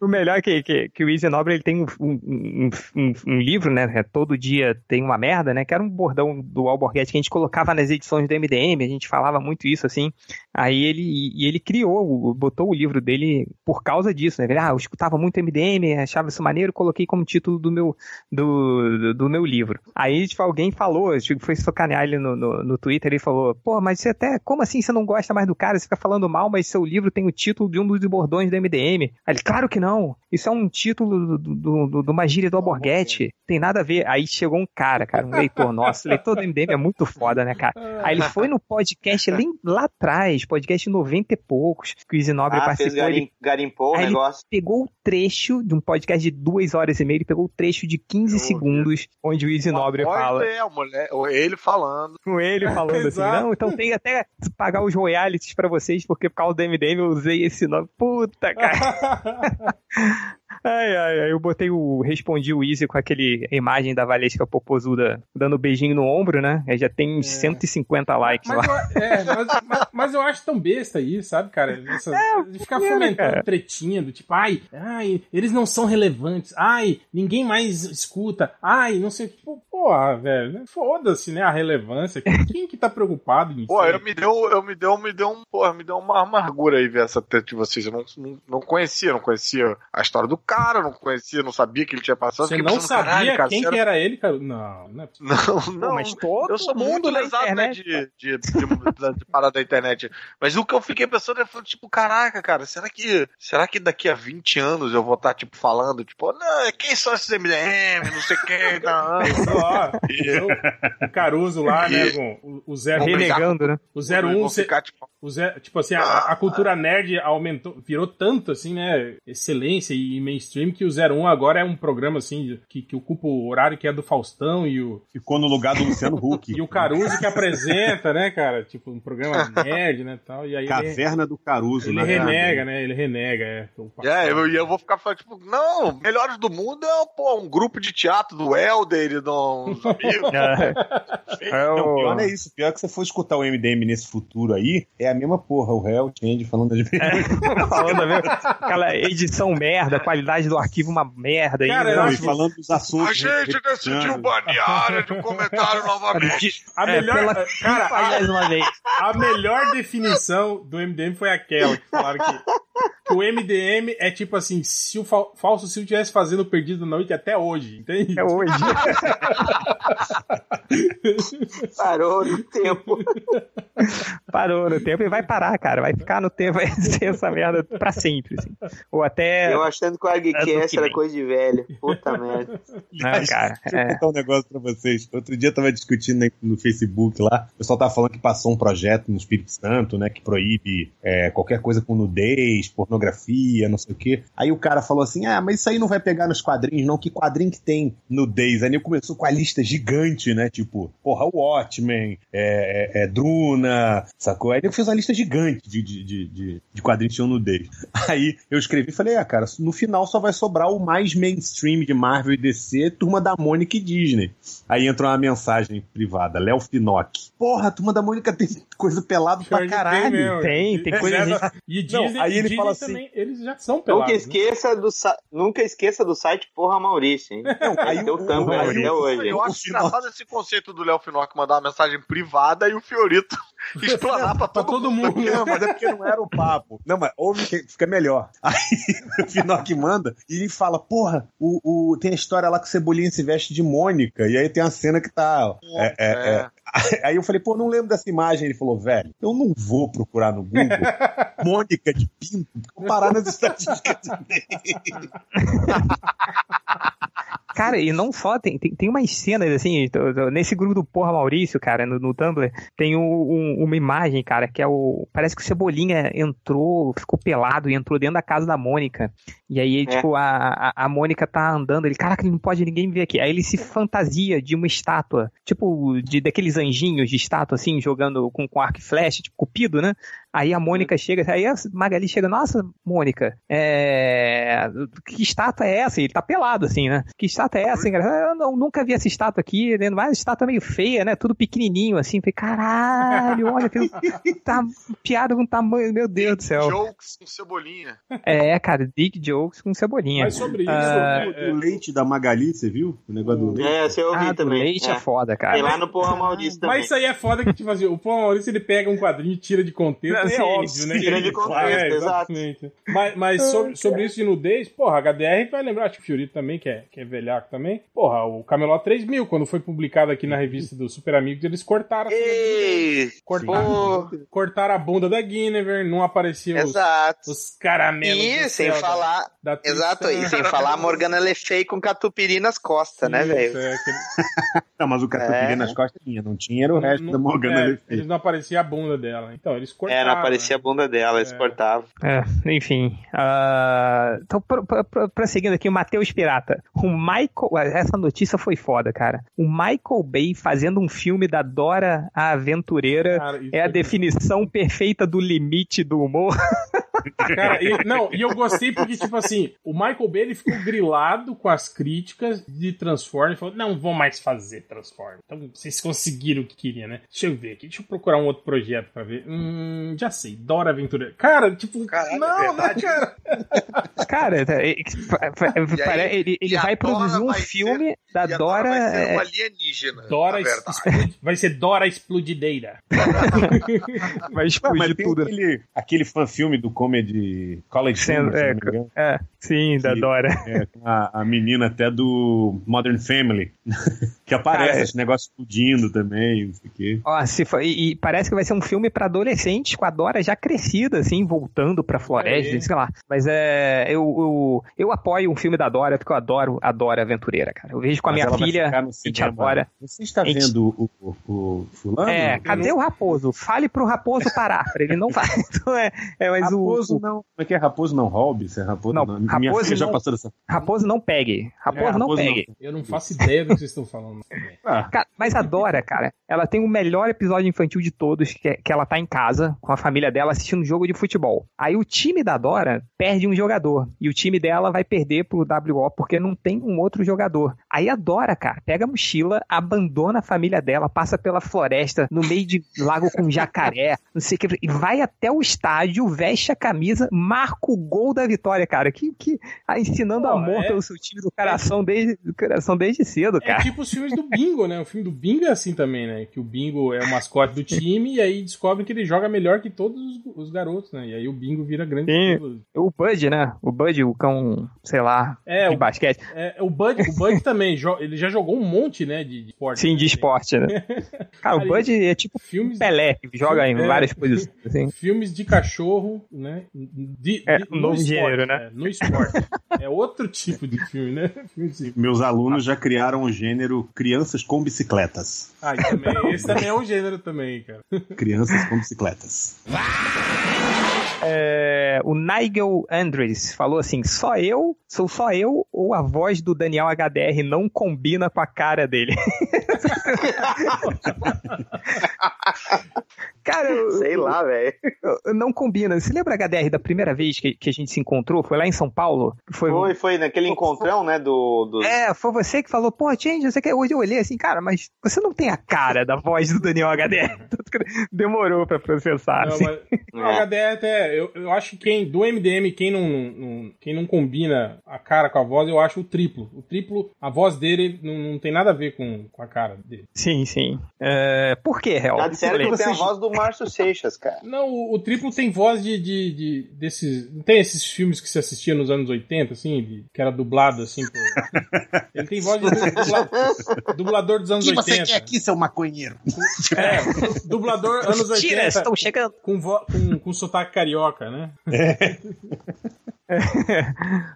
o melhor é que, que, que o Easy Nobre ele tem um, um, um, um livro, né? Todo dia tem uma merda, né? Que era um bordão do Alborguete que a gente colocava nas edições do MDM, a gente falava muito isso assim. Aí ele, e ele criou, botou o livro dele por causa disso, né? Ele, ah, eu escutava muito MDM, achava isso maneiro, coloquei como título do meu, do, do meu livro. Aí, tipo, alguém falou, tipo, foi socanear ele no, no, no Twitter, ele falou, pô, mas você até, como assim você não gosta mais do cara? Você fica falando mal, mas seu livro tem o título de um dos bordões do MDM. Aí ele, claro que não, isso é um título do, do, do, uma gíria do Alborguete, tem nada a ver. Aí chegou um cara, cara, um leitor nosso, leitor do MDM é muito foda, né, cara? Aí ele foi no podcast lá, atrás, podcast 90 e poucos, que o Easy Nobre ah, participou. Fez garim, garimpou o negócio. Ele pegou o trecho de um podcast de duas horas e meia, ele pegou o trecho de 15 segundos, onde o Easy Nobre fala. É, a mulher, ele falando. Com ele falando assim, não, então tem até pagar os royalties pra vocês, porque por causa do MDM eu usei esse nome. Puta, cara. Ai, ai, ai, eu botei o. Respondi o Easy com aquele imagem da Valesca Popozuda dando beijinho no ombro, né? Aí já tem 150 likes Mas lá. eu, é, mas, mas- mas eu acho tão besta isso, sabe, cara? Essa, de ficar maneiro, fomentando cara. tretinha do tipo, ai, ai, eles não são relevantes, ai, ninguém mais escuta, ai, não sei o que. Pô, Porra, velho, né? foda-se, né, a relevância. Quem que tá preocupado nisso? Pô, eu me deu, eu me deu, me deu um, porra, me deu uma amargura aí ver essa treta de vocês. Eu não, não, não conhecia, não conhecia a história do cara, não conhecia, não sabia que ele tinha passado. Você não pensando, sabia caralho, cara, quem será- que era ele, cara? Não, não é possível. Não, não, mas todo eu sou mundo muito lesado né, internet, de, de, de, de, de parada da internet. Mas o que eu fiquei pensando é, tipo, caraca, cara, será que, será que daqui a 20 anos eu vou estar, tipo, falando, tipo, não, quem são esses MDM, não sei quem, não. O Caruso lá, né, com o, o zero Renegando, né? O Vou 01, cê- ficar, tipo, o zero, tipo assim, a, a cultura nerd aumentou, virou tanto assim, né, excelência e mainstream que o 01 agora é um programa assim que, que ocupa o horário que é do Faustão e o Ficou no lugar do Luciano Huck. e o Caruso que apresenta, né, cara, tipo um programa nerd, né, tal, e aí ele, Caverna do Caruso, ele na verdade. renega, né, ele renega, é. o É, eu, e eu vou ficar falando, tipo, não, melhores do mundo é pô, um grupo de teatro do Helder e de uns amigos. É Não, o- pior não é isso. Pior que você for escutar o MDM nesse futuro aí, é a mesma porra. O Hell Change falando das mesmas falando mesmo, aquela edição merda, a qualidade do arquivo uma merda. aí, Cara, né? eu acho- falando dos assuntos. A gente decidiu banear de um comentário novamente. A É, melhor, pela cara, a, mais uma vez. a melhor definição do MDM foi aquela que falaram que, que o MDM é tipo assim, se o Fal- Falso Silvio estivesse fazendo o Perdido da Noite até hoje, entende? É hoje. Parou no tempo. Parou no tempo e vai parar, cara. Vai ficar no tempo, vai ser essa merda pra sempre. Assim. Ou até. Eu achando que o É que era coisa de velho. Puta merda. Não, cara. Deixa eu É. contar um negócio pra vocês. Outro dia eu tava discutindo no Facebook lá, o pessoal tava falando que passou um projeto no Espírito Santo, né, que proíbe é, qualquer coisa com nudez, pornografia, não sei o quê. Aí o cara falou assim, ah, mas isso aí não vai pegar nos quadrinhos não, que quadrinho que tem nudez? Aí ele começou com a lista gigante, né, tipo, porra, Watchmen, é, é, é Druna, sacou? Aí ele fez uma lista gigante de, de, de, de, de quadrinhos que tinham nudez. Aí eu escrevi e falei, ah, cara, no final só vai sobrar o mais mainstream de Marvel e DC, Turma da Mônica e Disney. Aí entrou uma mensagem privada, Léo Finock. Porra, a Turma da Mônica tem coisa pelado pra Pior caralho. Tem, tem E- coisa já- E Não, Disney, aí e ele Fala assim- também, eles já são Nunca pelados. né? esqueça, do, sa- Nunca esqueça do site Porra Maurício, hein? aí Tem o o- Tumblr aí até hoje. Eu acho engraçado esse conceito do Léo Finock mandar uma mensagem privada e o Fiorito explanar pra Pra todo, todo mundo. Não, mas é porque não era o papo. Não, mas ouve que fica melhor. Aí o Pinocchio manda e ele fala: Porra, o, o- tem a história lá que o Cebolinha se veste de Mônica. E aí tem a cena que tá. ó, é, é, é. Aí eu falei: Pô, não lembro dessa imagem. Ele falou: Velho, eu não vou procurar no Google Mônica de Pinto. Vou parar nas estatísticas dele. Cara, e não só, tem, tem, tem umas cenas, assim, nesse grupo do Porra Maurício, cara, no, no Tumblr, tem um- um- uma imagem, cara, que é o. Parece que o Cebolinha entrou, ficou pelado e entrou dentro da casa da Mônica. E aí, É. tipo, a, a, a Mônica tá andando, ele, caraca, ele não pode ninguém ver aqui. Aí ele se fantasia de uma estátua, tipo, de daqueles anjinhos de estátua, assim, jogando com, com arco e flecha, tipo, cupido, né? Aí a Mônica chega, aí a Magali chega, nossa, Mônica, é... que estátua é essa? Ele tá pelado, assim, né? Que estátua é essa? Eu não- nunca vi essa estátua aqui, né? mas estátua meio feia, né? Tudo pequenininho, assim. Falei, caralho, olha, tá piada com tamanho, meu Deus do céu. Jokes com cebolinha. É, cara, Big Jokes com cebolinha. Mas sobre isso, Ah, é, é, O leite da Magali, você viu? O negócio do leite. É, você ouviu Ah, também. leite é, é. foda, Tem cara. lá no Porra Maurício também. Mas isso aí é foda que, tipo assim, o Pão Maurício ele pega um quadrinho e tira de contexto. É, é sim, óbvio, né? tira de contexto, É, exato. exatamente. Mas, mas sobre, sobre isso de nudez, porra, a HDR vai lembrar, acho que o Fiorito também, que é, que é velhaco também. Porra, o Camelot 3000, quando foi publicado aqui na revista do Super Amigos, eles cortaram. Ei! Cortaram, cortaram a bunda da Guinevere, não apareciam os, os caramelos. E sem céu falar. Da Exato, e sem falar a Morgana Le Fay com catupiry nas costas, né, Isso, velho? é, aquele- Não, mas o catupiry É. nas costas tinha, não tinha, era o resto não- da Morgana é, Le Fay. Eles não aparecia a bunda dela. Então, eles cortaram. É, não aparecia a bunda dela, eles É. cortavam. É, enfim. ah, então, pro- pro- pro- prosseguindo aqui, o Matheus Pirata. O Michael. Essa notícia foi foda, cara. O Michael Bay fazendo um filme da Dora a Aventureira Cara, é a definição perfeita do limite do humor. Cara, e, não, e eu gostei porque, tipo assim, o Michael Bay ele ficou grilado com as críticas de Transformers falou: não vou mais fazer Transformers. Então vocês conseguiram o que queriam, né? Deixa eu ver aqui, deixa eu procurar um outro projeto pra ver. Hum, já sei, Dora Aventureira. Cara, tipo, Caralho, não, é não, verdade. cara. Cara, tá, é- é- pare- ele, ele vai produzir um vai filme da E a Dora. vai ser é, um alienígena. Dora explode- vai ser Dora Explodideira. vai Ué, explodir mas tem tudo. aquele, aquele fan-filme do comedy College Sendo- Humor, é. É, sim, da. Dora. É, a, a menina até do Modern Family, que aparece, Cara, é- esse negócio explodindo também, não sei o quê. Ó, se for- e, e parece que vai ser um filme pra adolescentes, com a Dora já crescida, assim, voltando pra floresta, Aí. sei lá. Mas é. Eu, eu, eu apoio um filme da Dora, porque eu adoro a Dora aventureira, cara. Eu vejo com a Mas minha filha, a gente adora. Você está gente- vendo o, o, o fulano? É, cadê o raposo? Fale pro raposo parar. pra Ele não vai. Então é, é mas o- Raposo o, não. Como é que é Raposo não? Hobbes? É Raposo Não, não. Minha Raposo filha já não. passou dessa. raposo não pegue. Raposo É, não raposo pegue. Eu não faço ideia do que vocês estão falando. Ah, Cara, mas a Dora, cara, ela tem o melhor episódio infantil de todos, que, é- que ela tá em casa com a família dela assistindo um jogo de futebol. Aí o time da Dora perde um jogador e o time dela vai perder pro WO porque não tem um outro jogador. Aí a Dora, cara, pega a mochila, abandona a família dela, passa pela floresta, no meio de lago com jacaré, não sei o que, e vai até o estádio, veste a camisa, marca o gol da vitória, cara. Que, que ah, ensinando Pô, amor é- pelo seu time do coração desde, do coração desde cedo, É cara. tipo os filmes do Bingo, né? O filme do Bingo é assim também, né? Que o Bingo é o mascote do time e aí descobre que ele joga melhor que todos os, os garotos, né? E aí o Bingo vira grande Sim. O Bud, né? O Bud, o cão, sei lá, É, de o, basquete. é, o Bud, o Bud também, ele já jogou um monte, né, de, de esporte. Sim, né? de esporte, né? Cara, o Bud é tipo Filmes, Pelé, que joga em É. várias posições. Assim. filmes de cachorro, né? De, É, de- um no novo esporte, gênero, né? é, no esporte. é outro tipo de filme, né? Meus alunos já criaram o gênero crianças com bicicletas. Ah, também, esse também é um gênero também, cara. Crianças com bicicletas. É, o Nigel Andres falou assim: só eu, sou só eu ou a voz do Daniel HDR não combina com a cara dele? Cara, eu- Sei lá, velho. não combina. Você lembra HDR da primeira vez que, que a gente se encontrou? Foi lá em São Paulo? Foi, Foi, foi naquele encontrão, né, do... do... É, foi você que falou, pô, Change, você quer. Hoje eu olhei assim, cara, mas você não tem a cara da voz do Daniel HDR. Demorou pra processar. Não, assim. mas, o É. HDR até. Eu, eu acho que quem, do MDM, quem não, não- quem não combina a cara com a voz, eu acho o triplo. O triplo, a voz dele não, não tem nada a ver com, com a cara dele. Sim, sim. É, por que, Hel? Já disseram que Explica. tem a voz do Márcio Seixas, cara. Não, o, o triplo tem voz de, de, de, desses. Não tem esses filmes que se assistia nos anos 80, assim, de, que era dublado assim por. Ele tem voz de dubla, dublador dos anos O que 80. você quer aqui, seu maconheiro? É, dublador anos 80 Tira, estão chegando. com, vo, com, com sotaque carioca, né?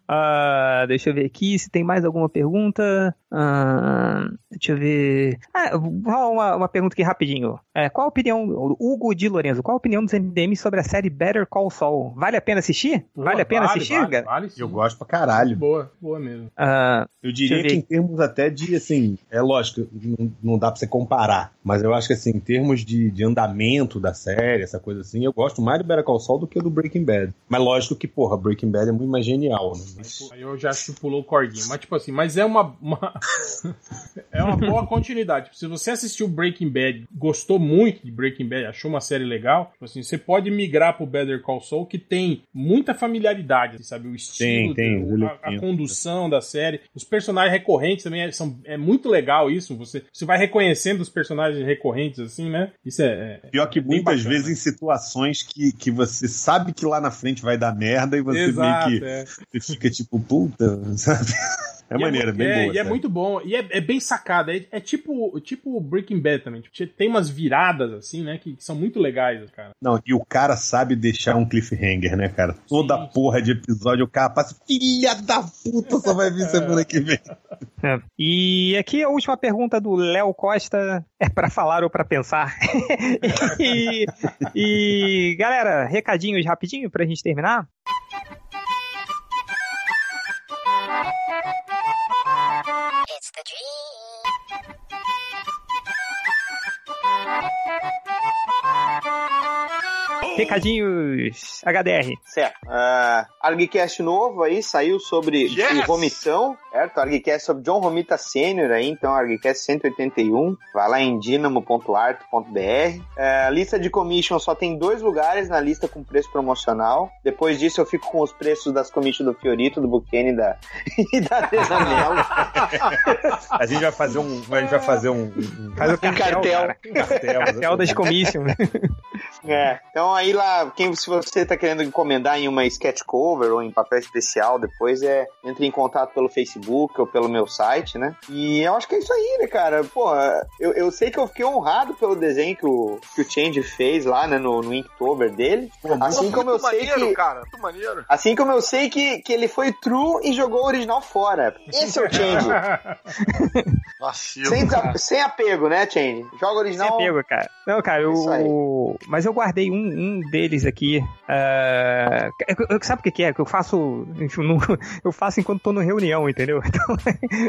Ah, deixa eu ver aqui se tem mais alguma pergunta. Ah, deixa eu ver. Ah, uma, uma pergunta aqui rapidinho. É, qual a opinião, Hugo de Lorenzo, qual a opinião dos MDM sobre a série Better Call Saul? Vale a pena assistir? vale a pena assistir, vale, cara? Vale, sim. Eu gosto pra caralho. Boa, boa mesmo. Ah, Eu diria que em termos até de, assim, é lógico, não, não dá pra você comparar, mas eu acho que, assim, em termos de, de andamento da série, essa coisa assim, eu gosto mais do Better Call Saul do que do Breaking Bad. Mas lógico que, porra, Breaking Bad é muito mais genial, né? Mas- Aí eu já acho que pulou o cordinho. Mas, tipo assim, mas é uma. uma- é uma boa continuidade. Se você assistiu Breaking Bad, gostou muito de Breaking Bad, achou uma série legal, tipo assim, você pode migrar pro Better Call Saul, que tem muita familiaridade, assim, sabe? O estilo, Tem, tem, o- a, a elementos. condução da série. Os personagens recorrentes também é, são, é muito legal isso. Você, você vai reconhecendo os personagens recorrentes, assim, né? Isso é. é- Pior que bem muitas bacana. vezes em situações que, que você sabe que lá na frente vai dar merda e você Exato, meio que é. você fica tipo, puta, sabe? É E maneiro, é bem é, boa. E é muito bom. E é, é bem sacada. É, é tipo tipo Breaking Bad também. Tipo, tem umas viradas, assim, né? Que, que são muito legais, cara. Não, e o cara sabe deixar um cliffhanger, né, cara? Toda Sim. porra de episódio o cara passa, filha da puta, só vai vir semana que vem. é. E aqui a última pergunta do Léo Costa é pra falar ou pra pensar. e, e, galera, recadinhos rapidinho pra gente terminar. the dream. Recadinhos HDR. Certo. Uh, ArgCast novo aí saiu sobre Yes! o Romitão, certo? ArgCast sobre John Romita Sênior aí, então ArgCast 181. Vai lá em dinamo.art.br. Uh, lista de commission só tem dois lugares na lista com preço promocional. Depois disso eu fico com os preços das commission do Fiorito, do Buchene e da, e da Desanello. A gente vai fazer um. A gente vai fazer um, um Faz o cartel, cartel. cartel. Cartel das commissions. É, então aí lá, quem, se você tá querendo encomendar em uma sketch cover ou em papel especial, depois é entre em contato pelo Facebook ou pelo meu site, né? E eu acho que é isso aí, né, cara? Pô, eu, eu sei que eu fiquei honrado pelo desenho que o, que o Change fez lá, né, no, no Inktober dele. Assim como eu muito sei maneiro, que. cara. Muito maneiro. Assim como eu sei que, que ele foi true e jogou o original fora. Esse é o Change. Vacilo. sem, sem apego, né, Change? Joga o original. pego, cara. Não, cara, eu. Mas eu guardei um, um deles aqui. ah, eu- eu- sabe o que, que é? Que eu faço. enfim, não- eu faço enquanto tô no reunião, entendeu? Então,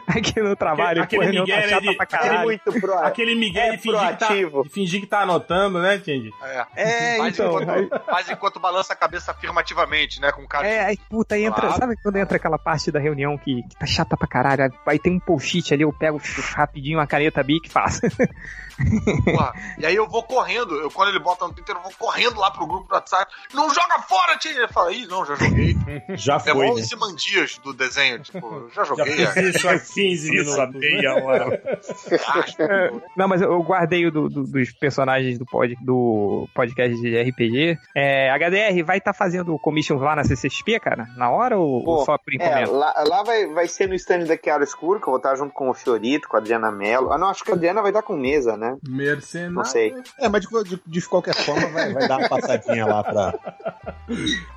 aqui no trabalho, Aquele pô, a reunião Miguel tá chata pra é caralho. muito pro. Aquele Miguel É de, fingir que tá, de fingir que tá anotando, né, Tindy? É. É, Faz, então. enquanto, faz enquanto balança a cabeça afirmativamente, né? Com cara. É, aí, puta, aí entra. Claro. Sabe quando entra aquela parte da reunião que, que tá chata pra caralho? Aí tem um post-it ali, eu pego rapidinho uma caneta Bic e faço. Porra. E aí eu vou correndo, eu, quando ele bota no Twitter, eu vou correndo lá pro grupo do WhatsApp. Não joga fora, tia! Ele fala, ih, não, já joguei. Já É foi, igual né? os Simandias do desenho, tipo, já Já joguei. fiz é. isso há 15 minutos. né? meia hora. Não, mas eu guardei o do- do- dos personagens do, pod, do podcast de RPG. É, HDR vai estar fazendo commissions lá na CCXP, cara? Na hora ou, Pô, ou só por É, encomenda? lá, lá vai, vai ser no stand da Chiara Escuro, que eu vou estar junto com o Fiorito, com a Adriana Mello. Ah, não, acho que a Adriana vai estar com mesa, né? Mercenário. Não sei. É, mas de, de- de qualquer forma vai, vai dar uma passadinha lá pra.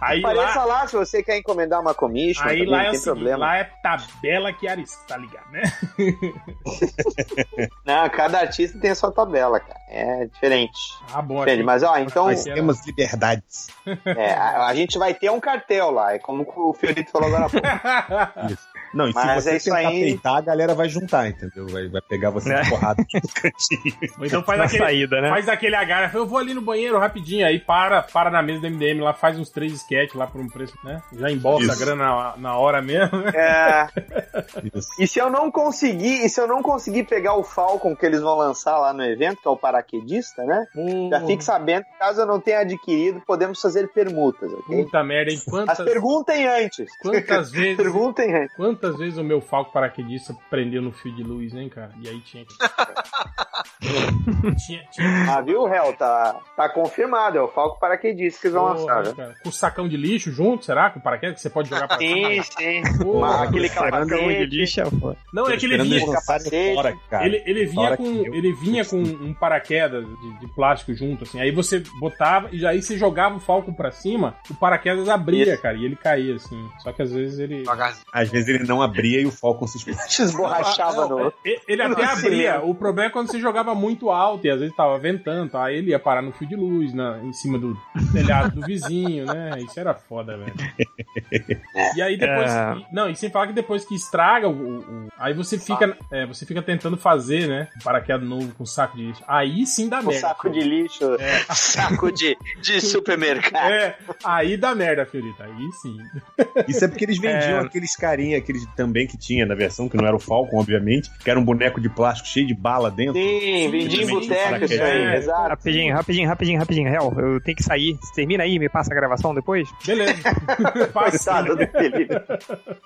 Aí Apareça lá, lá se você quer encomendar uma commission, aí também, lá é seguinte, problema. lá é tabela que Aris, tá ligado, né? Não, cada artista tem a sua tabela, cara. É diferente. Ah, bom. Aqui- Mas, ó, então, ser- Temos liberdades. é, a, a gente vai ter um cartel lá, é como o Fiorito falou agora há pouco. Não, e Mas se é você isso tentar aí. peitar, a galera vai juntar, entendeu? Vai, vai pegar você É. de porrada no cantinho. Ou então faz Na aquele, saída, né? faz aquele agarra, eu vou ali no banheiro rapidinho, aí para, para na mesa do MDM lá, faz uns três sketches lá por um preço, né? Já embolsa a grana na, na hora mesmo. né? É, Isso. e se eu não conseguir, e se eu não conseguir pegar o Falcon que eles vão lançar lá no evento, que é o paraquedista, né? Já Pô, fique sabendo, caso eu não tenha adquirido, podemos fazer permutas, ok? Puta merda, hein? Quantas, perguntem antes. quantas vezes. Perguntem antes. Quantas vezes o meu falco paraquedista prendeu no fio de luz, hein, cara? E aí tinha que. Tinha, tinha Ah, viu, Hel? Tá, tá confirmado. É o Falco Paraquedista que eles vão lançar, né? cara, com o sacão de lixo junto, será? Com o paraquedas que você pode jogar pra Sim, sim. Porra, aquele Sacão de lixo, é foda. Não, é que ele vinha, fora, cara. ele, ele vinha com, eu- ele vinha com um paraquedas de, de plástico junto, assim. Aí você botava e aí você jogava o Falcon pra cima, o paraquedas abria, Isso. cara, e ele caía, assim. Só que às vezes ele. Às vezes ele não abria e o Falcon se esborrachava no. E- Ele até Não, abria. cimento. O problema é quando você jogava muito alto e às vezes tava ventando, aí ele ia parar no fio de luz, na, em cima do telhado do vizinho, né? Isso era foda, velho. E aí depois. É. e- Não, e sem falar que depois que estraga o. o- o- aí você fica. é, você fica tentando fazer, né? Um paraquedas novo com saco de lixo. Aí sim dá Um merda. saco de lixo. Saco de, de supermercado. É, aí dá merda, Fiorita. Aí sim. Isso é porque eles vendiam aqueles carinha, aqueles também que tinha na versão, que não era o Falcon, obviamente, que era um boneco de plástico cheio de bala dentro. Sim, vendi em boteco isso aí, é. exato. Rapidinho, rapidinho, rapidinho, rapidinho. Hel, eu tenho que sair. Você termina aí e me passa a gravação depois? Beleza. Passa. Coitado do Felipe.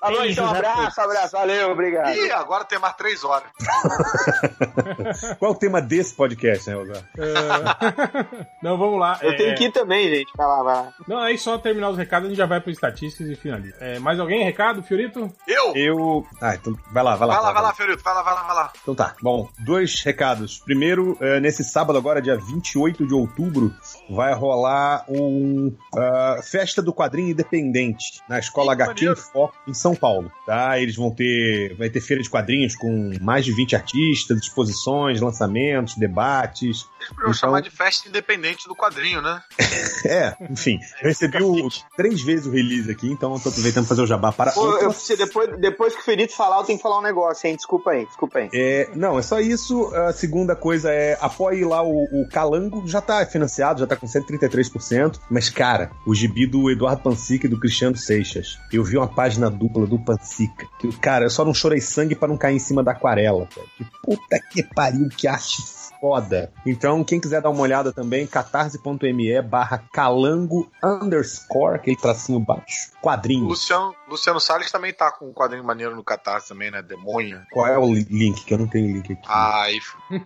Falou, Beijo, então, um abraço, abraço, valeu, obrigado. Ih, agora tem mais três horas. Qual é o tema desse podcast, né? É. Não, vamos lá. Eu É, tenho que ir também, gente. Vai lá, vai lá. Não, aí só terminar os recados, a gente já vai para estatísticas e finaliza. É, mais alguém? Recado, Fiorito? Eu? Eu. Ah, então vai lá, vai lá. Vai lá, vai lá, Fiorito. Vai lá, vai lá, vai lá. Então tá. Bom, dois recados. Primeiro, eh, nesse sábado agora, dia 28 de outubro, vai rolar um ah, Festa do Quadrinho Independente na Escola Que HQ em maneiro. Foco, em São Paulo. Tá? Eles vão ter. Vai ter feira de quadrinhos com mais de 20 artistas, exposições, lançamentos, debates. Podiam Então- chamar de festa independente do quadrinho, né? É, enfim. Eu recebi o, três vezes o release aqui, então eu tô aproveitando pra fazer o jabá para. Pô, outra eu, se depois, depois que o Ferito falar, eu tenho que falar um negócio, hein? Desculpa aí, desculpa aí. É, não, é só isso. A segunda coisa é apoie lá o, o Calango, já tá financiado, já tá com 133%. Mas, cara, o gibi do Eduardo Pansica e do Cristiano Seixas. Eu vi uma página dupla do Pansica. Que, cara, eu só não chorei sangue pra não cair em cima da aquarela. Velho. Que puta que pariu, que arte foda. Então, quem quiser dar uma olhada também, catarse.me barra calango underscore, aquele tracinho baixo. O Quadrinhos. Luciano, Luciano Salles também tá com um quadrinho maneiro no Catarse também, né? Demônio. Qual é o li- link? Que eu não tenho link aqui. Ai,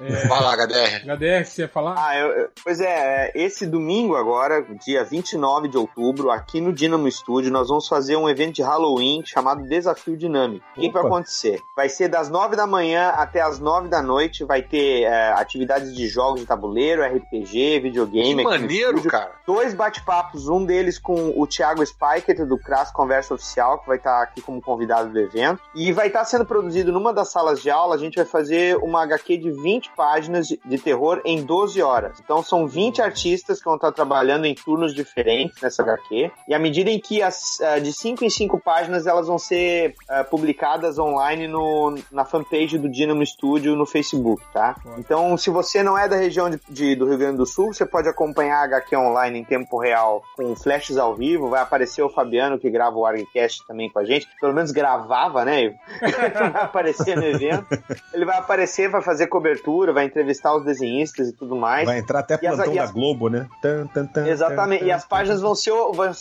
É, vai lá, HDR. HDR, você ia falar? Ah, eu- eu- pois é, esse domingo agora, dia 29 de outubro, aqui no Dynamo Studio, nós vamos fazer um evento de Halloween chamado Desafio Dinâmico. O que, vai acontecer? Vai ser das 9 da manhã até as 9 da noite, vai ter é, atividades de jogos de tabuleiro, RPG, videogame. Que maneiro, estúdio. cara. Dois bate-papos, um deles com o Thiago Spiker, do Crass Conversa Oficial, que vai estar aqui como convidado do evento. E vai estar sendo produzido numa das salas de aula, a gente vai fazer uma HQ de 20 páginas de, de terror em 12 horas. Então são 20 artistas que vão estar trabalhando em turnos diferentes nessa HQ. E à medida em que as, ah, de 5 em 5 páginas elas vão ser ah, publicadas online no, na fanpage do Dynamo Studio no Facebook, tá? Então, se você não é da região de, de- do Rio Grande do Sul, você pode acompanhar a HQ online em tempo real com flashes ao vivo. Vai aparecer o Fabiano, que grava o ArgCast também com a gente. Pelo menos gravava, né? Ivo? Não vai aparecer no evento. Ele vai aparecer, vai fazer cobertura, vai entrevistar os desenhistas e tudo mais. Vai entrar até as- plantão e da as- Globo, né? Tan, tan, tan, Exatamente. E as páginas vão ser,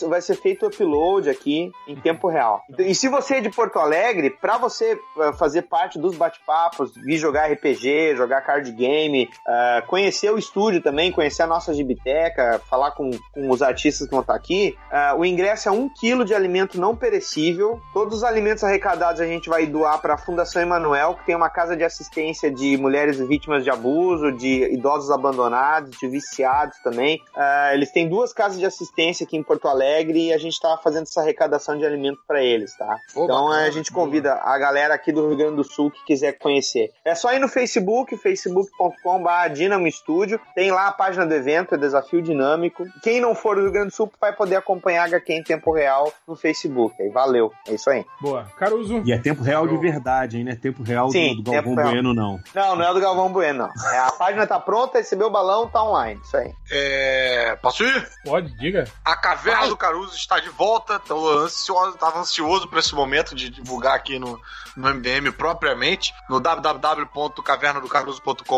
vai, ser feito o upload aqui em tempo real. E se você é de Porto Alegre, pra você eh, fazer parte dos bate-papos, vir jogar RPG, jogar card game, eh, conhecer o estúdio também, conhecer a nossa gibiteca, falar com, com os artistas que vão estar aqui, eh, o ingresso é um quilo de alimento não perecível. Todos os alimentos arrecadados a gente vai doar para a Fundação Emanuel, que tem uma casa de assistência de mulheres vítimas de abuso, de idosos abandonados, de viciados também. Ah, eles têm duas casas de assistência aqui em Porto Alegre e a gente está fazendo essa arrecadação de alimento para eles, tá? Então bacana, a gente convida a galera aqui do Rio Grande do Sul que quiser conhecer. É só ir no Facebook, facebook.com.br Dinamo Studio. Tem lá a página do evento, é Desafio Dinâmico. Quem não for do Rio Grande do Sul vai poder acompanhar a HQ em tempo real no Facebook. Aí valeu. É isso aí. Boa. Caruso. E é tempo real de verdade, hein? Não é tempo real Sim, do, do Galvão. Bueno, não. Não, não é do Galvão Bueno, não. É, a página tá pronta, recebeu o balão, tá online. Isso aí. É, posso ir? Pode, diga. A Caverna do Caruso está de volta. Tô ansioso, tava ansioso por esse momento de divulgar aqui no, no MDM propriamente, no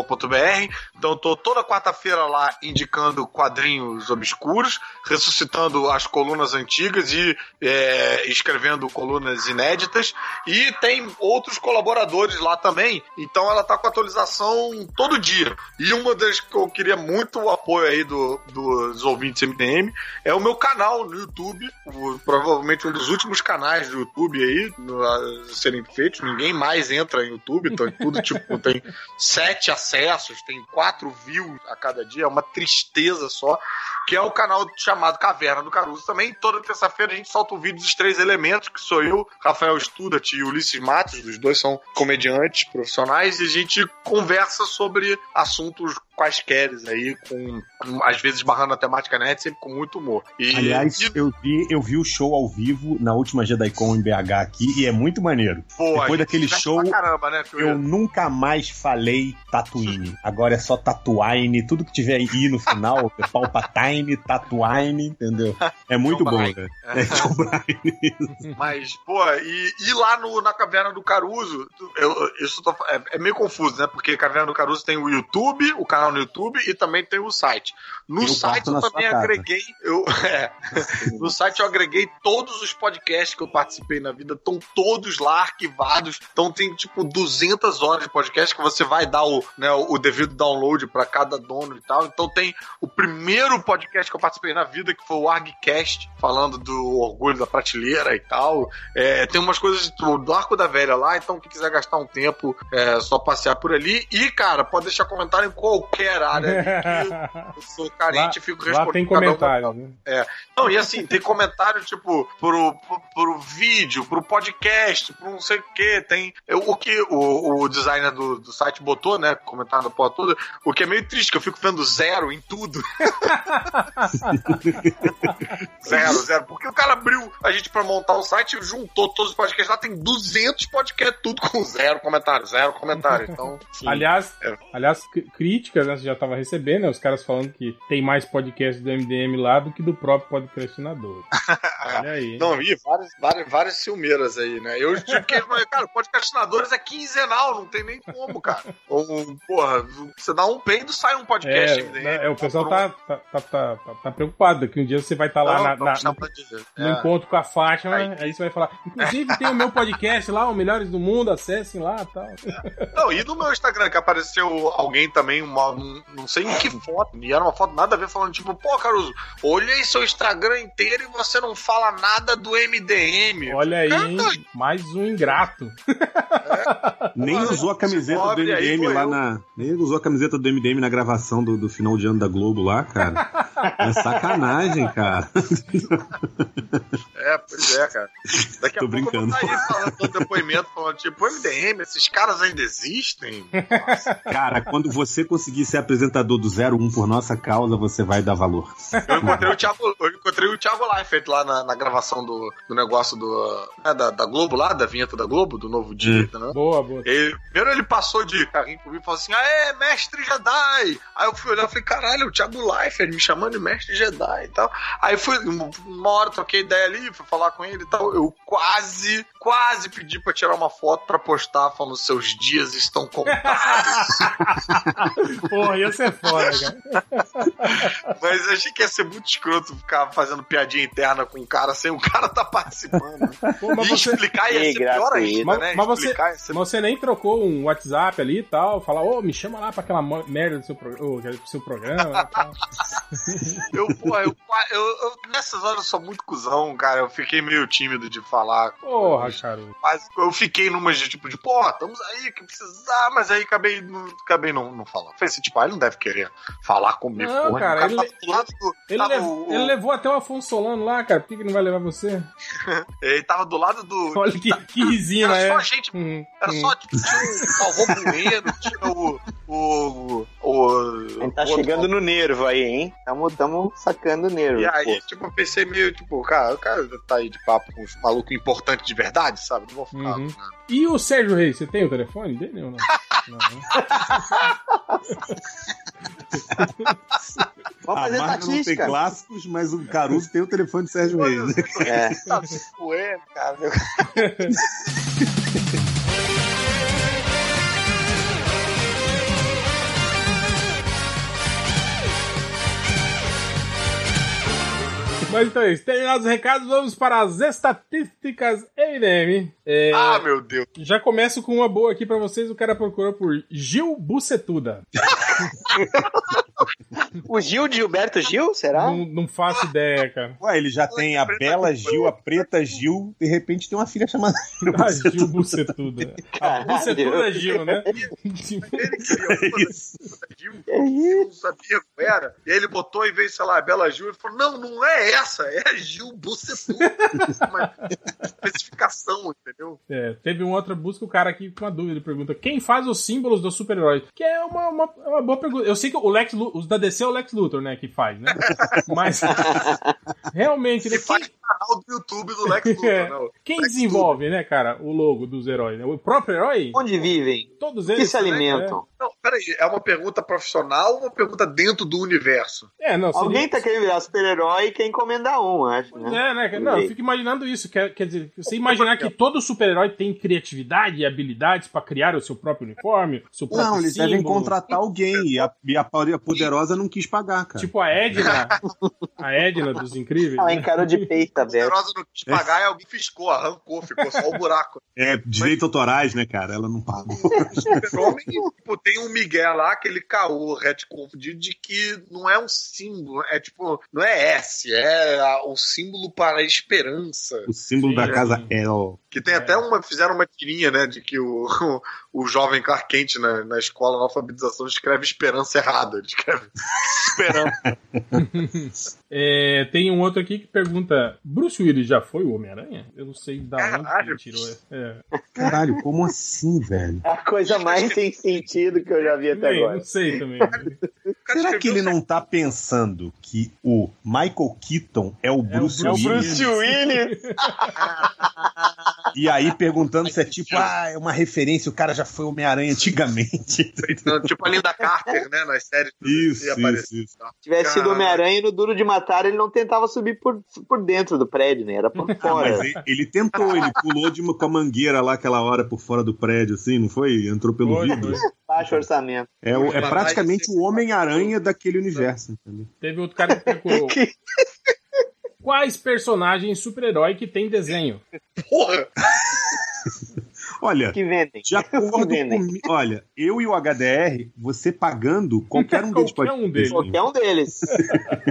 www.cavernadocaruso.com.br. Então tô toda quarta-feira lá indicando quadrinhos obscuros, ressuscitando as colunas antigas e é, é, escrevendo colunas inéditas e tem outros colaboradores lá também. Então ela tá com atualização todo dia. E uma das que eu queria muito o apoio aí do, dos ouvintes MDM é o meu canal no YouTube, o- provavelmente um dos últimos canais do YouTube aí no- a serem feitos. Ninguém mais entra em YouTube, então tudo tipo tem sete acessos, tem quatro views a cada dia, é uma tristeza só. Que é o canal chamado Caverna do Caruso também. Toda terça-feira a gente solta o vídeo dos três elementos, que sou eu, Rafael Studat e Ulisses Matos, os dois são comediantes profissionais, e a gente conversa sobre assuntos quaisquer aí, com às vezes barrando a temática net, sempre com muito humor. E, Aliás, e, eu vi, eu vi o show ao vivo na última JediCon em BH aqui e é muito maneiro. pô, depois daquele show, Caramba, né, Eu nunca mais falei Tatooine. Agora é só Tatuine. Tudo que tiver I no final, é Palpatine, Tatuine, entendeu? É muito bom, Bryan. né? É John Bryan. Mas, pô, e, e lá no, na Caverna do Caruso, eu, isso tô- é, é meio confuso, né? Porque Caverna do Caruso tem o YouTube, o canal no YouTube e também tem o site. No o site eu também agreguei. Eu, é, no site eu agreguei todos os podcasts que eu participei na vida, estão todos lá arquivados. Então tem tipo 200 horas de podcast que você vai dar o, né, o devido download para cada dono e tal. Então tem o primeiro podcast que eu participei na vida, que foi o ArgCast, falando do orgulho da prateleira e tal. É, tem umas coisas do, do Arco da Velha lá, então quem quiser gastar um tempo, é só passear por ali. E, cara, pode deixar comentário em qualquer que Eu sou carente e fico respondendo. Lá tem cada um. né? Não, e assim, tem comentário, tipo, pro, pro, pro vídeo, pro podcast, pro não sei o que. Tem o que o, o designer do, do site botou, né? Comentário da porra toda. O que é meio triste, que eu fico vendo zero em tudo. zero, zero. Porque o cara abriu a gente pra montar o site, juntou todos os podcasts lá, tem 200 podcasts, tudo com zero comentário, zero comentário. Então, Aliás, É. aliás, cri- críticas, né, você já tava recebendo, né, os caras falando que tem mais podcast do MDM lá do que do próprio podcastinador. Olha aí. Não, e várias, várias, várias ciumeiras aí, né? Eu tive que. Cara, podcastinadores é quinzenal, não tem nem como, cara. Ou, porra, você dá um peido, sai um podcast. É, né? né, é, o pessoal tá, tá, tá, tá, tá- tá preocupado. Daqui um dia você vai estar lá Não, na- na- no, no É. encontro com a Fátima, Aí. aí. você vai falar. Inclusive tem o meu podcast lá, o Melhores do Mundo, acessem lá e tal. Não, e no meu Instagram que apareceu alguém também, uma, não sei em que foto, e era uma foto nada a ver, falando tipo, pô, Caruso, olhei seu Instagram inteiro e você não fala nada do MDM. Olha aí, hein? mais um ingrato. Nem Mano, usou a camiseta do MDM lá eu. na. Nem usou a camiseta do MDM na gravação do, do final de ano da Globo lá, cara. É sacanagem, cara. É, pois é, cara. Daqui a Tô pouco eu brincando. vou estar aí falando depoimento, falando tipo, MDM, esses caras ainda existem? Cara, quando você conseguir ser apresentador do 01 por nossa causa, você vai dar valor. Eu encontrei o Thiago, eu encontrei o Thiago Leifert lá na, na gravação do, do negócio do, né, da, da Globo lá, da vinheta da Globo, do novo dia, né? Boa, boa. Ele, primeiro ele passou de carrinho por mim e falou assim: Aê, mestre Jedi! Aí eu fui olhar e falei: caralho, o Thiago Leifert me chamando de mestre Jedi e tal. Aí fui, uma hora troquei ideia ali, fui falar com ele e tal. Eu quase, quase pedi pra tirar uma foto pra postar falando: seus dias estão contados. Porra, ia ser foda, cara. Mas eu achei que ia ser muito escroto ficar fazendo piadinha interna com o cara sem o cara tá participando. Pô, mas e você, explicar ia ser pior ainda, Mas- né? mas você- ser mas você nem trocou um WhatsApp ali e tal, falar, ô, me chama lá pra aquela merda do seu, pro- ô, do seu programa. e tal. Eu, pô, eu, eu, eu- nessas horas eu sou muito cuzão, cara. Eu fiquei meio tímido de falar. Porra, cara. Mas eu fiquei numas de tipo de, porra, estamos aí, que precisar, mas aí acabei, não, acabei não, não falando. Falei assim, tipo, ah, ele não deve querer falar comigo, Não, porra. cara, o ele- tava do. Ele, tava lev- o- ele levou até o Afonso Solano lá, cara. Por que, que não vai levar você? ele tava do lado do. Olha que, que risinho, Era né? só gente Hum, Era hum. só, tipo, tinha o Galvão Bueno, tinha o. O. o A gente tá o outro chegando no nervo aí, hein? Tamo, tamo sacando o nervo. E aí, pô. tipo, eu pensei meio, tipo, cara, o cara tá aí de papo com uns malucos importantes de verdade, sabe? Não vou ficar. Uhum. E o Sérgio Reis, você tem o telefone dele ou não? não né? Vamos a fazer não tem clássicos, mas o Caruso tem o telefone de Sérgio Reis. É. Tá doendo, cara. Mas então é isso. Terminados os recados, vamos para as estatísticas MDM. É, Ah, meu Deus. já começo com uma boa aqui pra vocês. O cara procurou por Gil Bucetuda. O Gil de Gilberto Gil, será? Não, não faço ideia, cara. Ué, ele já tem a Bela Gil, a Preta Gil, de repente tem uma filha chamada Ah, Gil Bucetuda. A. Bucetuda Gil, né? Ele queria É uma isso. Gil, não sabia qual era. E aí ele botou, em vez, sei lá, Bela Gil, ele falou: não, não é essa, é a Gil Bucetuda. Uma especificação, entendeu? É, teve uma outra busca, o cara aqui com uma dúvida, ele pergunta, quem faz os símbolos dos super-heróis? Que é uma, uma, é uma boa pergunta. Eu sei que o Lex os da DC é o Lex Luthor, né, que faz, né? Mas, realmente, né, faz quem, o canal do YouTube do Lex Luthor, É. não. quem Lex desenvolve, né, cara, o logo dos heróis? Né? O próprio herói? Onde vivem? Todos Que eles. se alimentam? Não, peraí, é uma pergunta profissional ou uma pergunta dentro do universo? É, não, seria- Alguém tá querendo virar super-herói e quer encomendar um, acho, né? É, né? Não, eu fico imaginando isso. Quer, quer dizer, você imaginar que todo super-herói tem criatividade e habilidades pra criar o seu próprio uniforme, seu próprio Não, eles símbolo. devem contratar alguém e a, e a poderosa não quis pagar, cara. Tipo a Edna. a Edna dos Incríveis. Ela né? encarou de peito A aberto. Poderosa não quis pagar e alguém fiscou, arrancou, ficou só o buraco. É, direitos autorais, né, cara? Ela não pagou. Super-Homem, tipo, tem um Miguel lá, aquele caô retcon de, de que não é um símbolo, é tipo, não é S, é a- o símbolo para a esperança. O símbolo Sim, da é. casa El. Que tem É. até uma, fizeram uma tirinha, né, de que o, o, o jovem Clark Kent na, na escola, na alfabetização, escreve esperança errada. Ele escreve esperança. É, tem um outro aqui que pergunta: Bruce Willis já foi o Homem-Aranha? Eu não sei da onde que Caralho. ele tirou. É. Caralho, como assim, velho? É a coisa mais sem sentido que eu já vi até Também, agora. não sei também. Será que ele não tá pensando que o Michael Keaton é o Bruce É o Willis? Bruce Willis! E aí perguntando se é tipo, ah, é uma referência, o cara já foi Homem-Aranha antigamente. Então, tipo a Linda Carter, né, nas séries. Isso, isso, isso. Se tivesse sido. Homem-Aranha e no Duro de Matar, ele não tentava subir por, por dentro do prédio, né? Era por Ah, fora. mas ele, ele tentou, ele pulou de uma, com a mangueira lá aquela hora por fora do prédio, assim, não foi? Entrou pelo Foi, vidro. foi. Baixo orçamento. É, é praticamente o Homem-Aranha daquele universo, entendeu? Teve outro cara que procurou. Quais personagens super-herói que tem desenho? Porra! Olha, Que vendem. de acordo vendem. com. Olha, eu e o HDR, você pagando, qualquer um deles pode. Qualquer um ter deles. Qualquer um deles.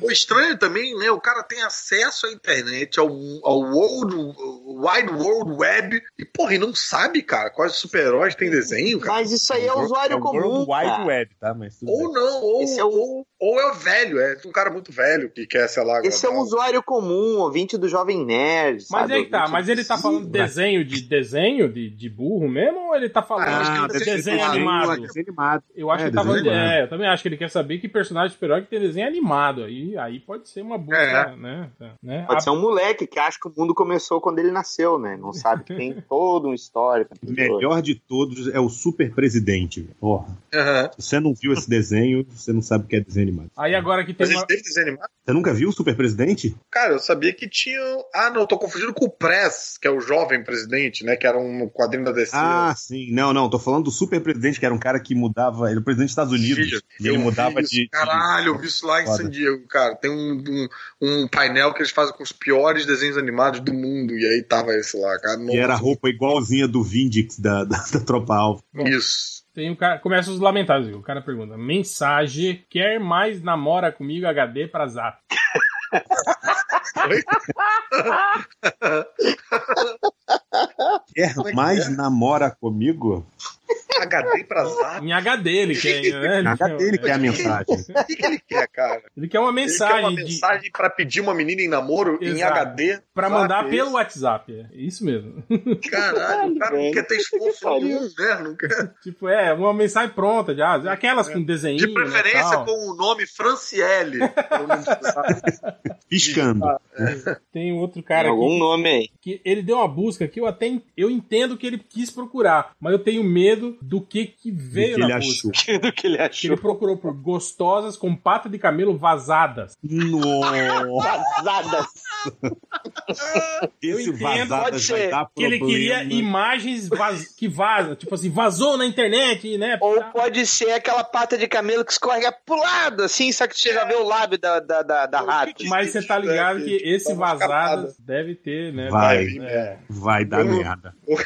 O estranho também, né? O cara tem acesso à internet, ao, ao world, Wide World Web, e, porra, e não sabe, cara, quais super-heróis tem desenho, cara. Mas isso aí é usuário o comum. World Wide cara. Web, tá? Mas tudo Ou não, ou, é o- ou, ou é o velho, é um cara muito velho que quer, sei lá, Esse é um usuário comum, ouvinte do Jovem Nerd. Mas sabe? aí tá, mas ele tá falando de desenho de desenho de, de burro mesmo ou ele tá falando Ah, de desenho desenho, animado? Desenho animado. Eu acho É, que ele tá desenho falando de, animado. é, eu também acho que ele quer saber que personagem super-herói que tem desenho animado. Aí, aí pode ser uma busca, É. né? né? Pode A- ser um moleque que acha que o mundo começou quando ele nasceu, né? Não sabe que tem todo um histórico. O melhor de todos é o Super Presidente. Porra. Se você não viu esse desenho, você não sabe o que é desenho animado. Aí agora que tem Mas uma... desenho animado? Você nunca viu o Super Presidente? Cara, eu sabia que tinha. Ah, não, eu tô confundindo com o Press, que é o jovem presidente, né? Que era um quadrinho da DC. Ah, sim. Não, não. Tô falando do Super Presidente, que era um cara que mudava. Ele era o presidente dos Estados Unidos. Filho, E ele mudava isso. de. de- Caralho, eu vi isso lá em Foda. San Diego, cara. Tem um, um, um painel que eles fazem com os piores desenhos animados do mundo. E aí tava esse lá, cara. E era a roupa igualzinha do Vindix da, da, da Tropa Alfa. Isso. Tem um cara, começa os lamentáveis. O cara pergunta: mensagem, quer mais namora comigo HD pra zap? Quer é que mais é? namora comigo? HD pra zap. Em HD ele quer, né? Ele Cadê ele quer a mensagem? O que, que ele quer, cara? Ele quer uma Ele quer mensagem, uma de, mensagem pra pedir uma menina em namoro em Exato. HD. pra Zap, mandar é pelo? WhatsApp. É isso mesmo. Caralho, o cara não quer ter esforço Pariu. nenhum, né? Não quer. tipo, é, uma mensagem pronta já. Aquelas com desenho. De preferência com o nome Franciele. pra Piscando. Tem outro Tem cara algum aqui nome aí. que ele deu uma busca que eu até eu entendo que ele quis procurar, mas eu tenho medo do que que veio que na ele busca. achou. do que ele Que achou. ele procurou por gostosas com pata de camelo vazadas. Nossa, Vazadas. esse entendo, vazadas pode vai ser. dar Que ele queria problema. imagens vaz- que vazam. Tipo assim, vazou na internet, né? Ou pode ser aquela pata de camelo que escorrega pro lado, assim, só que você já vê o lábio da, da, da, da rato. Mas você tá ligado que esse Dá uma escapada. vazadas deve ter, né? Vai. É. Vai dar Eu- merda. Eu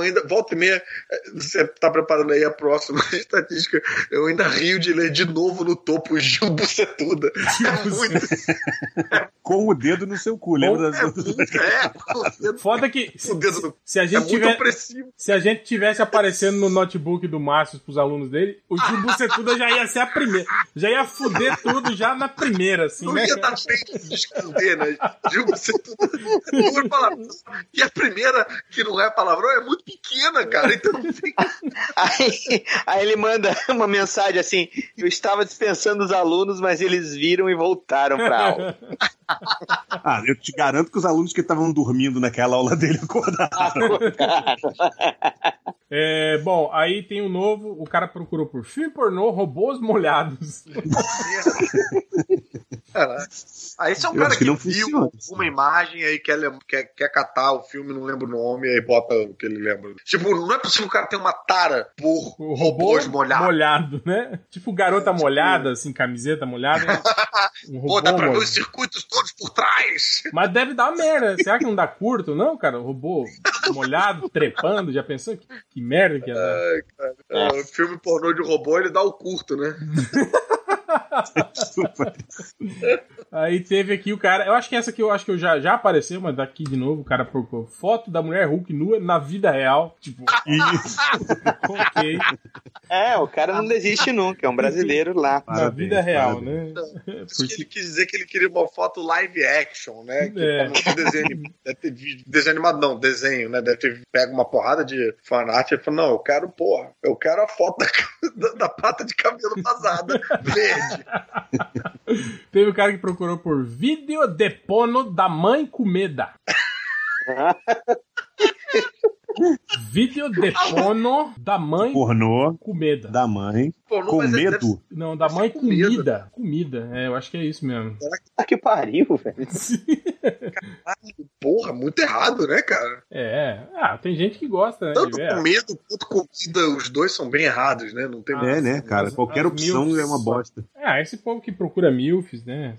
ainda, volta e meia, eh, você tá preparando aí a próxima estatística, eu ainda rio de ler de novo no topo Gil Bucetuda. É muito, Com o dedo no seu cu, lembra das é outras? é, Foda que se, o dedo no, se a é gente muito tiver, se a gente tivesse aparecendo no notebook do Márcio pros alunos dele, o Gilbucetuda já ia ser a primeira. Já ia fuder tudo já na primeira, assim, Não né? ia dar tempo de esconder, né? Gil Bucetuda. E a primeira, que não é palavrão, é muito pequena, cara. Então não tem Aí, aí ele manda uma mensagem assim: Eu estava dispensando os alunos, mas eles viram e voltaram pra aula. Ah, eu te garanto que os alunos que estavam dormindo naquela aula dele acordaram. É, bom, aí tem um novo, o cara procurou por filme pornô, robôs molhados. Cara, aí você é um Eu cara que, que viu funciona. uma imagem aí quer, quer, quer catar o filme, não lembra o nome, aí bota o que ele lembra. Tipo, não é possível o cara ter uma tara por O robô robôs molhados. molhado, né? Tipo garota molhada, assim, camiseta molhada. Um robô Pô, dá pra ver molhado. os circuitos todos por trás. Mas deve dar merda. Será que não dá curto, não, cara? O robô molhado, trepando, já pensou? Que, que merda que ia dar? É, o filme pornô de robô, ele dá o curto, né? Aí teve aqui o cara. Eu acho que essa aqui eu acho que eu já, já apareceu, mas daqui de novo o cara procurou foto da mulher Hulk nua na vida real. Tipo, Isso. ok. É, o cara não desiste nunca, é um brasileiro lá. Na Parabéns, vida real, parabéns. né? Isso que ele quis dizer que ele queria uma foto live action, né? Que É. como desenho, desenho animado, não, desenho, né? Deve ter pega uma porrada de fanart e fala, não, eu quero, porra, eu quero a foto da, da, da pata de cabelo vazada, verde. Teve o cara que procurou por vídeo de pono da mãe comeda. vídeo de pono da mãe Pornô comeda. da mãe Pô, não, com mas é- deve- medo. Não, da mãe comida. comida. Comida. É, eu acho que é isso mesmo. Ah, que pariu, velho. Porra, muito errado, né, cara? É. Ah, tem gente que gosta, né? Tanto com medo quanto comida, os dois são bem errados, né? Não tem Ah, É, né, cara? as- Qualquer as opção milfs é uma bosta. Ah, esse povo que procura milfs, né?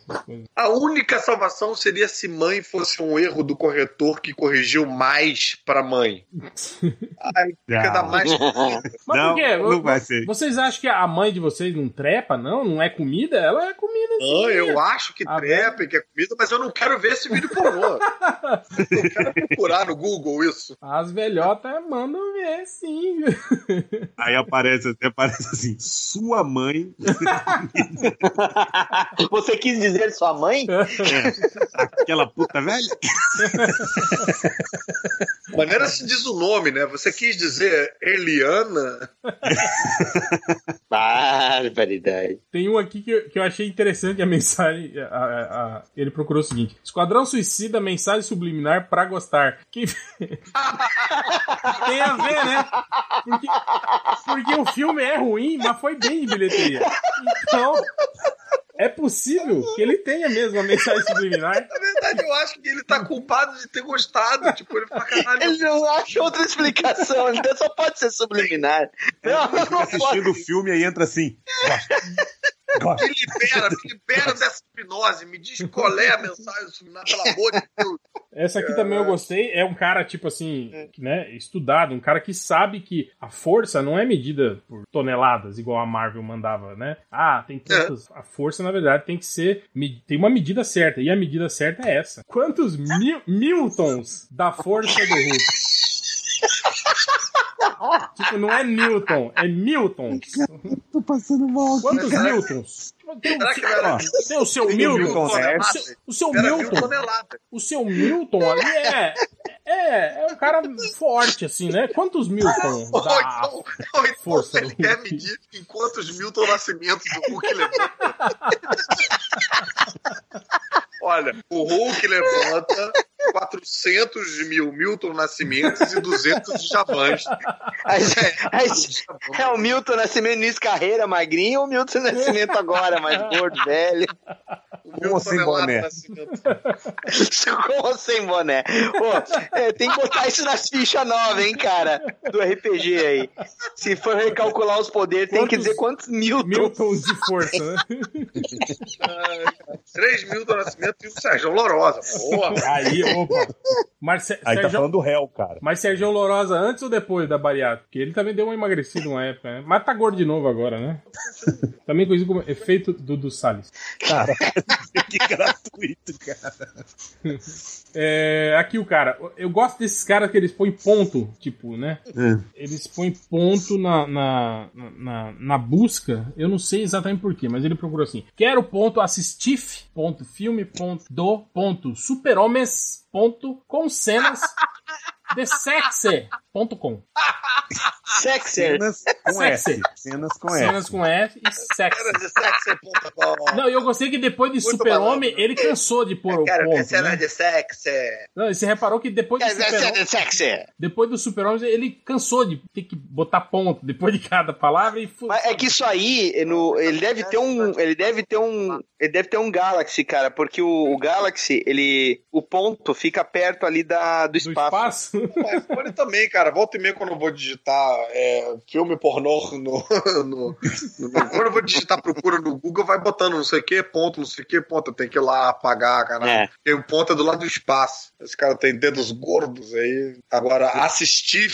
A única salvação seria se mãe fosse um erro do corretor que corrigiu mais pra mãe. Aí fica Ah. dar mais. Mas Não, por quê? não vai ser. Vocês acham que a mãe de vocês não trepa, não? Não é comida? Ela é comida sim. Não, eu acho que Ah, trepa e que é comida, mas eu não quero ver esse vídeo pornô. eu quero procurar no Google isso. As velhotas mandam ver, sim. Aí aparece, até aparece assim, sua mãe, Você quis dizer sua mãe? aquela puta velha. Maneira se diz o nome, né? Você quis dizer Eliana? Barbaridade. Tem um aqui que eu, que eu achei interessante a mensagem. a- a- a- ele procurou o seguinte: Esquadrão Suicida, mensagem subliminar pra gostar. Que... Tem a ver, né? Porque, porque o filme é ruim, mas foi bem de bilheteria. Então, é possível que ele tenha mesmo a mensagem subliminar. Na verdade, eu acho que ele tá culpado de ter gostado. Tipo, ele fala, caralho, Ele não acha outra explicação, então só pode ser subliminar. Não, não pode. Assistindo o filme aí entra assim. Me libera, me libera dessa hipnose, me diz qual é a mensagem subliminar, pelo amor de Deus. Essa aqui também eu gostei. É um cara, tipo assim, né, estudado, um cara que sabe que a força não é medida por toneladas, igual a Marvel mandava, né? Ah, tem tantos. A força, na verdade, tem que ser. Tem uma medida certa. E a medida certa é essa. Quantos mil, Newtons da força do Hulk? tipo, não é Newton, é Miltons. Tô passando mal. Quantos Newtons? Tem, Será que não era tem o seu Tem Milton. Newton, o seu- O seu Milton o seu Milton ali é. É, é um cara forte, assim, né? Quantos Milton Ou dá? então, ou então força ele quer medir em quantos Milton Nascimentos o Hulk levanta. Olha, o Hulk levanta 400 mil Milton Nascimentos e 200 de Javans. Mas É o Milton Nascimento início de carreira, magrinho, ou o Milton Nascimento agora, mais gordo, velho? O Com ou Milton sem boné? Com ou sem boné? Pô, é, tem que botar isso nas fichas novas, hein, cara? Do RPG aí. Se for recalcular os poderes, tem que Quantos dizer quantos Milton. Miltons de força, né? 3 Milton Nascimento e o Sérgio Lorosa. Porra. Aí, opa. Aí tá Sérgio, falando do réu, cara. mas Sérgio Lourosa antes ou depois da bariátrica? Porque ele também deu uma emagrecida uma época, né? Mas tá gordo de novo agora, né? Também conhecido como efeito Dudu Salles. Cara, que gratuito, cara. É, aqui o cara, eu gosto desses caras que eles põem ponto, tipo, né? Eles põem ponto na, na, na, na busca, eu não sei exatamente porquê, mas ele procurou assim: quero ponto assistir, ponto filme, ponto do, ponto super-homens, ponto com cenas de sexy, ponto com. Sexer. Cenas com Sexy. S. Cenas com Cenas S. com F e sexy. Era de sexo, bola. Não, e eu gostei que depois de Super-Homem, ele cansou de pôr o Quero ponto. cena Né? de sexo. Não, e você reparou que depois Super-Homem. de Sexer? Depois do Super-Homem, ele cansou de ter que botar ponto depois de cada palavra e Mas é que isso aí, no, ele deve ter um. Ele deve ter um. Ele deve ter um Galaxy, cara, porque o, o Galaxy, ele. O ponto fica perto ali da, do do espaço. O iPhone também, cara. Volta e meia quando eu vou digitar é, filme pornô no, no, no- Quando eu vou digitar procura no Google, vai botando não sei o que, ponto, não sei o que, ponto. Tem que ir lá apagar, cara. É. Porque o ponto é do lado do espaço. Esse cara tem dedos gordos aí. Agora, assistir,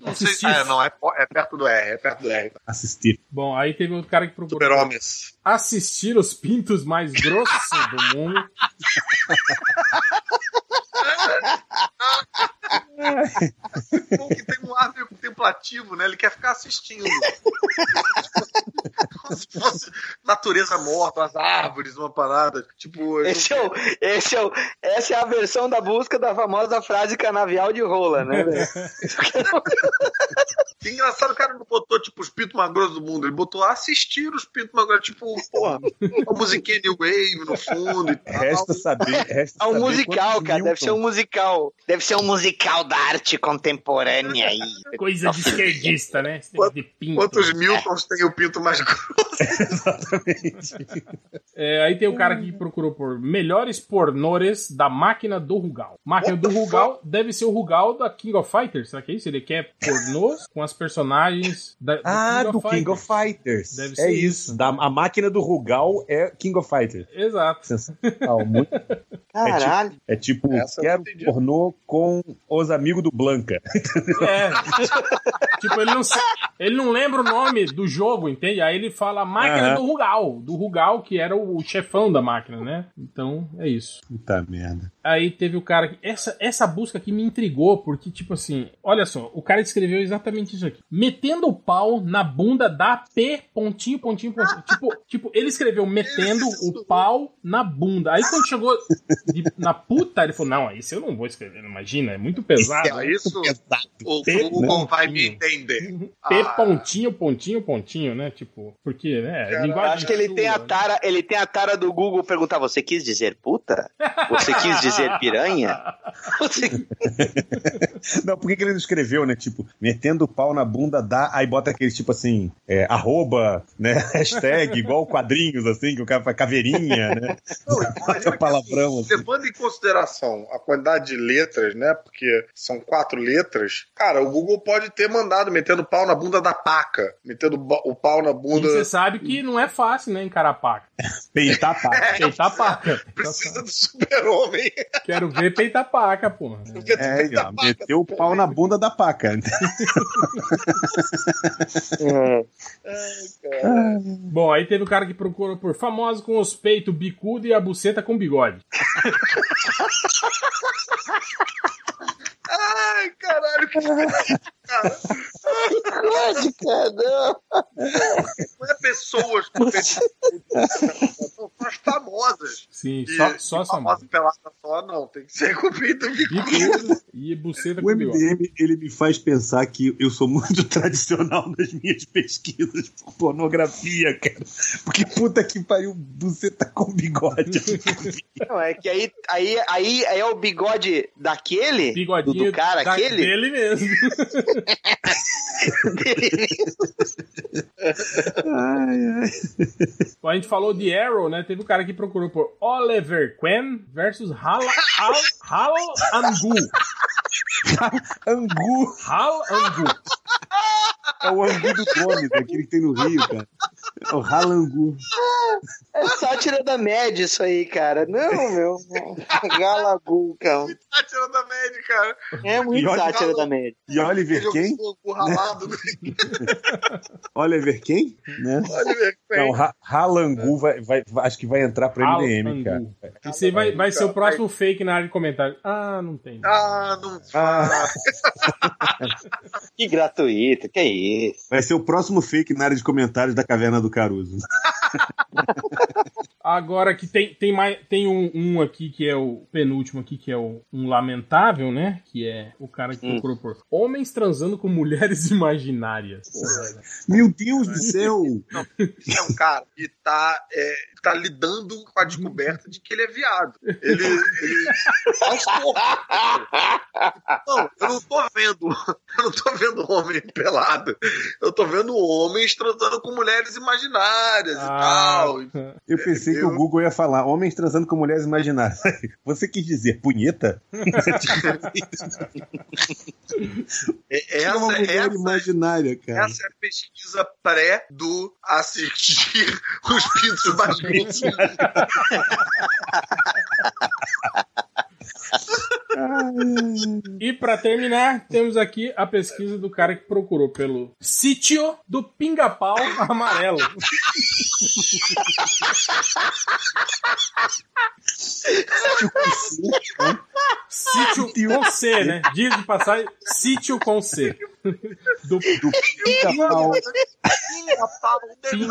não sei. É, não, é, é perto do R, é perto do R. Assistir. Bom, aí teve outro cara que procurou Super-Homens. assistir os pintos mais grossos do mundo. Que tem um ar meio contemplativo, né? Ele quer ficar assistindo. Como se fosse natureza morta, as árvores, uma parada. Tipo, Esse é o, esse é o, essa é a versão da busca da famosa frase canavial de rola, né? velho? Que engraçado, o cara não botou, tipo, os pintos mais grossos do mundo. Ele botou assistir os pintos mais grossos. Tipo, porra, uma musiquinha New Wave no fundo e tal. Resta saber. Resta É um saber musical, cara. Deve ser um musical. Deve ser um musical da arte contemporânea aí. Coisa de esquerdista, né? De pinto. Quantos Miltons tem o pinto mais grosso? É, aí tem o cara que procurou por melhores pornores da máquina do Rugal. Máquina do Rugal deve ser o Rugal da King of Fighters, será que é isso? Ele quer pornôs com as personagens da, Ah, do King of Fighters. Deve é isso. isso. Da, a máquina do Rugal é King of Fighters. Exato. Sensacional. Muito, Caralho. é tipo, Essa eu quero pornô com os amigos do Blanca. É. tipo, ele não, ele não lembra o nome do jogo, entende? Aí ele fala a máquina Aham. do Rugal. Do Rugal, que era o chefão da máquina, né? Então, é isso. Puta merda. Aí teve o cara que. Essa, essa busca aqui me intrigou, porque, tipo assim, olha só, o cara escreveu exatamente isso aqui. Metendo o pau na bunda da P, pontinho, pontinho, pontinho. tipo, tipo, ele escreveu metendo o pau na bunda. Aí quando chegou de- na puta, ele falou: Não, isso eu não vou escrever, imagina, é muito pesado. É isso? O P, Google né? vai me entender. P, Ah. pontinho, pontinho, pontinho, né? Tipo, porque, né? Cara, linguagem Acho que ele sua, tem a né? tara, ele tem a tara do Google perguntar: você quis dizer puta? Você quis dizer piranha? Você- Não, por que, que ele não escreveu, né? Tipo, metendo o pau na bunda da. Aí bota aquele tipo assim, é, arroba, né? Hashtag, igual quadrinhos, assim, que o cara faz caveirinha, né? Não, Bota palavrão, assim, assim. Levando em consideração a quantidade de letras, né? Porque são quatro letras, cara, o Google pode ter mandado metendo pau na bunda da paca, metendo o pau na E bunda. você sabe que não é fácil, né, encarar a paca. Peitar a pá. Peitar a paca. Precisa do super-homem. Quero ver peitar a paca, porra. É, ó, meteu o pau na bunda da paca. Bom, aí teve o cara que procurou por famosos com os peitos bicudo e a buceta com bigode. Ai, caralho, que cara. Pode, cara, não. Não é pessoas com São as famosas. Sim, E, só, só e essa famosa música. pelada só, não. Tem que ser com pinto e e buceta O. MDM, ele me faz pensar que eu sou muito tradicional nas minhas pesquisas por pornografia, cara. Porque puta que pariu, você tá com bigode. Não, é que aí, aí, aí é o bigode daquele, do, Bigodinho do cara, da- aquele, dele mesmo. ai, ai. Bom, a gente falou de Arrow, né? Teve um cara que procurou por Oliver Queen versus Hal, Hal, Hal Angu. Angu. Hal Angu. É o Angu do Gomes, aquele que tem no Rio, cara. É o Ralangu. É sátira da média isso aí, cara. Não, meu. Galagu, cara. Tá tirando a média, cara. É muito E sátira da média. E Oliver quem? O ralado. Oliver quem? Né? Oliver Não, Queen. Ra- Ralangu vai, vai, vai- acho que vai entrar pro MDM, cara. Esse vai, vai ser o próximo fake na área de comentário. Ah, não tem. Ah, não Ah, Que gratuito, que isso. vai ser o próximo fake na área de comentários da Caverna do Caruso. Agora que tem, tem, mais, tem um, um aqui que é o penúltimo aqui, que é o, um lamentável, né? Que é o cara que Hum. procurou por homens transando com mulheres imaginárias. Meu Deus do céu! é um cara que tá, é, tá lidando com a descoberta de que ele é viado. Ele. ele. Não, eu não tô vendo. Eu não tô vendo homem pelado. Eu tô vendo homens transando com mulheres imaginárias Ah. e tal. Eu pensei que Eu- o Google ia falar homens transando com mulheres imaginárias. Você quis dizer punheta? É- É uma Essa, mulher essa, imaginária, cara. essa é a pesquisa pré do assistir os pintos mais grosso. E pra terminar, temos aqui a pesquisa do cara que procurou pelo sítio do Pinga-Pau Amarelo. Sítio com C, né? Diz de passagem, sítio com C. Do Do pica-pau.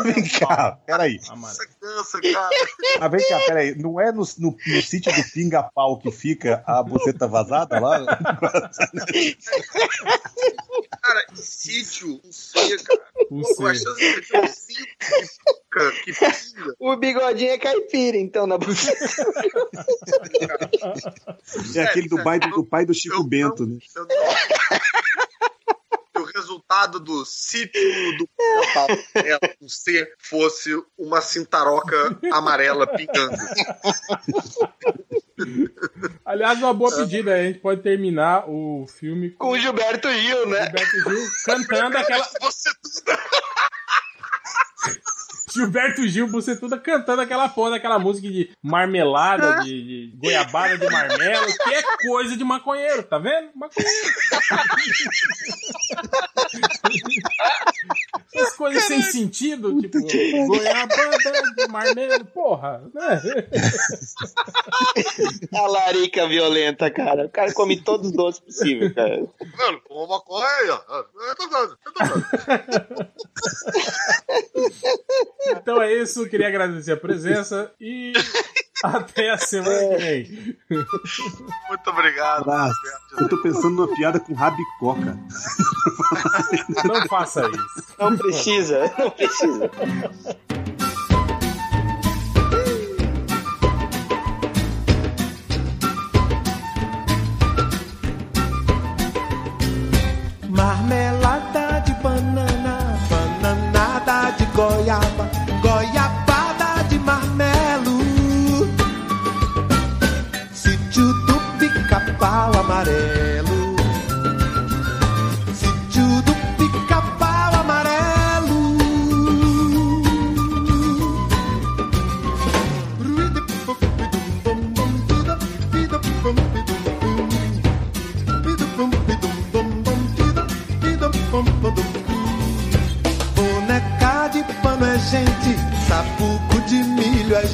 Vem cá, peraí. Mas vem cá, peraí. Não é no, no, no sítio do pinga-pau que fica a buceta vazada lá? Cara, sítio, não sei, cara. Com Com a C. chance de ter um cinto que pica, que pinga. O bigodinho é caipira, então, na buceta. É aquele do pai do, do pai do Chico Eu- Bento, né? Eu o resultado do sítio do com C fosse uma cintaroca amarela pingando. Aliás, uma boa pedida. A gente pode terminar o filme Com o Gilberto Gil, né? Gilberto Gil cantando aquela. Gilberto Gil, você toda cantando aquela porra daquela música de marmelada, de, de goiabada de marmelo, que é coisa de maconheiro, tá vendo? Maconheiro. Essas coisas sem sentido, tipo, goiabada marmelo, porra, né? A larica violenta, cara. O cara come todos os doces possíveis, cara. Mano, com maconha aí, ó. Eu tô dando, eu tô dando. Então é isso, queria agradecer a presença e até a semana que vem. Muito obrigado. Abraço. Eu tô pensando numa piada com rabicó, cara. Não faça isso. Não precisa, não precisa. Marmelada de banana, bananada de goiaba,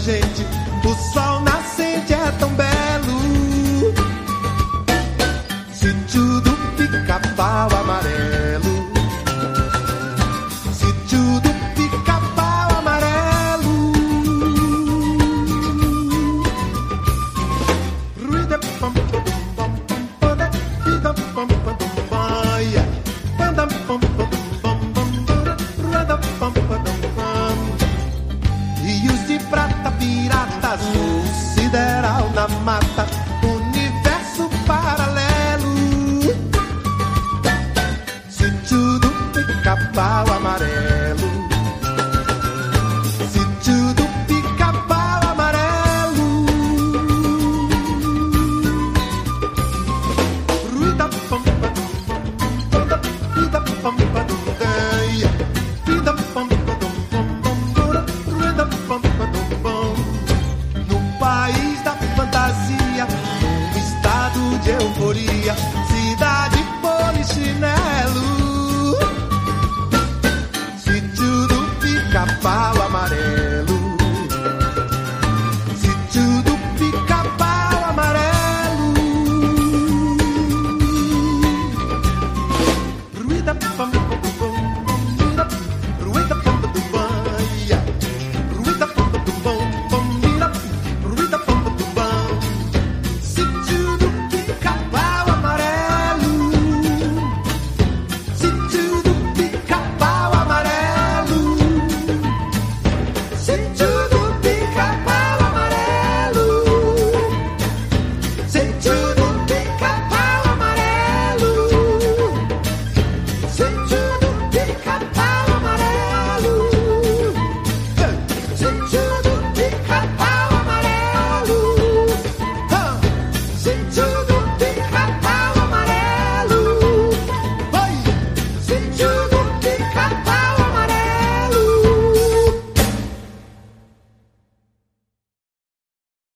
gente.